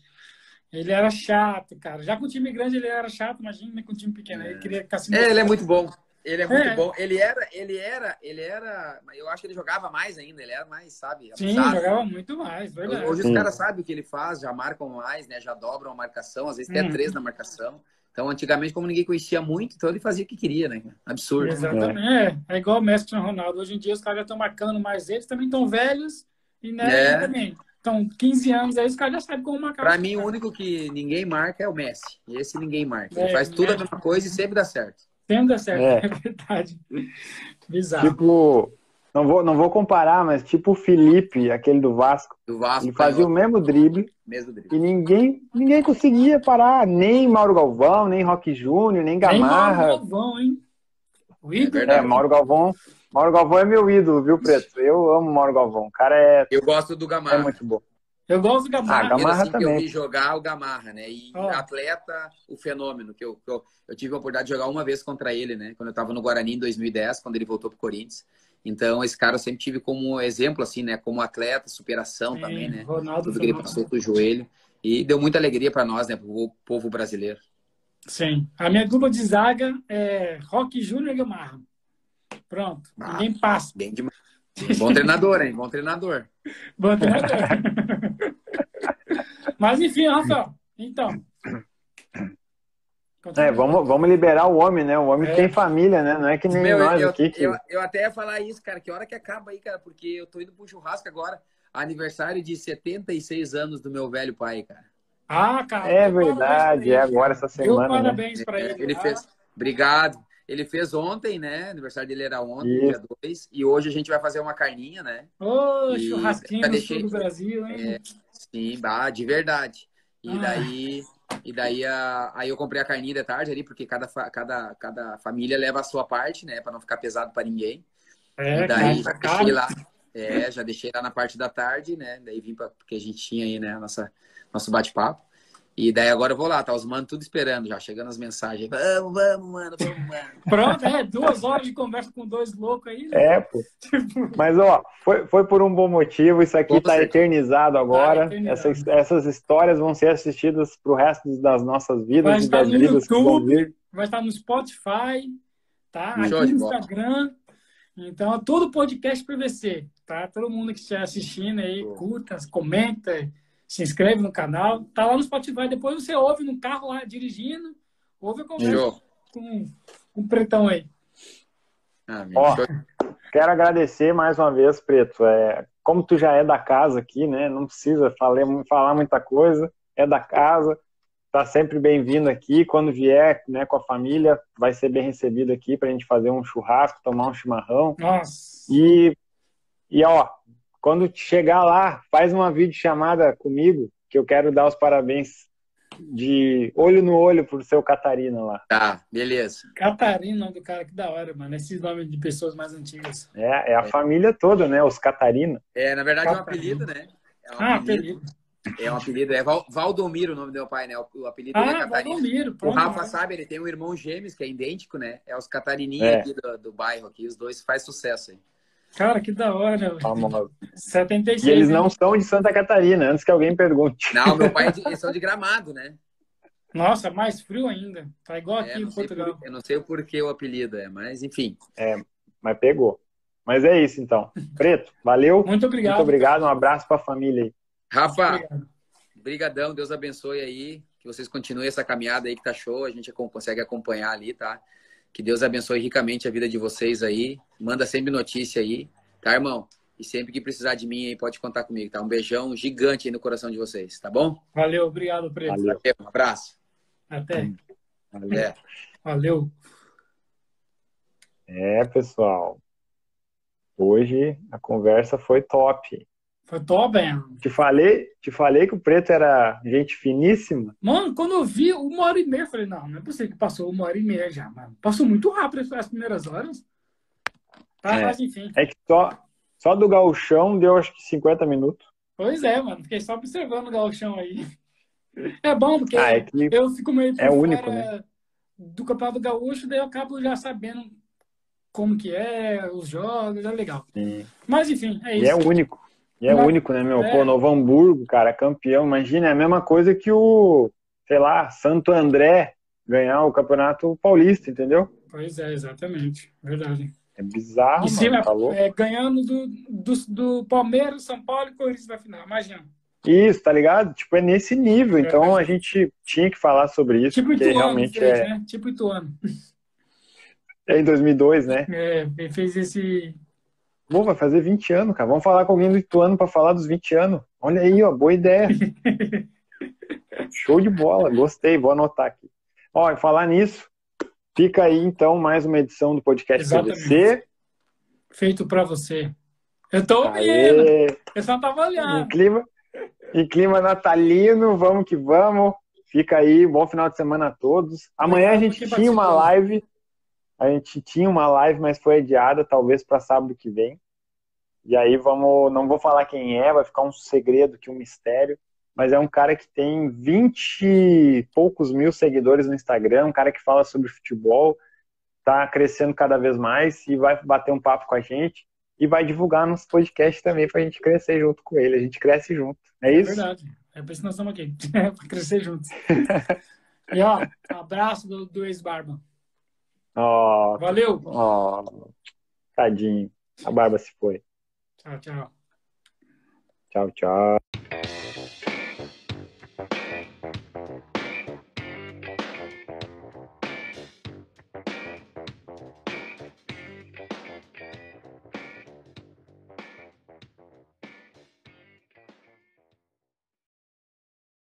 Ele era chato, cara. Já com o time grande ele era chato, imagina né, com o time pequeno. Ele queria ficar se É, ele é muito bom. Ele é muito É. bom. Ele era, ele era, ele era. Eu acho que ele jogava mais ainda. Ele era mais, sabe? Sim, abusado. jogava muito mais, verdade. Hoje Sim. os caras sabem o que ele faz, já marcam mais, né? Já dobram a marcação, às vezes até Uhum. três na marcação. Então, antigamente, como ninguém conhecia muito, então ele fazia o que queria, né? Absurdo. Exatamente. É, é igual o Messi e o Ronaldo. Hoje em dia os caras já estão marcando mais eles, também estão velhos e né, É. e também. Então, 15 anos aí, os caras já sabem como marcar. Pra mim, o único que ninguém marca é o Messi. Esse ninguém marca. Ele É, faz tudo a mesma coisa e sempre dá certo. Sempre dá certo, É. é, <laughs> verdade. Bizarro. Tipo, não vou, não vou comparar, mas tipo o Felipe, aquele do Vasco. Do Vasco, Ele fazia o mesmo drible mesmo e drible. ninguém, ninguém conseguia parar. Nem Mauro Galvão, nem Roque Júnior, nem Nem Mauro Gamarra. Galvão, hein? O ídolo. verdade. É, Mauro Galvão. Mauro Galvão é meu ídolo, viu, Preto? Eu amo Mauro Galvão. O cara é, Eu gosto do é Gamarra. muito bom. Eu gosto do Gamarra. Ah, Gamarra assim que eu também. vi jogar o Gamarra, né? E Ó. atleta, o fenômeno, que eu, que eu, eu tive a oportunidade de jogar uma vez contra ele, né? Quando eu tava no Guarani em 2010, quando ele voltou pro Corinthians. Então, esse cara eu sempre tive como exemplo, assim, né? Como atleta, superação Sim, também, né? Ronaldo Tudo que ele passou com o joelho. E deu muita alegria para nós, né? Pro povo brasileiro. Sim. A minha dupla de zaga é Rock Júnior e Gamarra. Pronto. Ah. Ninguém passa. Bem demais. Bom treinador, hein? Bom treinador. Bom treinador. Mas enfim, Rafael. Então. É, vamos, vamos liberar o homem, né? O homem É. tem família, né? Não é que nem Meu, nós eu, aqui. Que... eu, eu até ia falar isso, cara. Que hora que acaba aí, cara? Porque eu tô indo pro churrasco agora. Aniversário de 76 anos do meu velho pai, cara. Ah, cara. É verdade, é agora essa semana. Né? parabéns pra ele. Ele tá? fez. Obrigado. Ele fez ontem, né? Aniversário dele era ontem, Isso. dia 2. E hoje a gente vai fazer uma carninha, né? Ô, E churrasquinho no deixei- sul do Brasil, hein? É, sim, bah, de verdade. E Ah. daí, e daí a, aí eu comprei a carninha de tarde ali, porque cada, fa- cada, cada família leva a sua parte, né? Pra não ficar pesado pra ninguém. É, e daí cara, já deixei lá. É, já deixei lá na parte da tarde, né? Daí vim pra, porque a gente tinha aí, né, nossa, nosso bate-papo. E daí agora eu vou lá, tá os manos tudo esperando já, chegando as mensagens. Vamos, vamos, mano, vamos, mano. <laughs> Pronto, é, duas horas de conversa com dois loucos aí. né? É, pô. <laughs> Mas, ó, foi, foi por um bom motivo. Isso aqui tá eternizado agora. Tá eternizado. Essas, essas histórias vão ser assistidas pro resto das nossas vidas Vai estar das no vidas YouTube. Vai estar no Spotify, tá? Aqui no. Instagram. Então, é todo podcast PVC, tá? Todo mundo que estiver assistindo aí, curta, comenta, se inscreve no canal. Tá lá no Spotify. Depois você ouve no carro lá dirigindo, ouve a conversa Show. com, com o Pretão aí. Ah, Ó. Quero agradecer mais uma vez, Preto. É, como tu já é da casa aqui, né? Não precisa falar, falar muita coisa. É da casa. Tá sempre bem-vindo aqui. Quando vier, né, com a família, vai ser bem recebido aqui pra gente fazer um churrasco, tomar um chimarrão. Nossa. E, e ó, quando chegar lá, faz uma videochamada comigo, que eu quero dar os parabéns de olho no olho pro seu Catarina lá. Tá, beleza. Catarina, nome do cara, que da hora, mano. Esses nomes de pessoas mais antigas. É, é a família toda, né? Os Catarina. É, na verdade é um Catarina. apelido, né? É um Ah, apelido. apelido. É um apelido. É Val- Valdomiro o nome do meu pai, né? O o apelido dele é Ah, Catarina. Valdomiro. O Pronto. Rafa sabe, ele tem um irmão gêmeos que é idêntico, né? É os Catarininha É. aqui do, do bairro aqui. Os dois faz sucesso aí. Cara, que da hora. Famosos. 76. E eles né? não são de Santa Catarina, antes que alguém pergunte. Não, meu pai é <laughs> de, eles são de gramado, né? Nossa, mais frio ainda. Tá igual É, aqui em Portugal. por- eu não sei o porquê o apelido é, mas enfim. Mas pegou. Mas é isso então. Preto, valeu. Muito obrigado. Muito obrigado. Um abraço pra família aí. Rafa, brigadão, Deus abençoe aí, que vocês continuem essa caminhada aí que tá show, a gente consegue acompanhar ali, tá? Que Deus abençoe ricamente a vida de vocês aí. Manda sempre notícia aí, tá, irmão? E sempre que precisar de mim aí, pode contar comigo, tá? Um beijão gigante aí no coração de vocês, tá bom? Valeu, obrigado, Preto. Valeu. Um abraço. Até. valeu. Valeu. É, pessoal. Hoje a conversa foi top. Foi top, hein? Te falei, te falei que o Preto era gente finíssima. Mano, quando eu vi uma hora e meia, eu falei, não, não é possível que passou uma hora e meia já, mano. Passou muito rápido as primeiras horas. Tá, É. mas enfim. É que só, só do gauchão deu acho que 50 minutos. Pois é, mano. Fiquei só observando o gauchão aí. É bom, porque Ah, é eu fico meio é único, né? do Campeonato Gaúcho, daí eu acabo já sabendo como que é, os jogos, é legal. Sim. Mas enfim, é E isso. é único. E é Mas- único, né, meu? é. Pô, Novo Hamburgo, cara, campeão. Imagina, é a mesma coisa que o, sei lá, Santo André ganhar o Campeonato Paulista, entendeu? Pois é, exatamente. Verdade. É bizarro, e mano, cima, tá é, ganhando do, do, do Palmeiras, São Paulo e Corinthians na final. Imagina. Isso, tá ligado? Tipo, é nesse nível. Então a gente tinha que falar sobre isso, Tipo porque Ituano realmente fez, é, né? Tipo Ituano. é em 2002, né? É, ele fez esse. Pô, vai fazer 20 anos, cara. Vamos falar com alguém do Ituano pra falar dos 20 anos. Olha aí, ó, boa ideia. <laughs> Show de bola, gostei, vou anotar aqui. Ó, e falar nisso, fica aí então mais uma edição do podcast Exatamente. PVC. Feito pra você. Eu tô ouvindo. Eu só tava em olhando. clima, em clima natalino, vamos que vamos. Fica aí, bom final de semana a todos. Amanhã a gente tinha uma live, a gente tinha uma live, mas foi adiada, talvez para sábado que vem. E aí vamos, não vou falar quem é, vai ficar um segredo aqui, um mistério. Mas é um cara que tem 20 e poucos mil seguidores no Instagram, um cara que fala sobre futebol, tá crescendo cada vez mais e vai bater um papo com a gente e vai divulgar nos podcasts também pra gente crescer junto com ele. A gente cresce junto. É É isso? verdade. É por isso que nós estamos aqui. <laughs> pra crescer juntos. <laughs> e ó, abraço do, do ex-barba. Ó, Valeu. ó, tadinho. A barba se foi. Tchau, tchau. Tchau, tchau.